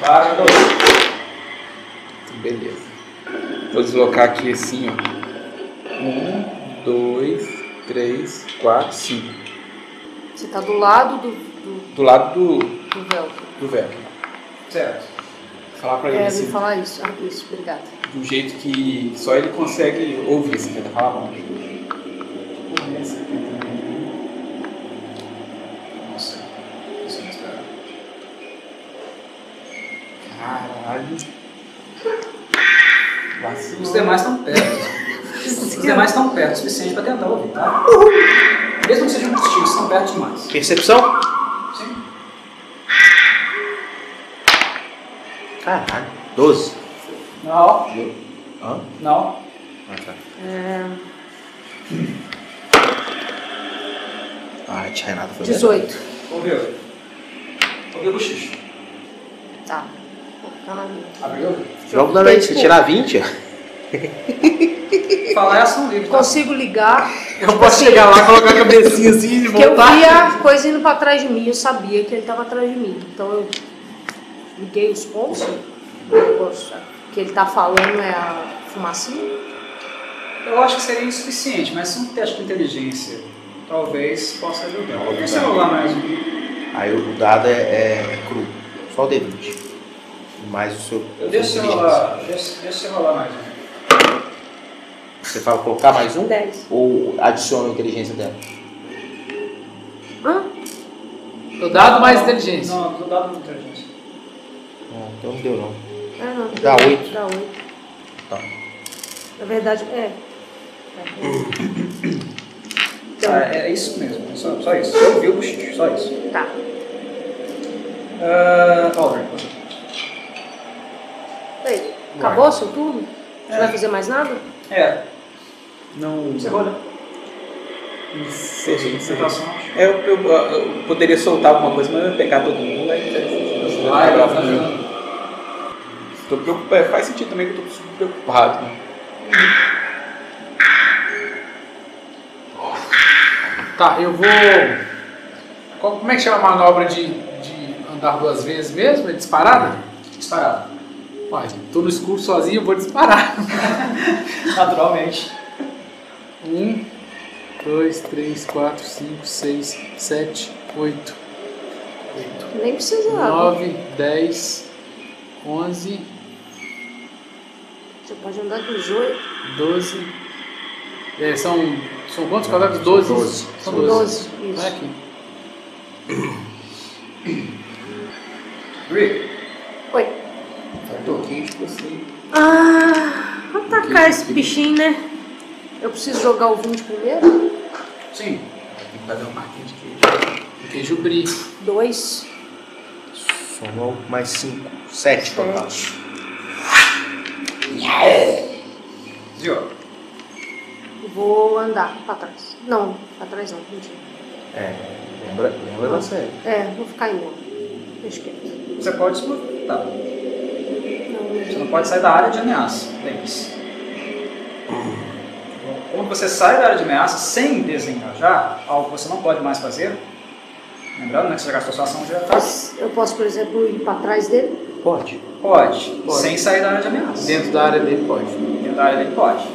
Para, dois. Beleza. Vou deslocar aqui assim, ó. Um, dois, três, quatro, cinco. Você tá do lado do, do, Do lado do, do véu. do velho. Certo. Falar pra ele É, eu assim, falar isso. Ah, isso, obrigada. de um jeito que só ele consegue ouvir. Você falar baixo. Começa aqui também. Nossa. Isso não esperava. Caralho. Os demais estão perto. Os demais estão perto o suficiente para tentar ouvir, tá? Mesmo que sejam distintos, estão perto demais. Percepção? Sim. Caralho. 12. Não. Hã? Não. Ah, tá. É, Ah, tia Renata foi 18. Ouviu? Ouviu o bochicho. Tá. Vou ficar na minha. Abriu? Jogo da vez, se tirar 20, Falar é ação livre. tá? Consigo ligar. Eu posso chegar lá, colocar a cabecinha assim e Porque eu voltar. via a coisa indo pra trás de mim, eu sabia que ele tava atrás de mim. Então eu liguei os pontos. o que ele tá falando é a fumacinha. Eu acho que seria insuficiente, mas se um teste de inteligência talvez possa ajudar. Eu ajudar. rolar mais um. Aí o dado é, é cru. Só o D20. Mais o seu. Eu deixa, deixa você rolar mais um. Você fala colocar mais um? 10. Ou adiciona a inteligência dela? Hã? O dado mais inteligência. Não, do dado de inteligência. Não, então não deu não. É, não. Dá oito. Dá 8. Tá. Na verdade, é. Ah, é isso mesmo, é só, só isso. Eu vi o bochicho, só isso. Tá. Uh, Aldrin, você. Aí, acabou o seu turno? Você É. vai fazer mais nada? É, Não. encerrei. Concentração, acho. É, Eu, eu, eu poderia soltar alguma coisa, mas eu ia pegar todo mundo. Aí você Ah, vai mundo. jogando. Tô preocupado. Faz sentido também que eu tô super preocupado. Né? Tá, eu vou. Qual- Como é que chama a manobra de, de andar duas vezes mesmo? É disparada? Disparado. Uai, tô no escuro sozinho, eu vou disparar. Naturalmente. Um, dois, três, quatro, cinco, seis, sete, oito, Nem precisava. nove, dez, onze, Você pode andar dos 8. doze. É, são, são quantos quadrados? Doze. doze. São São doze. 12. Olha Isso. aqui. Rick, Oi. Tô aqui, tipo assim. Ah, atacar esse bichinho, né? Eu preciso jogar o 20 primeiro. sim. Tem que fazer uma marquinha de queijo. Queijo brie. 2, Somou mais 5. 7 total. 7. Zio. Vou andar pra trás. Não, pra trás não, mentira. É. Lembra, lembra da série. É, vou ficar indo. Deixa quieto. Você pode se movimentar. Não, Você não. não pode sair da área de ameaça. Lembre-se. Quando você sai da área de ameaça sem desengajar, algo que você não pode mais fazer, lembrando né, que você já gastou sua ação já tá. Eu posso, por exemplo, ir pra trás dele? Pode. Pode, Pode. sem sair da área de ameaça. Dentro da área dele pode. Dentro da área dele pode.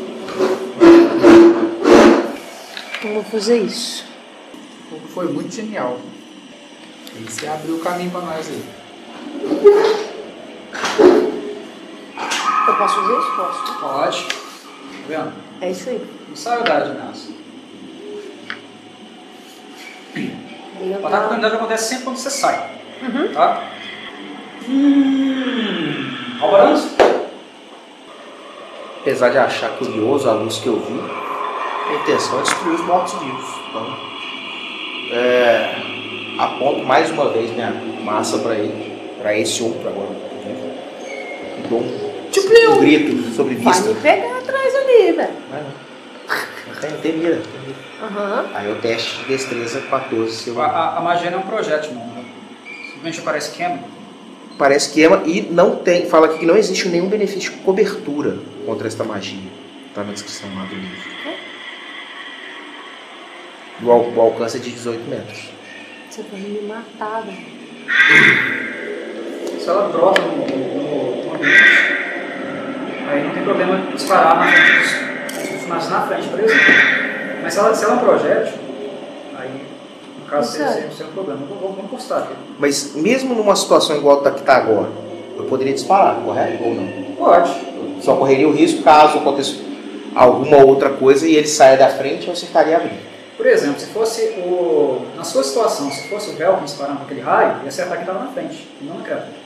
Então vou fazer isso. Foi muito genial. E você abriu o caminho pra nós aí. Eu posso fazer isso? Posso. Pode. Tá vendo? É isso aí. Não saiu da área de ameaça. O ataque de oportunidade acontece sempre quando você sai. Uhum. Tá? Hum. Alvarans? Apesar de achar curioso a luz que eu vi, a intenção é destruir os mortos-vivos. Então, é, aponto mais uma vez minha massa para ele, para esse outro agora. né? E dou um, um grito sobre Vai vista. me pegar atrás ali, velho. Vai não. Tem, tem mira. tem mira. Aham. Aí o teste de destreza 14. Se eu... A, a, a magia não é um projétil, não. Simplesmente aparece queima. Parece queima e não tem. Fala aqui que não existe nenhum benefício de cobertura contra esta magia. Tá na descrição lá do livro. O, al- o alcance é de 18 metros. Você vai me matar, velho. Se ela brota no, no, no ambiente, aí não tem problema disparar na frente personagens na frente, por exemplo. Mas se ela, se ela é um projétil, aí, no caso, seria, seria um problema. Vamos, vamos postar aqui. Mas mesmo numa situação igual a que tá agora, eu poderia disparar, correto? Ou não? Pode. Só correria o risco caso aconteça alguma outra coisa e ele saia da frente, eu acertaria a briga. Por exemplo, se fosse o. Na sua situação, se fosse o Velcro disparando aquele raio, ia acertar quem estava na frente, e não na criatura.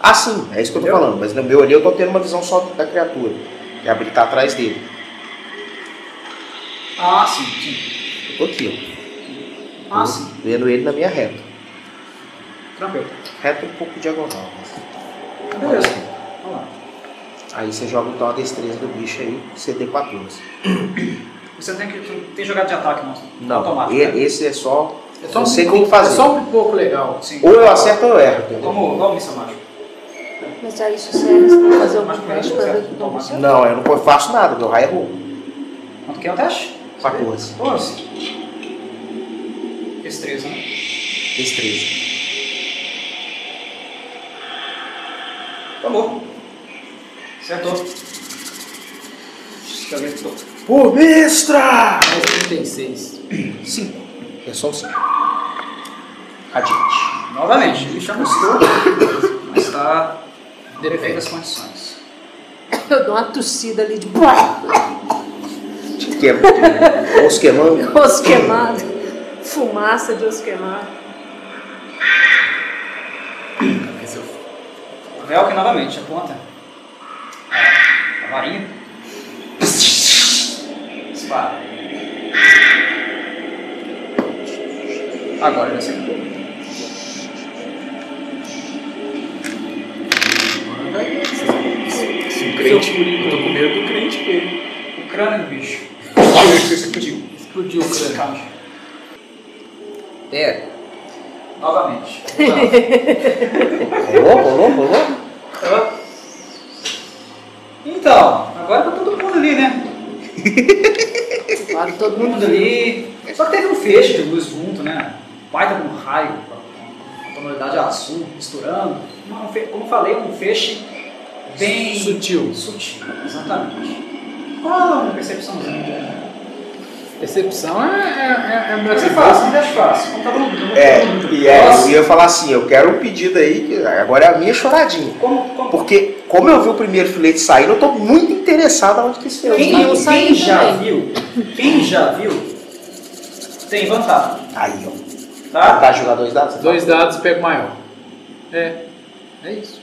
Ah, sim, é isso que eu tô Entendeu? falando. Mas no meu ali eu tô tendo uma visão só da criatura. Que a briga tá atrás dele. Ah, sim, sim. Eu tô aqui, ó. Ah, Tô sim. Vendo ele na minha reta. Tranquilo. Reta um pouco diagonal. mas- Beleza. Vamos lá. Aí você joga então a destreza do bicho aí, CD14. Você tem que. Tem jogada de ataque, não? Não, Automático. e- né? esse é só. É só um Você tem que fazer. É só um pipoco legal. Sim. Ou eu acerto ou eu erro, entendeu? Vamos, vamos, missão mágica. Mas aí isso serve pra fazer algum teste pra ver o que? Não, eu não faço nada, meu raio errou. Quanto que é o teste? 14. 12. Destreza, né? Destreza. Tomou. Acertou. Esqueleto. Ô, mestra! Mais 36. 5. É só o 5. Radiante. Novamente, ele já mostrou, mas está perfeitas condições. Eu dou uma tossida ali de. Os queimando. osso queimado. Fumaça de osso queimado. Esse eu... O Velk novamente, aponta. A, a varinha. Dispara. Agora ele acertou. Se o crente... Eu tô com medo do crente dele. O crânio do bicho. Explodiu. Explodiu o crânio. É. Novamente. Rolou, rolou, rolou? Tá. Então, agora tá todo mundo ali, né? Claro, todo mundo ali. Só que teve um feixe de luz junto, né? Baita de um raio, com a tonalidade azul, misturando. Um fe- Como eu falei, um feixe bem Sutil. Sutil, exatamente. Qual uma percepçãozinha? Percepção é, é, é, é melhor Mas que é fácil, não fácil. Tá. É, todo mundo e é, eu ia falar assim, eu quero um pedido aí, que agora é a minha choradinha. Como, como, Porque, como eu vi o primeiro filete saindo, eu tô muito interessado aonde que esse filete quem, tá. eu quem já também. viu, quem já viu, tem vantagem, Aí, ó. tá? Tá jogar dois dados? Dois dados e pego maior. É. É isso.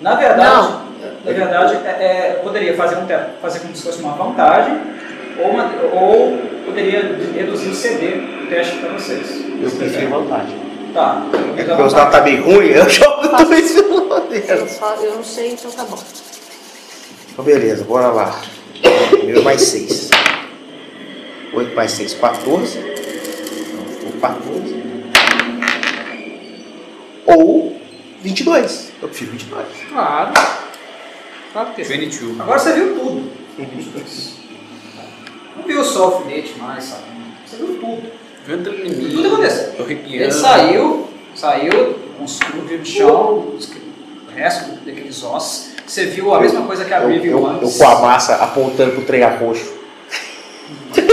Na verdade, Não. na verdade é, é, poderia fazer, um, fazer como se fosse uma vantagem ou, uma, ou poderia reduzir o CD do teste para vocês. Eu prefiro vantagem. Tá. É porque os dados tá bem ruim, eu jogo Faço. dois Eu, eu não sei, então tá bom. Então, beleza, bora lá. Primeiro mais 6. 8 mais 6, 14. Então, ficou 14. Ou 22. Eu prefiro 22. Claro. Claro que é. 22. Agora você viu tudo. Não viu só o alfinete mais, sabe? Você viu tudo. Vendo o Tudo inimigo. aconteceu. Ele saiu, saiu cubos no chão, o resto daqueles ossos. Você viu a mesma coisa que a Eu, viu eu, eu antes. com a massa apontando pro trem roxo.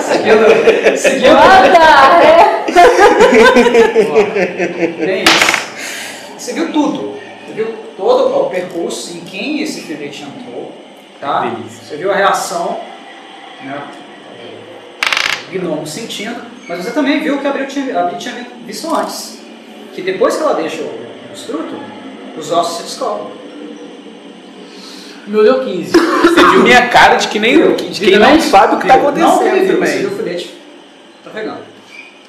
Seguindo, seguindo Anda! É. Isso. Você viu tudo. Você viu todo o percurso em quem esse filete entrou. Tá? Delícia. Você viu a reação né, do gnomo sentindo, mas você também viu que a Abril tinha, a Abril tinha visto antes. Que depois que ela deixa o construto, os ossos se descobrem. O meu deu 15. Você viu minha cara de que nem de quem não sabe o que tá Não ele acontecendo viu, você viu o filete trafegando.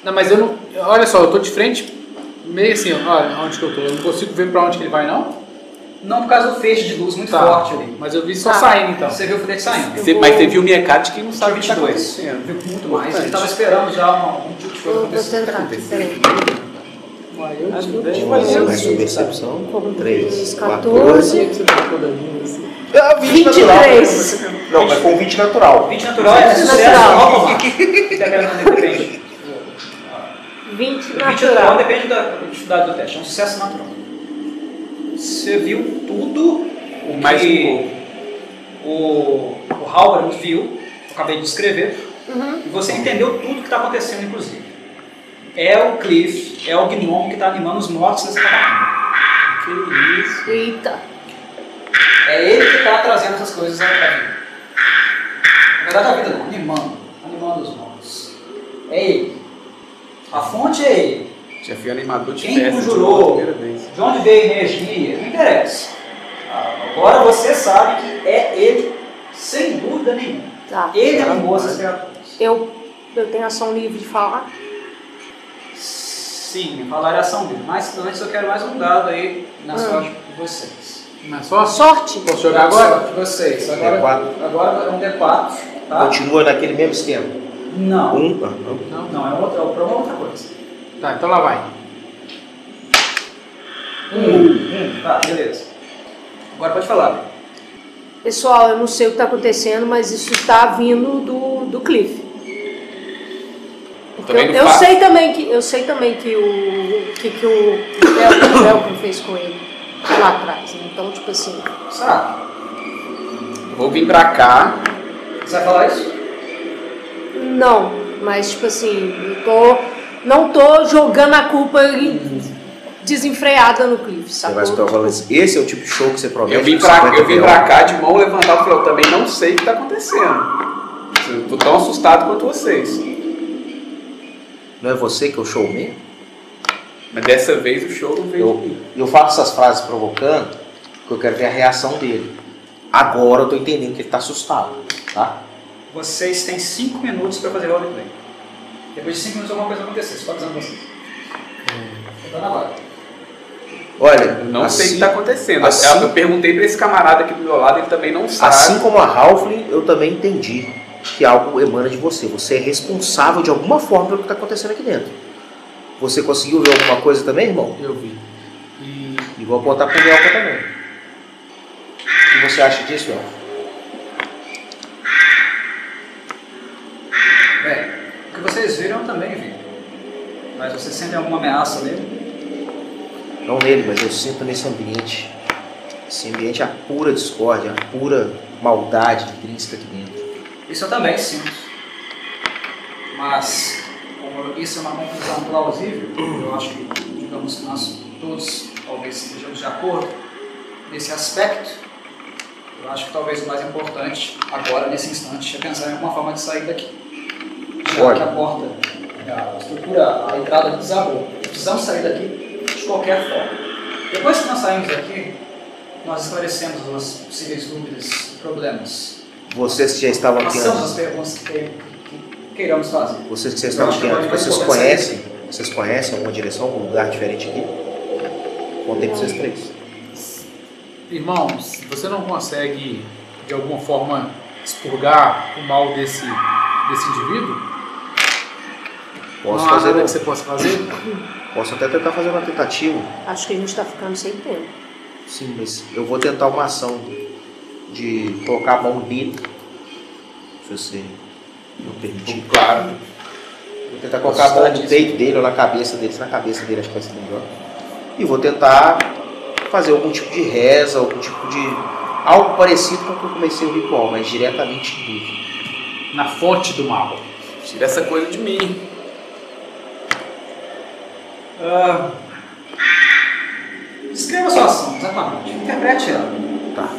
Não, mas eu não. Olha só, eu tô de frente, meio assim, olha onde que eu tô. Eu não consigo ver pra onde que ele vai, não? Não por causa do feixe de luz muito Tá. forte ali. Mas eu vi só Tá. saindo então. Você viu o filete saindo. Você- mas você viu minha cara de quem não sabe o que tá 22. Viu muito mais. Ele estava esperando já uma- um tipo de coisa Vou, vou acontecer. peraí. Uai, eu Acho tive- que eu Mais percepção. Como 3, três, 14. Tinha que você tá toda linda assim. Ah, 20 23. natural. Não, mas com 20 natural. 20 natural é sucesso Natural. automático. Depende- Depende. 20 O 20 natural natural. depende da dificuldade do teste. É um sucesso natural. Você viu tudo o Mais que o, o Halbrand viu, eu acabei de descrever, Uhum. e você entendeu tudo que está acontecendo, inclusive. É o Cliff, é o Gnome que está animando os mortos nessa catacumba. Que isso. Eita. É ele que está trazendo essas coisas à vida. Na verdade, a vida não, animando. Animando os mortos. É ele. A fonte é ele. Animador de Quem conjurou? De onde veio a energia? Não interessa. Ah, Agora você sabe que é ele, sem dúvida nenhuma. Tá. Ele animou essas criaturas. Eu, eu tenho ação livre de falar? Sim, falar é ação dele. Mas antes eu quero mais um dado aí na Hum. sorte de vocês. Mas só? Sorte? Posso jogar Na agora? sorte de vocês. Agora, D4. agora é um D4, tá? Continua naquele mesmo esquema. Não. Um, ah, não. Não, é outra, é uma outra coisa. Tá, então lá vai. Um. Tá, beleza. Agora pode falar. Pessoal, eu não sei o que está acontecendo, mas isso está vindo do, do Cliff. Eu, eu sei também que eu sei também que o que, que o o Velcro fez com ele lá atrás. Então, tipo assim, Será? Eu Vou vir pra cá. Você vai falar isso? Não, mas tipo assim, eu tô não tô jogando a culpa em- desenfreada no Cliff, Você sacou? vai escutar falando assim, esse é o tipo de show que você promete. Eu vim, com pra, 50 eu vim pra cá de mão levantada e falei, eu também não sei o que tá acontecendo. Eu tô tão assustado quanto vocês. Não é você que é o showman? Mas dessa vez o show não veio Eu, eu faço essas frases provocando porque eu quero ver a reação dele. Agora eu tô entendendo que ele tá assustado, tá? Vocês têm 5 minutos para fazer roleplay. Depois de 5 minutos alguma coisa vai acontecer, só avisando vocês. Tô dando agora. Olha, Eu não sei o assim, que tá acontecendo. assim- eu perguntei pra esse camarada aqui do meu lado, ele também não sabe. assim como a Halfling, eu também entendi que algo emana de você. Você é responsável de alguma forma pelo que tá acontecendo aqui dentro. Você conseguiu ver alguma coisa também, irmão? Eu vi. E E vou apontar pro Melka também. O que você acha disso, Elfo? Bem, o que vocês viram eu também vi. Mas vocês sentem alguma ameaça nele? Não nele, mas eu sinto nesse ambiente. Esse ambiente é a pura discórdia, a pura maldade intrínseca aqui dentro. Isso eu também sinto. Mas, como isso é uma conclusão plausível, eu acho que, digamos que nós todos talvez estejamos de acordo nesse aspecto. Eu acho que talvez o mais importante agora, nesse instante, é pensar em alguma forma de sair daqui. Que a porta, a estrutura, a entrada desabou. Precisamos sair daqui de qualquer forma. Depois que nós saímos daqui, nós esclarecemos as possíveis dúvidas e problemas. Vocês que já estavam aqui antes, as perguntas que, que- que queiramos fazer. vocês que já estavam aqui antes, vocês conhecem, vocês conhecem alguma direção, algum lugar diferente aqui? Contei pra vocês três. Irmãos, você não consegue de alguma forma expurgar o mal desse, desse indivíduo? Posso não fazer, nada um- que você possa fazer? posso até tentar fazer uma tentativa. Acho que a gente está ficando sem tempo. Sim, mas eu vou tentar uma ação de colocar a mão nele. Se você não permitir. Claro. Vou tentar colocar a mão no peito dele ou na cabeça dele. Se na cabeça dele acho que vai ser melhor. E vou tentar fazer algum tipo de reza, algum tipo de. algo parecido com o que eu comecei o ritual, mas diretamente nele. Na fonte do mal. Tira essa coisa de mim. Ah, descreva a sua ação, exatamente. Interprete ela. Tá.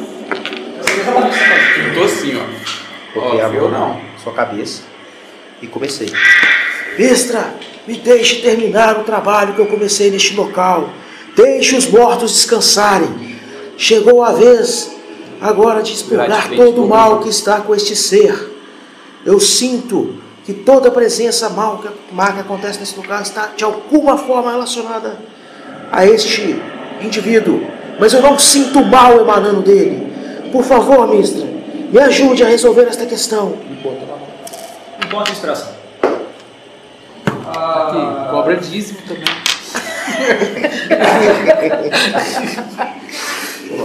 Eu sei exatamente o que você está fazendo. Eu tô assim, ó. Coloquei a mão não. na sua cabeça e comecei. Mestra, me deixe terminar o trabalho que eu comecei neste local. Deixe os mortos descansarem. Chegou a vez agora de expurgar todo o mal que está com este ser. Eu sinto que toda presença mal que, má que acontece nesse lugar está de alguma forma relacionada a este indivíduo. Mas eu não sinto o mal emanando dele. Por favor, mestra, me ajude a resolver esta questão. Um ponto de inspiração. Aqui, Ah, cobra dízimo também.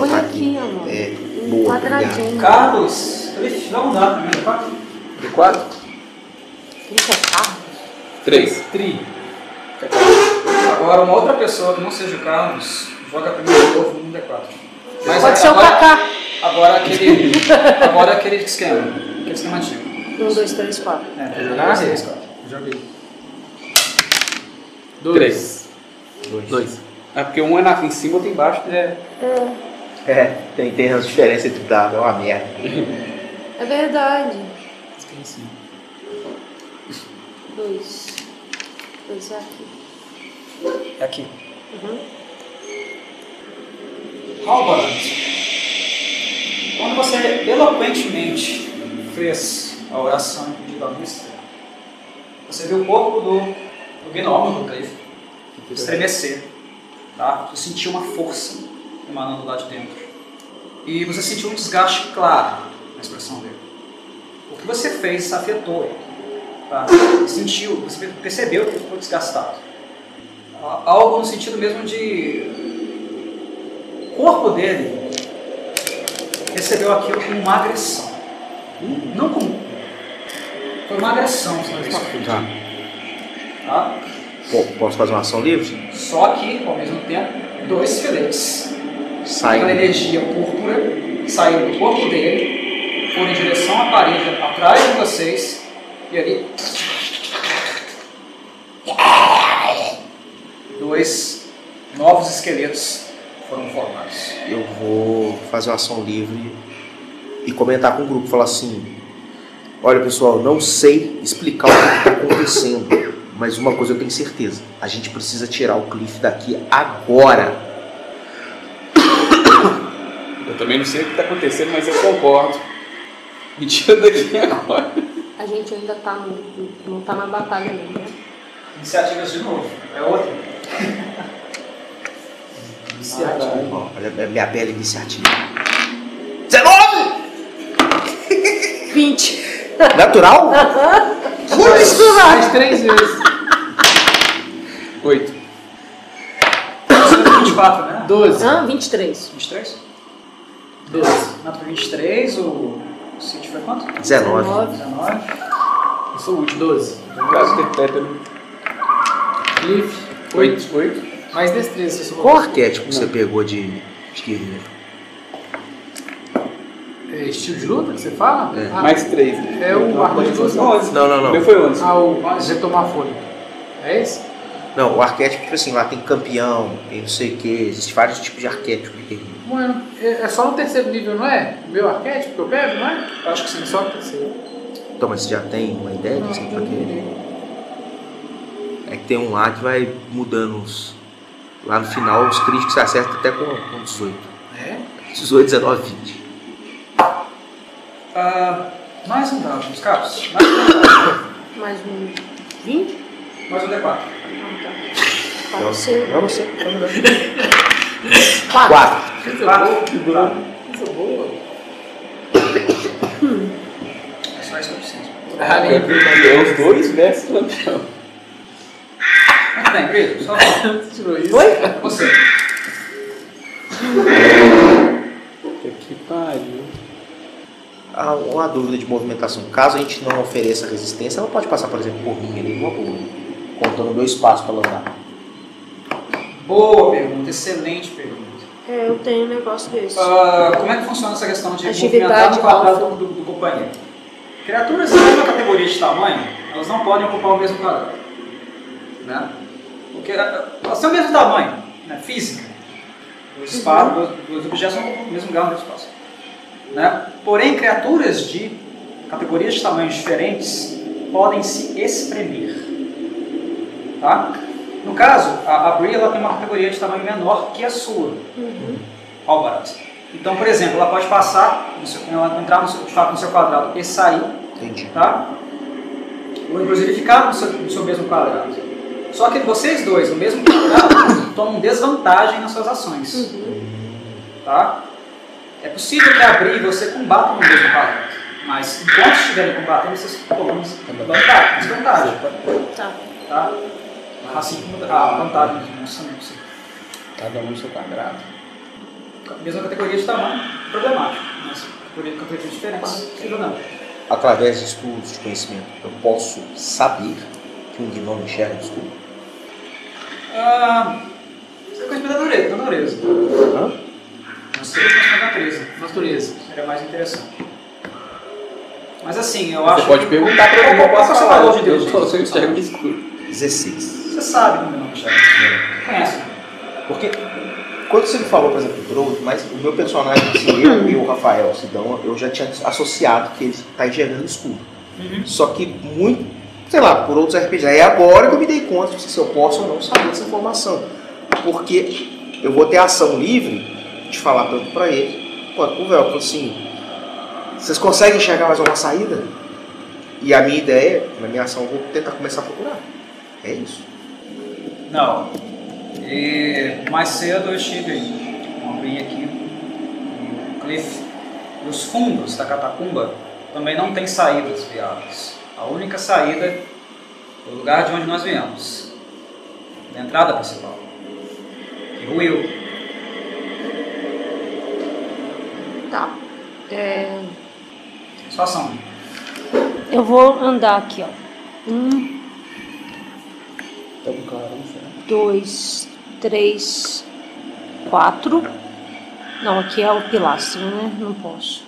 Olha aqui, amor. É, Um quadradinho. Carlos, Cliff, dá um dado pra mim, tá? quatro? De quatro? Isso é carro? Três. Tri. Agora, uma outra pessoa que não seja o Carlos, joga primeiro de novo no D4. Mas Pode ser o agora, Kaká. agora aquele. Agora aquele esquema. Aquele esquema antigo. Um, dois, três, quatro. É, Quer jogar? dois, três, quatro. Joguei. Dois. Três. Dois. Dois. É porque um é na, em cima, outro embaixo. É. É, tem, tem as diferenças entre dado, é uma merda. É verdade. Esqueci. Dois. Dois é aqui. É aqui. Uhum. Halbert, quando você eloquentemente fez a oração e pediu a mista, você viu o corpo do, do gnome do Cliff estremecer. Tá? Você sentiu uma força emanando lá de dentro. E você sentiu um desgaste claro na expressão dele. O que você fez afetou ele. Tá? Sentiu, você percebeu que ficou desgastado. A- Algo no sentido mesmo de corpo dele recebeu aquilo como uma agressão. Não como. Foi uma agressão, sabe? Tá. Tá? Pô, Posso fazer uma ação livre? Só que, ao mesmo tempo, dois filetes. Aquela energia púrpura saiu do corpo dele, foram em direção à parede atrás de vocês, e ali. Dois novos esqueletos foram formados. Eu vou fazer uma ação livre e comentar com o grupo. Falar assim: Olha pessoal, não sei explicar o que está acontecendo, mas uma coisa eu tenho certeza: a gente precisa tirar o Cliff daqui agora. Eu também não sei o que está acontecendo, mas eu concordo. Me tira daqui agora. A gente ainda tá no, não tá na batalha ainda, né? Iniciativas de novo. É outra. Ó, Olha a minha bela iniciativa. 19! 20. Natural? Mais três vezes. Oito. 24, né? 12. Hã? 23. 23? 12. Nato 23, o City foi quanto? 19. 19. Eu sou o último. 12. Caso ter tétano. Cliff. Oito. Oito. Mais destreza, se eu Qual arquétipo que você pegou de, guerreiro? É estilo de luta que você fala? É. Ah, Mais três. né? É o. Onze. Não, não, O não. meu foi onze. Ah, o retomar folha. É esse? Não, o arquétipo, tipo assim, lá tem campeão, tem não sei o que, existe vários tipos de arquétipo de guerreiro. Mano, é é só no terceiro nível, não é? Meu arquétipo que eu pego, não é? Acho que sim. É só no terceiro. Então, mas você já tem uma ideia do que vai querer? É que tem um lá que vai mudando os. Lá no final, os críticos você acerta até com, com 18. É? 18, 19, 20. Ah, mais um dado, os capos. Mais um dado. Mais um 20? Mais um D4. Ah, tá. Pode ser. Não, você. 4. 4. Coisa Quatro. boa. Tá. Coisa boa. É só isso que eu preciso. Ah, É os dois versus campeão. Muito bem, Brito, só tirou isso. Oi? você. Puta que pariu. Ah, uma dúvida de movimentação. Caso a gente não ofereça resistência, ela pode passar, por exemplo, por mim ali, uma boa. Contando meu espaço para ela andar. Boa pergunta, excelente pergunta. É, eu tenho um negócio desse. Ah, como é que funciona essa questão de movimentar no quadrado do, do, companheiro? Criaturas da mesma categoria de tamanho, elas não podem ocupar o mesmo quadrado. Né? Porque ah, elas têm o mesmo tamanho, né? física. Os, espaços, os, os objetos ocupam o mesmo lugar no mesmo espaço. Né? Porém, criaturas de categorias de tamanhos diferentes podem se espremer. Tá? No caso, a, a Brie ela tem uma categoria de tamanho menor que a sua. Albarat. Então, por exemplo, ela pode passar, no seu- ela entrar no seu, de fato no seu quadrado e sair, Entendi. tá? Ou inclusive ficar no seu, no seu mesmo quadrado. Só que vocês dois, no mesmo quadrado, tomam desvantagem nas suas ações. Tá? É possível que a Brie e você combatam no mesmo quadrado. Mas enquanto estiverem combatendo, vocês tomam desvantagem. desvantagem Tá. tá? Assim como a vantagem não são possível. Cada um no seu quadrado. Mesma categoria de tamanho, problemático. Mas categoria- categorias diferentes, sem problema. Através de estudos de conhecimento, eu posso saber que um gnomo enxerga no escuro? Ah, você conhece da natureza. Da natureza. Hã? Você conhece da natureza. Natureza. Seria mais interessante. Mas assim, eu Você acho pode que... perguntar mim, eu qual é o valor de Deus? Eu só- enxergo no escuro. 16. Você sabe como não enxerga. Conhece. Porque quando você me falou, por exemplo, Droid, mas o meu personagem, assim, eu e o Rafael Sidão, eu já tinha associado que ele está enxergando escuro. Uhum. Só que muito, sei lá, por outros RPGs. Aí agora que eu me dei conta de se eu posso ou não saber essa informação. Porque eu vou ter ação livre de falar tanto pra ele quanto pro Véu. Falei assim, vocês conseguem enxergar mais alguma saída? E a minha ideia, na minha ação, eu vou tentar começar a procurar. É isso. Não. E mais cedo eu estive com a Bri aqui, e o Cliff. E os fundos da catacumba também não tem saídas viáveis. A única saída é o lugar de onde nós viemos. Da entrada principal. Que ruiu. É, Sua ação. eu vou andar aqui, ó. Um, Tá com será? Dois, três, quatro. Não, aqui é o pilastro, né? Não posso.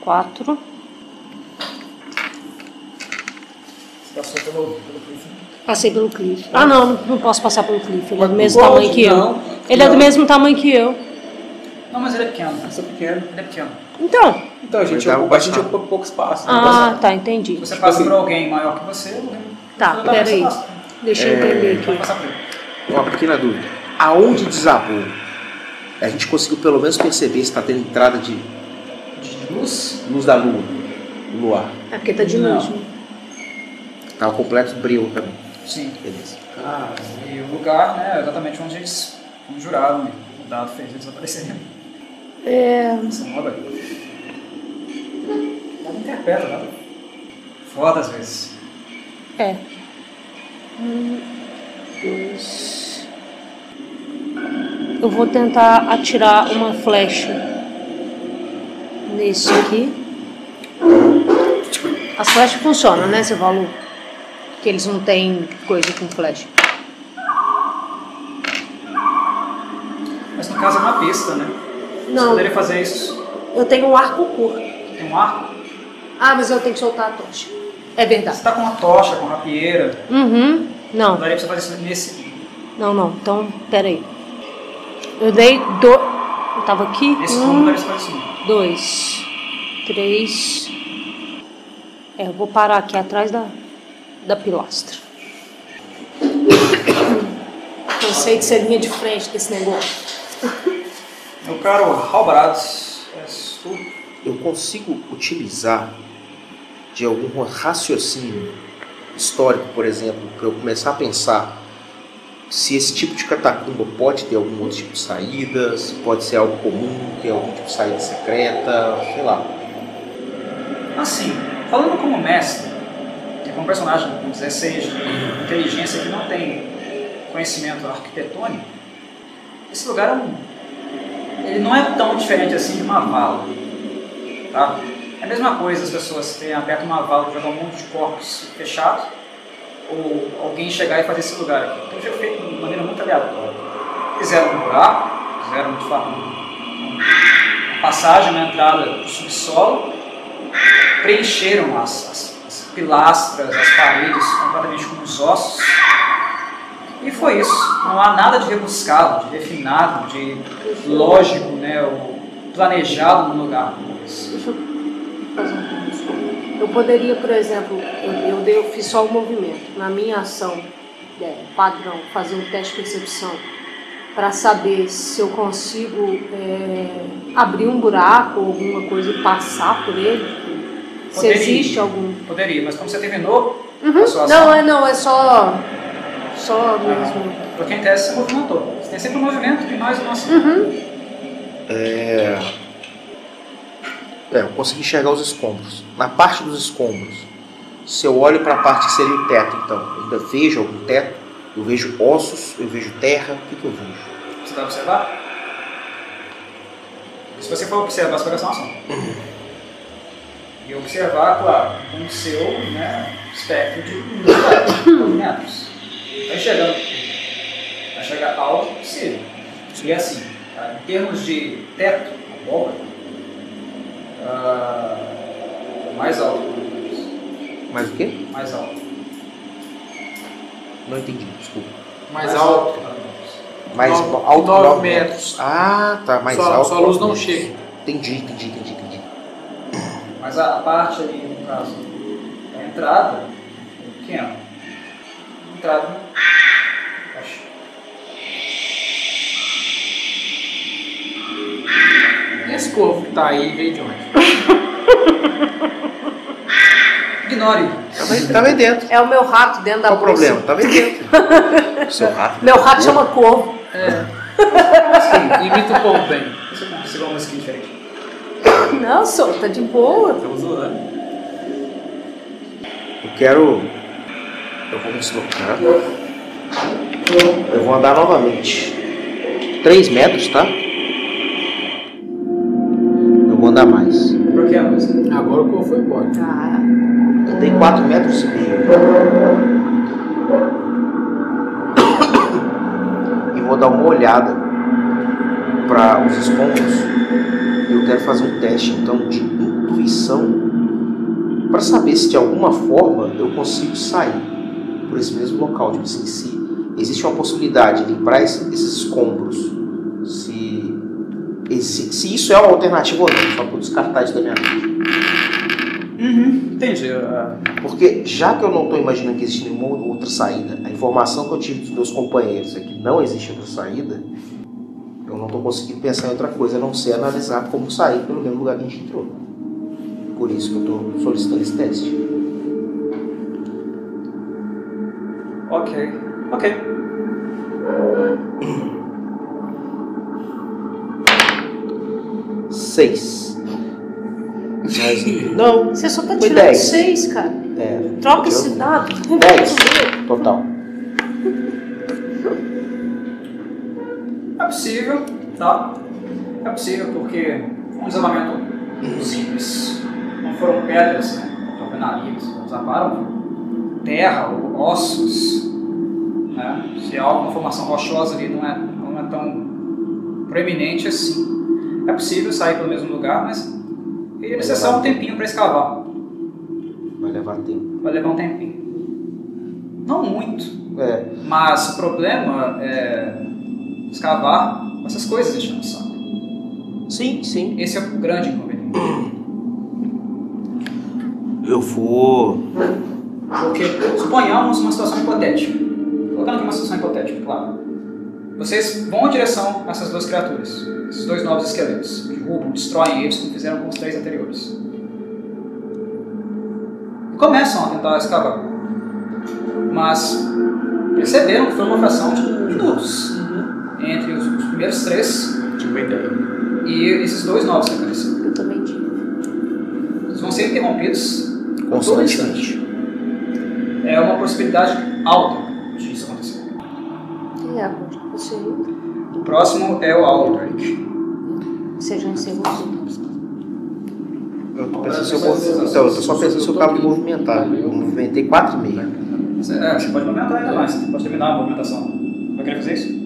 Quatro. Passou pelo, pelo cliff. Passei pelo Cliff. Ah, não, não- posso passar pelo Cliff. Ele é do mesmo tamanho que eu. não. Ele é do mesmo tamanho que eu. Não, mas ele é pequeno. Essa é pequeno. Ele é pequeno. Então. Então a gente, ocupa, a gente ocupa pouco espaço. né? Ah, tá, entendi. Se você Tipo passa assim. por alguém maior que você, o Tá, você peraí. você. Deixa eu É, entender Pode aqui. Uma pequena dúvida. Aonde desabou? A gente conseguiu pelo menos perceber se está tendo entrada de De luz? luz da lua, luar. É porque tá de Não. noite. né? Tá um completo breu também. Sim. Beleza. Ah, e o lugar, né, é exatamente onde eles juraram, né? O dado fez eles desaparecerem. É. Essa moda. Ela interpreta, nada. Foda às vezes. É. Um, dois. Eu vou tentar atirar uma flecha nesse aqui. As flechas funcionam, né, seu valor? Que eles não têm coisa com flecha. Mas no caso é uma pista, né? Você Não, poderia fazer isso. eu tenho um arco curto. Tem um arco. Ah, mas eu tenho que soltar a tocha. É verdade. Você tá com uma tocha, com rapieira. Uhum. Não, Não daria pra você fazer isso nesse, não, não. Então, peraí. Eu dei do... Eu tava aqui. não Um, daria pra fazer isso. dois, três. É, eu vou parar aqui atrás da, da pilastra. Cansei de ser linha de frente desse negócio. Meu caro Halbrados, tu. Eu consigo utilizar de algum raciocínio histórico, por exemplo, para eu começar a pensar se esse tipo de catacumba pode ter algum outro tipo de saída, se pode ser algo comum, ter algum tipo de saída secreta, sei lá. Assim, falando como mestre, e como personagem com 16 de inteligência que não tem conhecimento arquitetônico, esse lugar é um. Ele não é tão diferente assim de uma vala. Tá? É a mesma coisa as pessoas terem aberto uma vala para jogar um monte de corpos fechados, ou alguém chegar e fazer esse lugar aqui. Então foi feito de maneira muito aleatória. Fizeram um buraco, fizeram de fato um- uma passagem na entrada do subsolo, preencheram as, as- as pilastras, as paredes completamente com os ossos. E foi isso. Não há nada de rebuscado, de refinado, de lógico, né, ou planejado no lugar. Eu fazer um pouco Eu poderia, por exemplo, eu, eu, fiz só o movimento. Na minha ação é, padrão, fazer um teste de percepção para saber se eu consigo é, abrir um buraco ou alguma coisa e passar por ele. Se Poderia. existe algum. Poderia, mas como você terminou Uhum. a sua ação, Não, é não, é só. Só mesmo. porque em tese você movimentou. Você tem sempre um movimento e mais uma ação. É, eu consegui enxergar os escombros. Na parte dos escombros, se eu olho para a parte que seria o teto, então, eu ainda vejo algum teto, eu vejo ossos, eu vejo terra, o que, que eu vejo? Você vai observar? Se você for observar, você vai gastar uma ação. E observar, claro, com o seu né, espectro de movimentos. Vai chegando. Vai chegar alto possível. E assim, tá? em termos de teto, abóbora, ah, mais alto. Mais o quê? Mais alto. Não entendi, desculpa. Mais alto. Mais Nove- alto nove 9 metros. metros. Ah, tá, mais Só- alto. só a luz não metros. chega. Entendi, entendi, entendi, entendi. Mas a, a parte ali, no caso, a entrada, é pequena. Entrada, acho. Esse corvo que tá aí veio de onde? Ignore. Tava aí dentro. É o meu rato dentro da Qual o problema? Tava aí dentro. Seu rato. Meu rato chama corvo. Sim, imita o povo bem. Eu conseguir uma música diferente. Não, só, tá de boa. Estamos zoando. Eu quero. Eu vou me deslocar. Eu vou andar novamente. 3 metros, tá? Eu andar mais. Por que a música? Agora o povo foi embora. Ah, Andei 4 metros e meio. E vou dar uma olhada para os escombros. Eu quero fazer um teste então de intuição para saber se de alguma forma eu consigo sair por esse mesmo local. Tipo assim, se existe uma possibilidade de limpar esse- esses escombros, se, esse- se isso é uma alternativa ou não, só para descartar isso da minha mente. Uhum, entendi. ah, Porque já que eu não estou imaginando que existe nenhuma outra saída, a informação que eu tive dos meus companheiros é que não existe outra saída, eu não estou conseguindo pensar em outra coisa a não ser analisar como sair pelo mesmo lugar que a gente entrou. Por isso que eu estou solicitando esse teste. ok. Ok. Seis. Mas, não, você só tá tirando dez. seis, cara. é. Troca esse dado. Dez. Total. É possível, tá? É possível porque um isolamento simples. Não foram pedras, né? Alvenarias. Usaram terra ou ossos. Né? Se há alguma formação rochosa ali não é, não é tão proeminente assim. É possível sair pelo mesmo lugar, mas iria necessitar um tempinho para escavar. Vai levar tempo. Vai levar um tempinho. Não muito. É, Mas o problema é escavar essas coisas enchendo o saco. sim, sim. Esse é o grande inconveniente. Eu vou. Porque suponhamos uma situação hipotética. Colocando aqui uma situação hipotética, claro. Vocês vão em direção a essas duas criaturas, esses dois novos esqueletos. Derrubam, destroem eles como fizeram com os três anteriores. E começam a tentar escavar. Mas perceberam que foi uma fração de minutos entre os, os primeiros três e esses dois novos que apareceram. Eu também tive. Eles vão ser interrompidos todo Constantemente. instante. É uma possibilidade alta de isso acontecer. É a você O próximo é o Aldrich. Seja em segundo. Eu tô pensando se eu mov- Então, eu tô só pensando se eu acabo de movimentar. Eu movimentei 4,5. Você, é, você pode movimentar ainda mais, você pode terminar a movimentação. Vai querer fazer isso?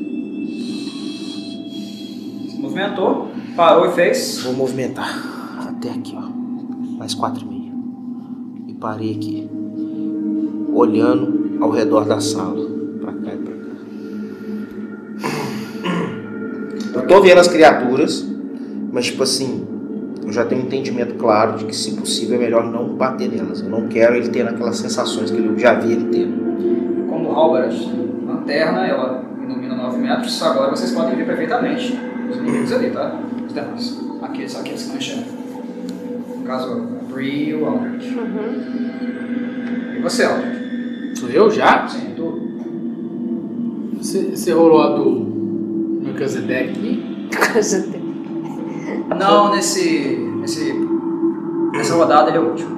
Você movimentou, parou e fez. Vou movimentar até aqui, ó. Mais 4,5. E parei aqui. Olhando ao redor da sala. Pra cá e pra cá. Eu tô vendo as criaturas, mas tipo assim, eu já tenho um entendimento claro de que, se possível, é melhor não bater nelas. Eu não quero ele ter aquelas sensações que eu já vi ele ter. Como o Halbert, lanterna, ela ilumina 9 metros. Agora vocês podem ver perfeitamente os inimigos ali, tá? Os demais. Aqueles, aqueles que não enxergam. No caso, a Bree e o Aldrich. Uhum. E você, Aldrich? Sou eu já? Sim, tu. Você, você rolou a do Melchizedek aqui? Não, nesse, nesse. Nessa rodada ele é o último.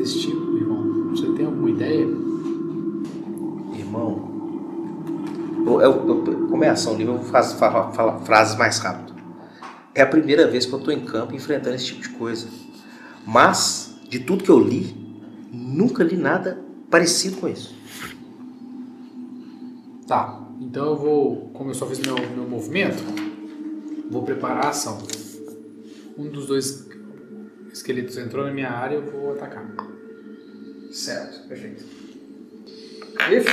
Desse tipo, irmão? Você tem alguma ideia? Irmão, eu, eu, eu, como é ação livre, eu vou fazer, falar, falar frases mais rápido. É a primeira vez que eu estou em campo enfrentando esse tipo de coisa. Mas, de tudo que eu li, nunca li nada parecido com isso. Tá. Então eu vou, como eu só fiz meu, meu movimento, vou preparar a ação. Um dos dois esqueletos entrou na minha área eu vou atacar. Certo, perfeito. Cliff?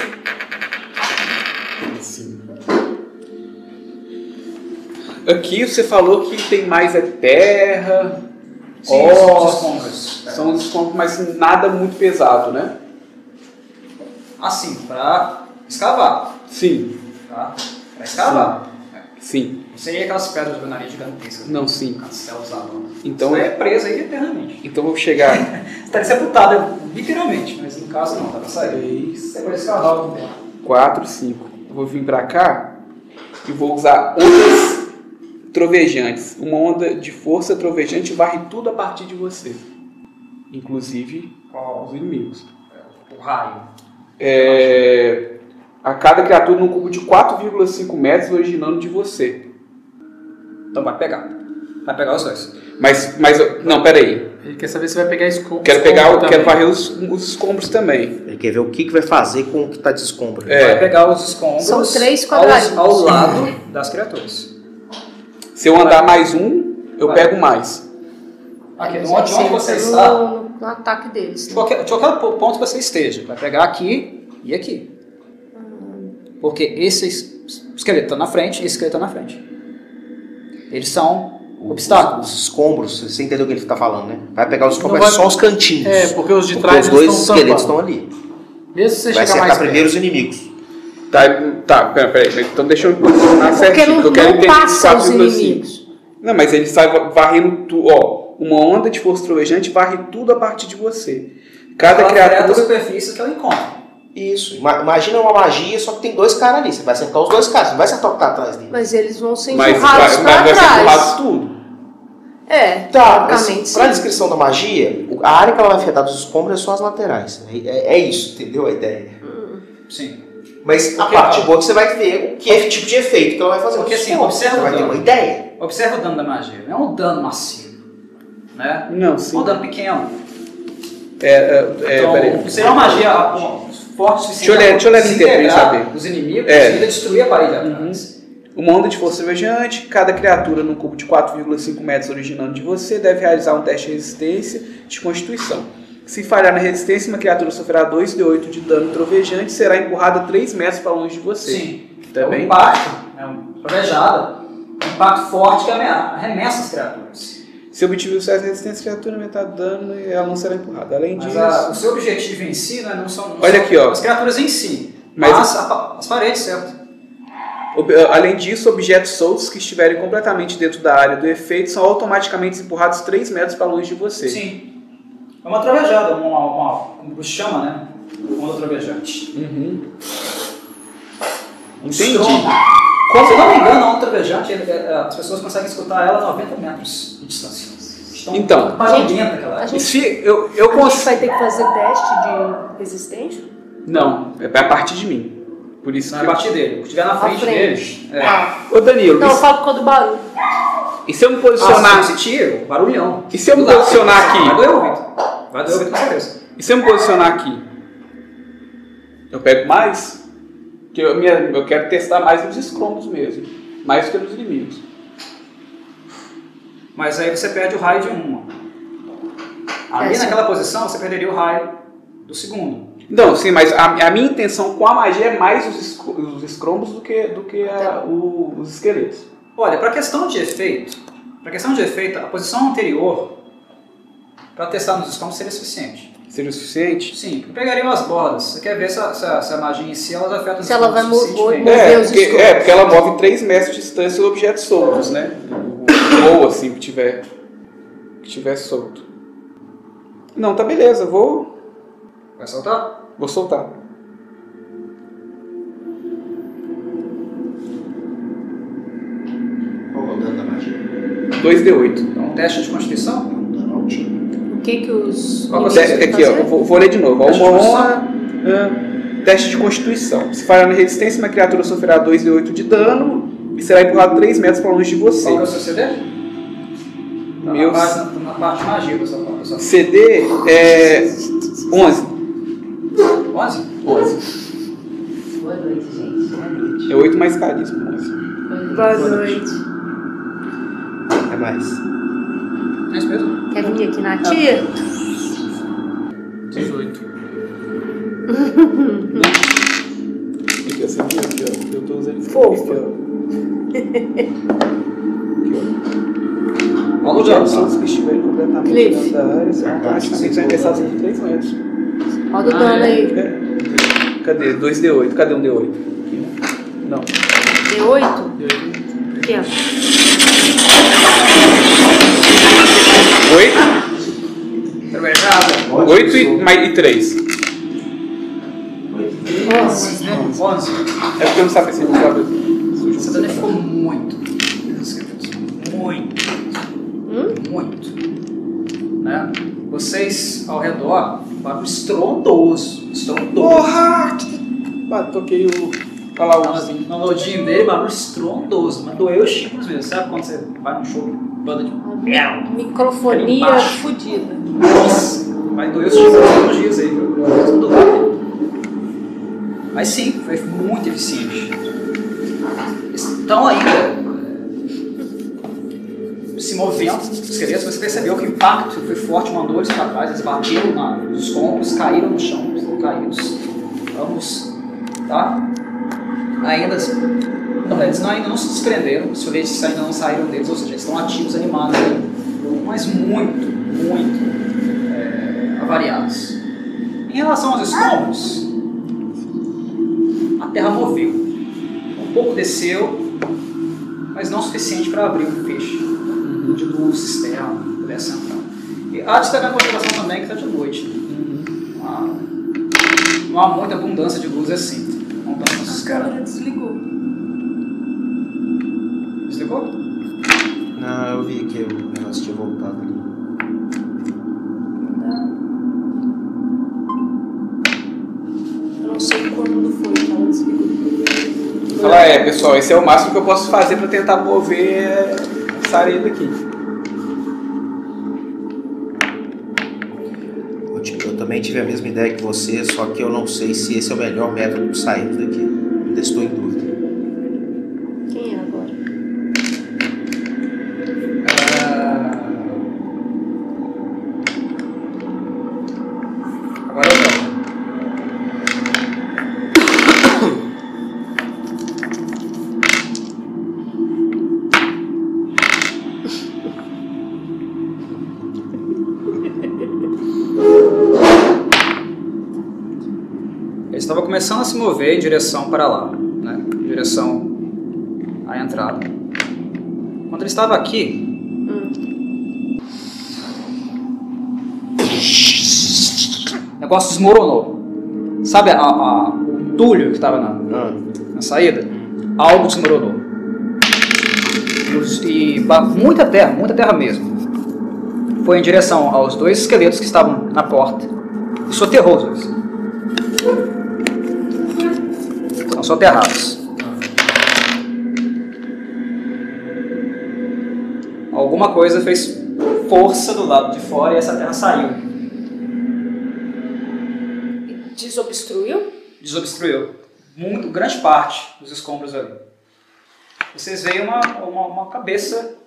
Assim. Aqui você falou que tem mais é terra, Sim, Ossos. São os escombros, mas nada muito pesado, né? Assim, para escavar, Sim, tá? Para escavar. sim. Não seria aquelas pedras de alvenaria gigantescas. Não, sim. Castelos. Então, Isso é presa aí eternamente. então eu vou chegar. Estaria sepultada, literalmente, mas no caso não, tá pra sair. 3, Você pode escavar o tempo. 4, 5. Eu vou vir pra cá e vou usar ondas trovejantes. Uma onda de força trovejante varre tudo a partir de você, inclusive os inimigos. O raio. É, a cada criatura num cubo de 4,5 metros originando de você. Então vai pegar. Vai pegar os dois. Mas, mas não, peraí. Ele quer saber se vai pegar escombro. Quero pegar, o- também. quero varrer os, os escombros também. Ele quer ver o que, que vai fazer com o que tá de escombro. É. Vai pegar os escombros São três ao, quadradinhos. ao lado das criaturas. Se eu andar mais um, eu Vai. pego mais. Aqui, Mas onde, você no- está, No, no ataque deles. de Né? qualquer, de qualquer po- ponto que você esteja, vai pegar aqui e aqui. Porque esse es- esqueleto está na frente e esse esqueleto está na frente. Eles são obstáculos. Os escombros, você entendeu o que ele tá falando, né? Vai pegar os escombros, mas vai- só os cantinhos. É, porque os de Porque trás os dois estão esqueletos tampando. estão ali. Mesmo se você Vai chegar mais acertar primeiro os inimigos. Tá, tá, pera, peraí. Então deixa eu me posicionar Porque certinho. não, que eu quero não entender passa os 4,5. inimigos. Não, mas ele sai va- varrendo tudo. Ó, uma onda de força trovejante varre tudo a partir de você. Cada Ela afeta as criatura. superfícies que ela encontra. Isso. Ima- Imagina uma magia, só que tem dois caras ali. Você vai acertar os dois caras, não vai acertar o que tá atrás dele. Mas eles vão ser Mas empurrados vai, pra mas vai ser trás. empurrado tudo. É, Tá, mas teoricamente pra sim. descrição da magia, a área que ela vai afetar dos escombros é só as laterais. É, é- é isso, entendeu a ideia? Sim. Mas a Porque, parte ó, boa é que você vai ver o que é tipo de efeito que ela vai fazer. Porque, assim, escombros. observa Você vai o ter dano. uma ideia. Observa o dano da magia. Não é um dano massivo. Né? Não, É sim. um dano pequeno. É, é, é, então, peraí. seria uma magia forte o suficiente Deixa eu ler- deixa ler saber. os inimigos É. e ainda destruir a parede atrás. Uma onda de força trovejante, cada criatura num cubo de 4,5 metros originando de você deve realizar um teste de resistência de constituição. Se falhar na resistência, uma criatura sofrerá 2d8 de dano trovejante e será empurrada 3 metros para longe de você. Sim. Tá é um impacto, é um trovejada, um impacto forte que amea- arremessa as criaturas. Se o sucesso de resistência, a criatura metade dano e ela não será empurrada. Além Mas disso, a- o seu objetivo em si né, não são, não Olha são aqui, ó. as criaturas em si, Mas- mas, a as paredes, certo? ob- além disso, objetos soltos que estiverem completamente dentro da área do efeito são automaticamente empurrados 3 metros para longe de você. Sim. É uma trovejada, uma, uma, como chama, né? Onda trovejante. Uhum. Um Entendi. Como, se eu não me engano, a onda trovejante, ele- é, as pessoas conseguem escutar ela a 90 metros de distância. Então, Então, barulhenta que ela a é. gente- Se eu, eu A gente vai ter que fazer teste de resistência? Não, é a partir de mim. Por isso Não que é a partir dele. O que estiver na frente, frente. deles. É. Ah. eu... Ô Danilo, Não, eu e, falo por causa do barulho. e se eu me Ah, posicionar. se esse tiro, barulhão. E se eu me posicionar aqui? Vai doer o ouvido. Vai doer o ouvido com certeza. E se eu me posicionar aqui? Eu pego mais? Porque eu, minha, eu quero testar mais nos escombros mesmo. Mais do que nos inimigos. Mas aí você perde o raio de uma. Ali É, naquela posição, você perderia o raio do segundo. Não, sim, mas a, a minha intenção com a magia é mais os, os escombros do que, do que a- o- os esqueletos. Olha, para questão de efeito, para questão de efeito, a posição anterior para testar nos escombros seria suficiente. Seria o suficiente? Sim, eu pegaria as bordas. Você quer ver se a, se a- se a magia em si ela afeta os Se ela vai É Mover os porque, escombros. é, porque ela move 3 metros de distância os objetos soltos, né? Ou assim que tiver, que tiver solto. Não, tá beleza, vou, Vai soltar? vou soltar. Qual é o dano da magia? 2d8. Então, um teste de constituição. É um dano altinho. O que que os... Qual Te- vão Aqui, ó, vou, vou ler de novo. Teste de Uma constituição. honra. ah, teste de constituição. Se falhar na resistência, uma criatura sofrerá 2d8 de dano e será empurrado 3 metros para longe de você. Qual que é o seu CD? Tá Meus- na, parte, na, na parte magia da sua- CD é 11. 11? 11. Boa noite, gente. Boa noite. É 8 mais carisma. 11. Boa noite. É mais. É isso mesmo? Quer vir aqui na tia? 18. Aqui, essa aqui, aqui, ó. Eu tô usando isso Fofo. aqui, ó. Aqui, ó. Rola o dano, Objetos tá? soltos que estiverem completamente Cliff. dentro da área. São automaticamente são arremessados de 3 metros. Roda o Ah, dano é. aí. É. Cadê? 2D8. Cadê um D8? Não. D8? Aqui, ó. 8? Cervejada. 8 e, mais, e 3. 11, né? 11. É porque eu não sabia se ele estava Você também ficou muito. Muito. Muito. Né? Vocês ao redor, barulho estrondoso. Estrondoso. Porra! Ah, toquei o. Olha lá o. No, no lodinho dele, barulho estrondoso. Mas doeu os chicos mesmo. Sabe quando você vai num show de banda de metal? Microfonia fodida. Nossa, vai doer os chicos uns dias aí, viu? Mas sim, foi muito eficiente. Eles estão ainda se movendo, os esqueletos, você percebeu que o impacto foi forte, mandou eles para trás, eles bateram na, nos escombros, caíram no chão, estão caídos. Vamos, tá? Ainda, não, eles não, ainda não se desprenderam, os foguetes ainda não saíram deles, ou seja, eles estão ativos, animados ainda, mas muito, muito é, avariados. Em relação aos escombros, a terra moveu. Um pouco desceu, mas não o suficiente para abrir um peixe de luz externa pudesse entrar. E há de destacar a conservação também que está de noite. Não, há, não há muita abundância de luz assim. A câmera desligou. Desligou? Não, eu vi que o negócio tinha voltado ali. Eu não sei quando foi que ela desligou. Fala, é, pessoal, esse é o máximo que eu posso fazer para tentar mover essa areia daqui. Também tive a mesma ideia que você, só que eu não sei se esse é o melhor método de sairmos daqui. Ainda estou em dúvida. Em direção para lá, né? em direção à entrada. Quando ele estava aqui, o negócio desmoronou. Sabe a, a- o entulho que estava na, na saída? Algo desmoronou. E, e muita terra, muita terra mesmo. Foi em direção aos dois esqueletos que estavam na porta. E soterrou os dois. Soterrados. Alguma coisa fez força do lado de fora e essa terra saiu. Desobstruiu? Desobstruiu muito, grande parte dos escombros ali. Vocês veem uma, uma, uma cabeça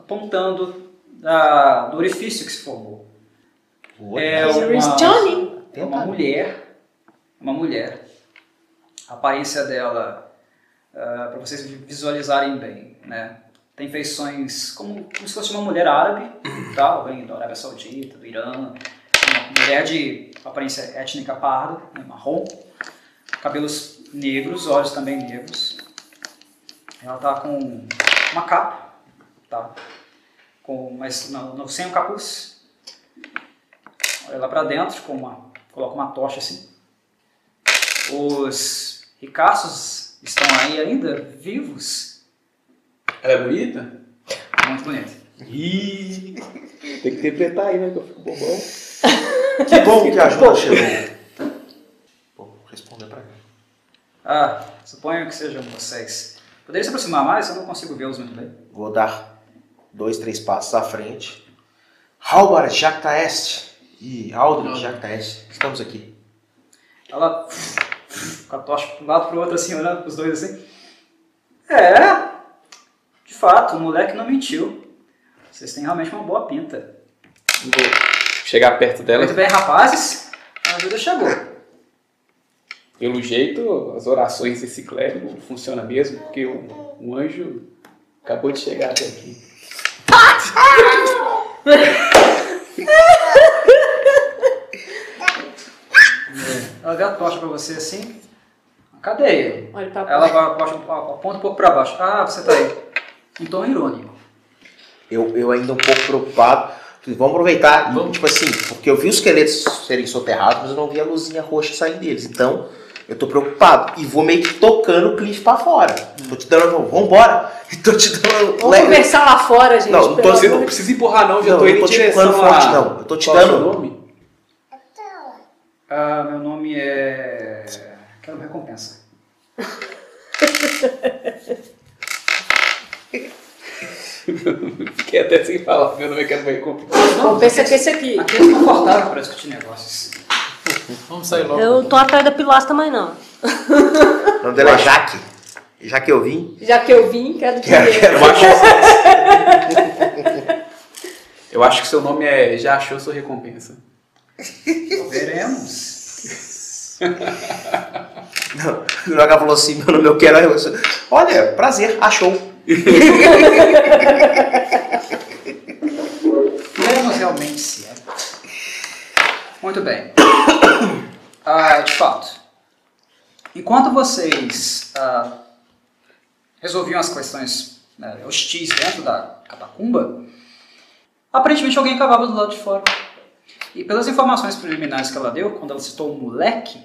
apontando da, do orifício que se formou. É is uma, é uma mulher, uma mulher. A aparência dela, para vocês visualizarem bem, né? Tem feições como, como se fosse uma mulher árabe, tá? Vem da Arábia Saudita, do Irã, uma mulher de aparência étnica parda, né? marrom, cabelos negros, olhos também negros. Ela tá com uma capa, tá? Com, mas não, não, sem o capuz. Olha lá pra dentro, com uma, coloca uma tocha assim. Os ricaços estão aí ainda vivos. Ela é bonita? Muito bonito. Ih, tem que interpretar aí, né? Que eu fico bobão. Que bom que a ajuda chegou. Vou responder pra mim. Ah, suponho que sejam vocês. Poderia se aproximar mais? Eu não consigo vê-los muito bem. Vou dar dois, três passos à frente. Halbar Jacta Est e Aldrin Jacta Est. Estamos aqui. Ela com a tocha para um lado para o outro, assim, olhando para os dois assim. É, de fato, o moleque não mentiu. Vocês têm realmente uma boa pinta. Vou chegar perto dela. Muito bem, rapazes. A ajuda chegou. Pelo jeito, as orações desse clérigo funcionam mesmo, porque o, o anjo acabou de chegar até aqui. você assim, a cadeia. Olha pra Ela vai, abaixa- aponta um pouco para baixo. Ah, você tá aí. Um tom irônico. Eu, eu ainda um pouco preocupado. Vamos aproveitar, e, tipo assim, porque eu vi os esqueletos serem soterrados, mas eu não vi a luzinha roxa saindo deles. Então, eu tô preocupado. E vou meio que tocando o Cliff pra fora. Tô te dando, vambora. E tô te dando. Vamos conversar lá fora, gente. Não, não tô Você não precisa empurrar não, já Não, tô eu indo tô em te direção forte, não. Eu tô te Qual é o seu dando- nome? Ah, meu nome é. Quero uma recompensa. Fiquei até sem falar, meu nome é Quero Ver Compra. Não, pensa que esse aqui. Aqui é desconfortável para discutir negócios. Vamos sair logo. Eu não tô atrás da pilastra também, não. O nome dela é Jaque. Já que eu vim. Já que eu vim, quero Quero, dinheiro. quero Eu acho... eu acho que seu nome é Já Achou Sua Recompensa. Veremos. Não, o Joga falou assim: meu nome eu quero. eu- Olha, prazer, achou. Veremos realmente se é. Muito bem. Ah, de fato, enquanto vocês ah, resolviam as questões né, hostis dentro da catacumba, aparentemente alguém cavava do lado de fora. E pelas informações preliminares que ela deu, quando ela citou o moleque,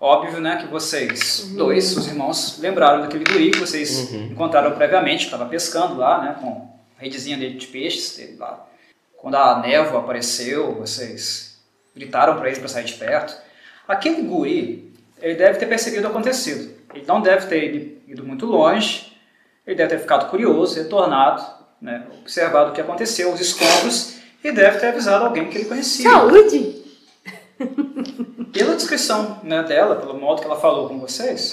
óbvio né, que vocês, dois, os irmãos, lembraram daquele guri que vocês encontraram previamente, que estava pescando lá, né, com a redezinha dele de peixes dele lá. Quando a névoa apareceu, vocês gritaram para ele para sair de perto. Aquele guri, ele deve ter percebido o acontecido. Ele não deve ter ido, ido muito longe, ele deve ter ficado curioso, retornado, né, observado o que aconteceu, os escombros, e deve ter avisado alguém que ele conhecia. Saúde! Pela descrição né, dela, pelo modo que ela falou com vocês,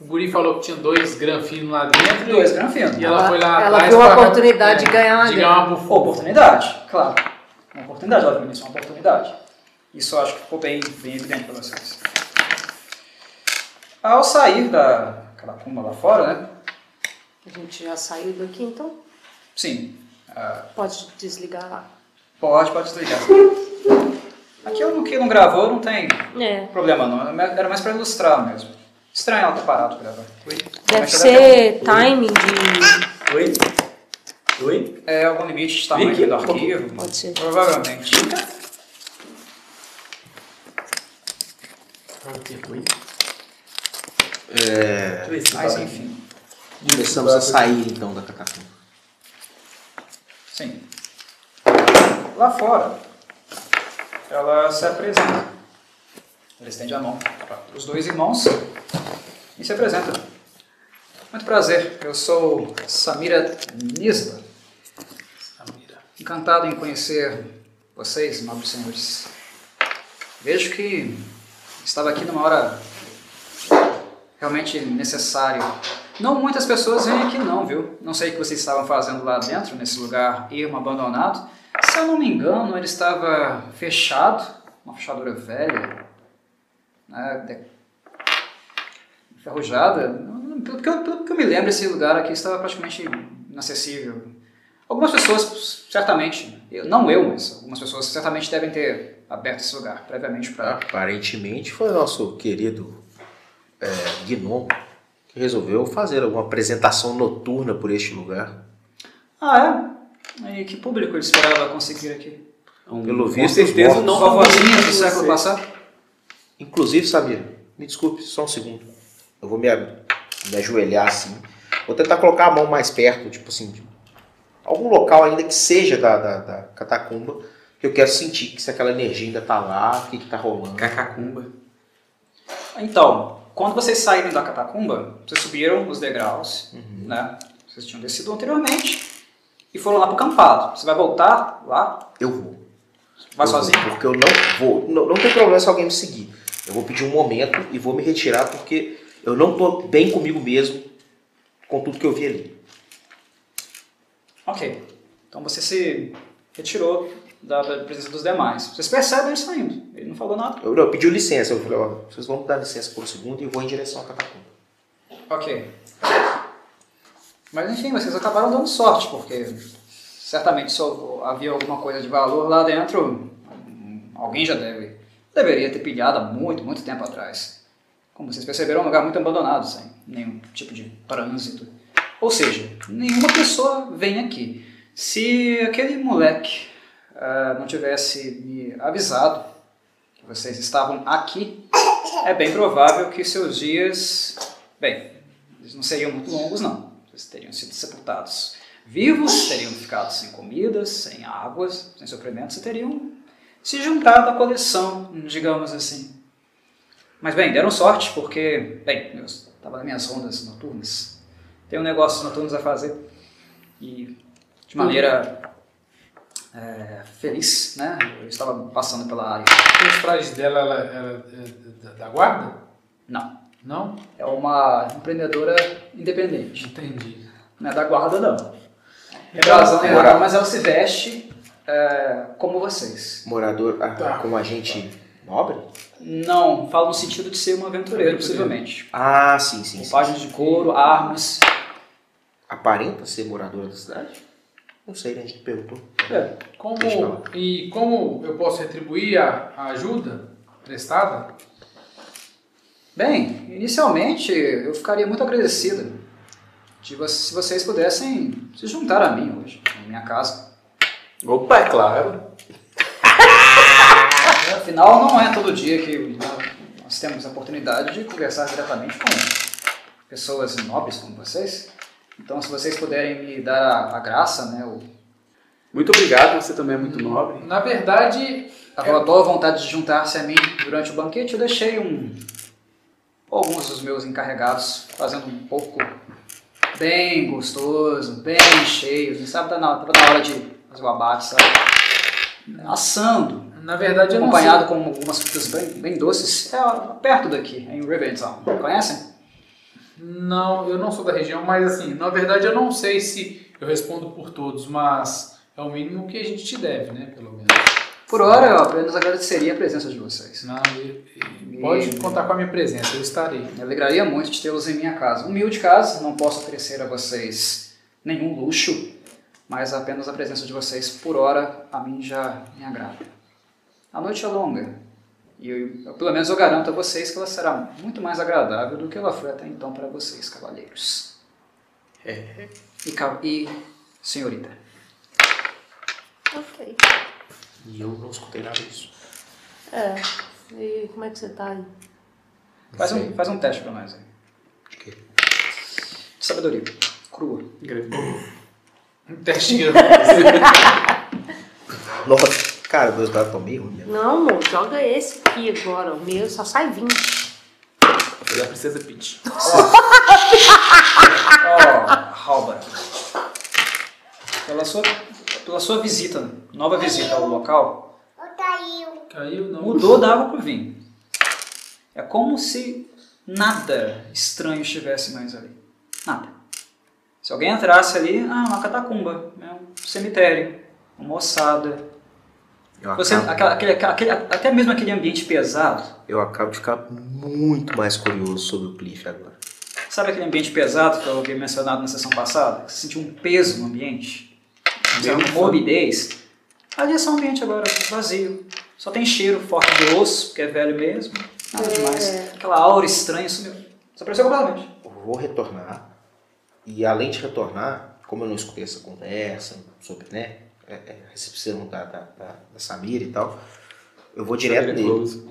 O guri falou que tinha dois granfinos lá dentro. dois granfinos. E ela foi lá Ela viu a pra- oportunidade de ganhar uma de ganhar uma. Oportunidade, claro. Uma oportunidade, obviamente, isso é uma oportunidade. Isso eu acho que ficou bem, bem evidente para vocês. Ao sair da catacumba lá fora, né? A gente já saiu daqui, então Sim, ah, pode desligar lá. Pode, pode desligar. Aquilo que não gravou não tem É. problema não, era mais para ilustrar mesmo. Estranho ela ter parado de gravar. Deve Mas ser timing de. Oi? Oi? É algum limite de tamanho Vicky? do arquivo? Pode ser. Provavelmente. É, Mas enfim. começamos a sair então da catacumba. Sim. Lá fora, ela se apresenta. Ela estende a mão para os dois irmãos e se apresenta. Muito prazer, eu sou Samira Nisba. Encantado em conhecer vocês, nobres senhores. Vejo que estava aqui numa hora realmente necessária. Não muitas pessoas vêm aqui não, viu? Não sei o que vocês estavam fazendo lá dentro, nesse lugar ermo, abandonado. Se eu não me engano, ele estava fechado, uma fechadura velha, né, enferrujada. Pelo que, eu, pelo que eu me lembro, esse lugar aqui estava praticamente inacessível. Algumas pessoas, certamente, eu- não eu, mas algumas pessoas certamente devem ter aberto esse lugar previamente para... Aparentemente foi o nosso querido é, Gnomo que resolveu fazer alguma apresentação noturna por este lugar. Ah, é? E que público ele esperava conseguir aqui? Pelo Com visto, certeza os não Vovozinhas do século passado? Inclusive, Samira, me desculpe, só um segundo. Eu vou me, me ajoelhar assim. Vou tentar colocar a mão mais perto, tipo assim, de algum local ainda que seja da, da, da catacumba, que eu quero sentir que se aquela energia ainda tá lá, o que, que tá rolando. Cacacumba. Então, quando vocês saíram da catacumba, vocês subiram os degraus, né? Vocês tinham descido anteriormente e foram lá pro campado. Você vai voltar lá? Eu vou. Vai Eu vou, sozinho? Porque eu não vou. Não, não tem problema se alguém me seguir. Eu vou pedir um momento e vou me retirar porque eu não tô bem comigo mesmo com tudo que eu vi ali. Ok. Então você se retirou da presença dos demais. Vocês percebem ele saindo. Ele não falou nada. Eu, não, licença. Eu falei, ó, vocês vão me dar licença por um segundo e eu vou em direção à catacumba. Ok. Mas enfim, vocês acabaram dando sorte, porque certamente se havia alguma coisa de valor lá dentro, alguém já deve deveria ter pilhado há muito, muito tempo atrás. Como vocês perceberam, é um lugar muito abandonado, sem nenhum tipo de trânsito. Ou seja, nenhuma pessoa vem aqui. Se aquele moleque ah, não tivesse me avisado que vocês estavam aqui, é bem provável que seus dias, bem, eles não seriam muito longos não. Vocês teriam sido sepultados vivos, teriam ficado sem comidas, sem águas, sem suprimentos, e teriam se juntado à coleção, digamos assim. Mas bem, deram sorte porque, bem, eu estava nas minhas rondas noturnas. Tenho negócios noturnos a fazer e de maneira é, feliz, né? Eu estava passando pela área. Os trajes dela ela, ela é da- da guarda? Não, Não? é uma empreendedora independente. Entendi. Não é da guarda, não. É razão é. errada, mas ela se veste é, como vocês. Morador, ah, Tá. como agente nobre? Não, falo no sentido de ser um aventureiro, Aventureiro. possivelmente. Ah, sim, sim. Roupagens de couro, armas. Aparenta ser moradora da cidade? Não sei, né? A gente perguntou. É, Como, e como eu posso retribuir a, a ajuda prestada? Bem, inicialmente eu ficaria muito agradecido de vo- se vocês pudessem se juntar a mim hoje, na minha casa. Opa, é claro. Afinal, não é todo dia que nós temos a oportunidade de conversar diretamente com pessoas nobres como vocês. Então, se vocês puderem me dar a, a graça, né, o, Muito obrigado, você também é muito nobre. Na verdade, a boa- boa vontade de juntar-se a mim durante o banquete, eu deixei um alguns dos meus encarregados fazendo um pouco bem gostoso, bem cheio, sabe? Tá na, tá na hora de fazer o abate, sabe? Assando, na verdade não acompanhado com algumas frutas bem, bem doces, é perto daqui, em Rivendell. Conhecem? Não, eu não sou da região, mas assim, na verdade eu não sei se eu respondo por todos, mas é o mínimo que a gente te deve, né? Pelo menos. Por hora, eu apenas agradeceria a presença de vocês. Não, e- e pode contar com a minha presença, eu estarei. Me alegraria muito de tê-los em minha casa. Humilde casa, não posso oferecer a vocês nenhum luxo, mas apenas a presença de vocês por hora a mim já me agrada. A noite é longa e eu, eu, pelo menos eu garanto a vocês que ela será muito mais agradável do que ela foi até então para vocês, cavalheiros. E, ca- e senhorita. Ok. E eu não escutei nada disso. É. E como é que você tá aí? Faz um, faz um teste para nós aí. De quê? De sabedoria. Crua. Um testinho. Nossa, cara, meus dados estão meio ruins. né? Não, amor, joga esse aqui agora. O meu só sai 20. Foi da Princesa Peach. Ó, Halbar. Pela sua, pela sua visita, nova visita ao local. Caiu, não. mudou da água pro vinho. É como se nada estranho estivesse mais ali. Nada. Se alguém entrasse ali, ah, uma catacumba, é um cemitério, uma ossada. Você, aquela- aquele, aquele- até mesmo aquele ambiente pesado, eu acabo de ficar muito mais curioso sobre o Cliff agora. sabe aquele ambiente pesado que eu havia mencionado na sessão passada? Que você sentiu um peso no ambiente? Você uma morbidez? Ali é só um ambiente agora vazio. Só tem cheiro forte de osso, porque é velho mesmo. Nada demais. Aquela aura estranha sumiu. Desapareceu completamente. Eu vou retornar. E além de retornar, como eu não escutei essa conversa sobre, né, é, é, a recepção da, da, da, da Samira e tal, eu vou direto Samira nele Close.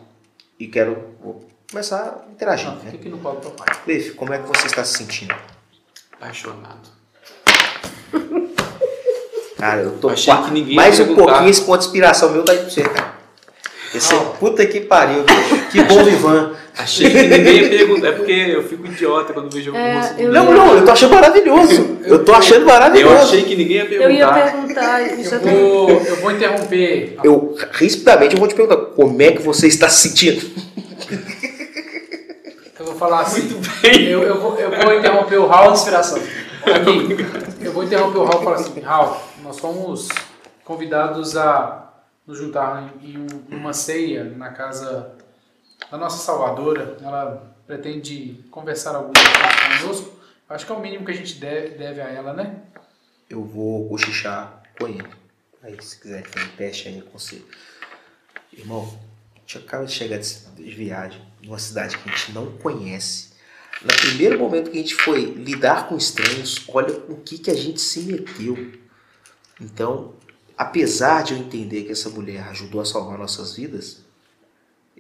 e quero vou começar a interagir. Não, né? fica aqui no do papai. Cliff, como é que você está se sentindo? Apaixonado. Cara, eu tô Achei que ninguém mais um perguntar. pouquinho esse ponto de inspiração meu tá aí pra você, cara. Esse puta que pariu. Que bom Ivan. Achei que ninguém ia perguntar. É porque eu fico idiota quando vejo algum É, eu Não, ia- não, eu tô achando maravilhoso. Eu tô achando Eu maravilhoso. achei que ninguém ia Eu ia perguntar. perguntar Eu vou, eu vou interromper. Eu, rapidamente, eu vou te perguntar, como é que você está se sentindo? Eu vou falar assim. Muito bem. Eu, eu, vou, eu vou interromper o Raul. Inspiração. Aqui, eu vou interromper o Raul e falar assim, Raul, nós fomos convidados a nos juntar em um- uma ceia na casa da nossa salvadora. Ela pretende conversar algumas coisas conosco. Acho que é o mínimo que a gente deve, deve a ela, né? Eu vou cochichar com ele. Aí, se quiser fazer um teste aí com você. Irmão, gente acaba de chegar de viagem numa cidade que a gente não conhece. No primeiro momento que a gente foi lidar com estranhos, olha o que, que a gente se meteu. Então, apesar de eu entender que essa mulher ajudou a salvar nossas vidas,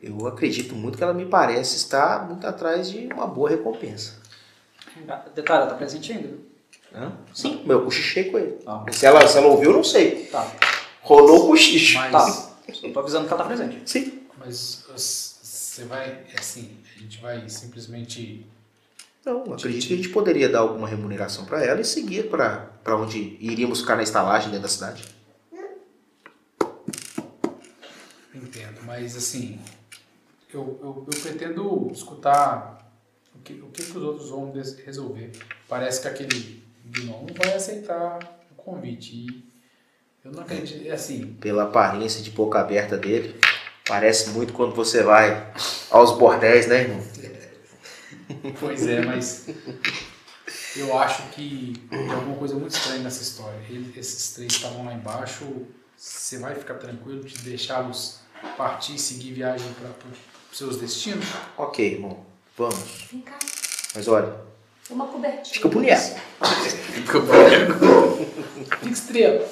eu acredito muito que ela me parece estar muito atrás de uma boa recompensa. Detalhe, ela tá presente ainda. Hã? Sim, meu, eu cochichei com ele. Tá. Se ela, se ela ouviu, eu não sei. Tá. Rolou o cochicho. Mas, Tá. Eu tô avisando que ela tá presente. Sim. mas você vai, é assim, a gente vai simplesmente. Não, acredito que a gente poderia dar alguma remuneração para ela e seguir para onde iríamos ficar na estalagem dentro da cidade. Entendo, mas assim, eu, eu, eu pretendo escutar o que, o que, que os outros vão des- resolver. Parece que aquele Gnon não vai aceitar o convite. E eu não acredito, é assim, Pela aparência de boca aberta dele, parece muito quando você vai aos bordéis, né, irmão? Pois é, mas eu acho que tem alguma coisa muito estranha nessa história. Ele- esses três estavam lá embaixo, você vai ficar tranquilo de deixá-los partir e seguir viagem para os seus destinos? Ok, irmão, vamos. Vem cá, Mas olha, uma cobertinha. fica bonito. Fica estrela.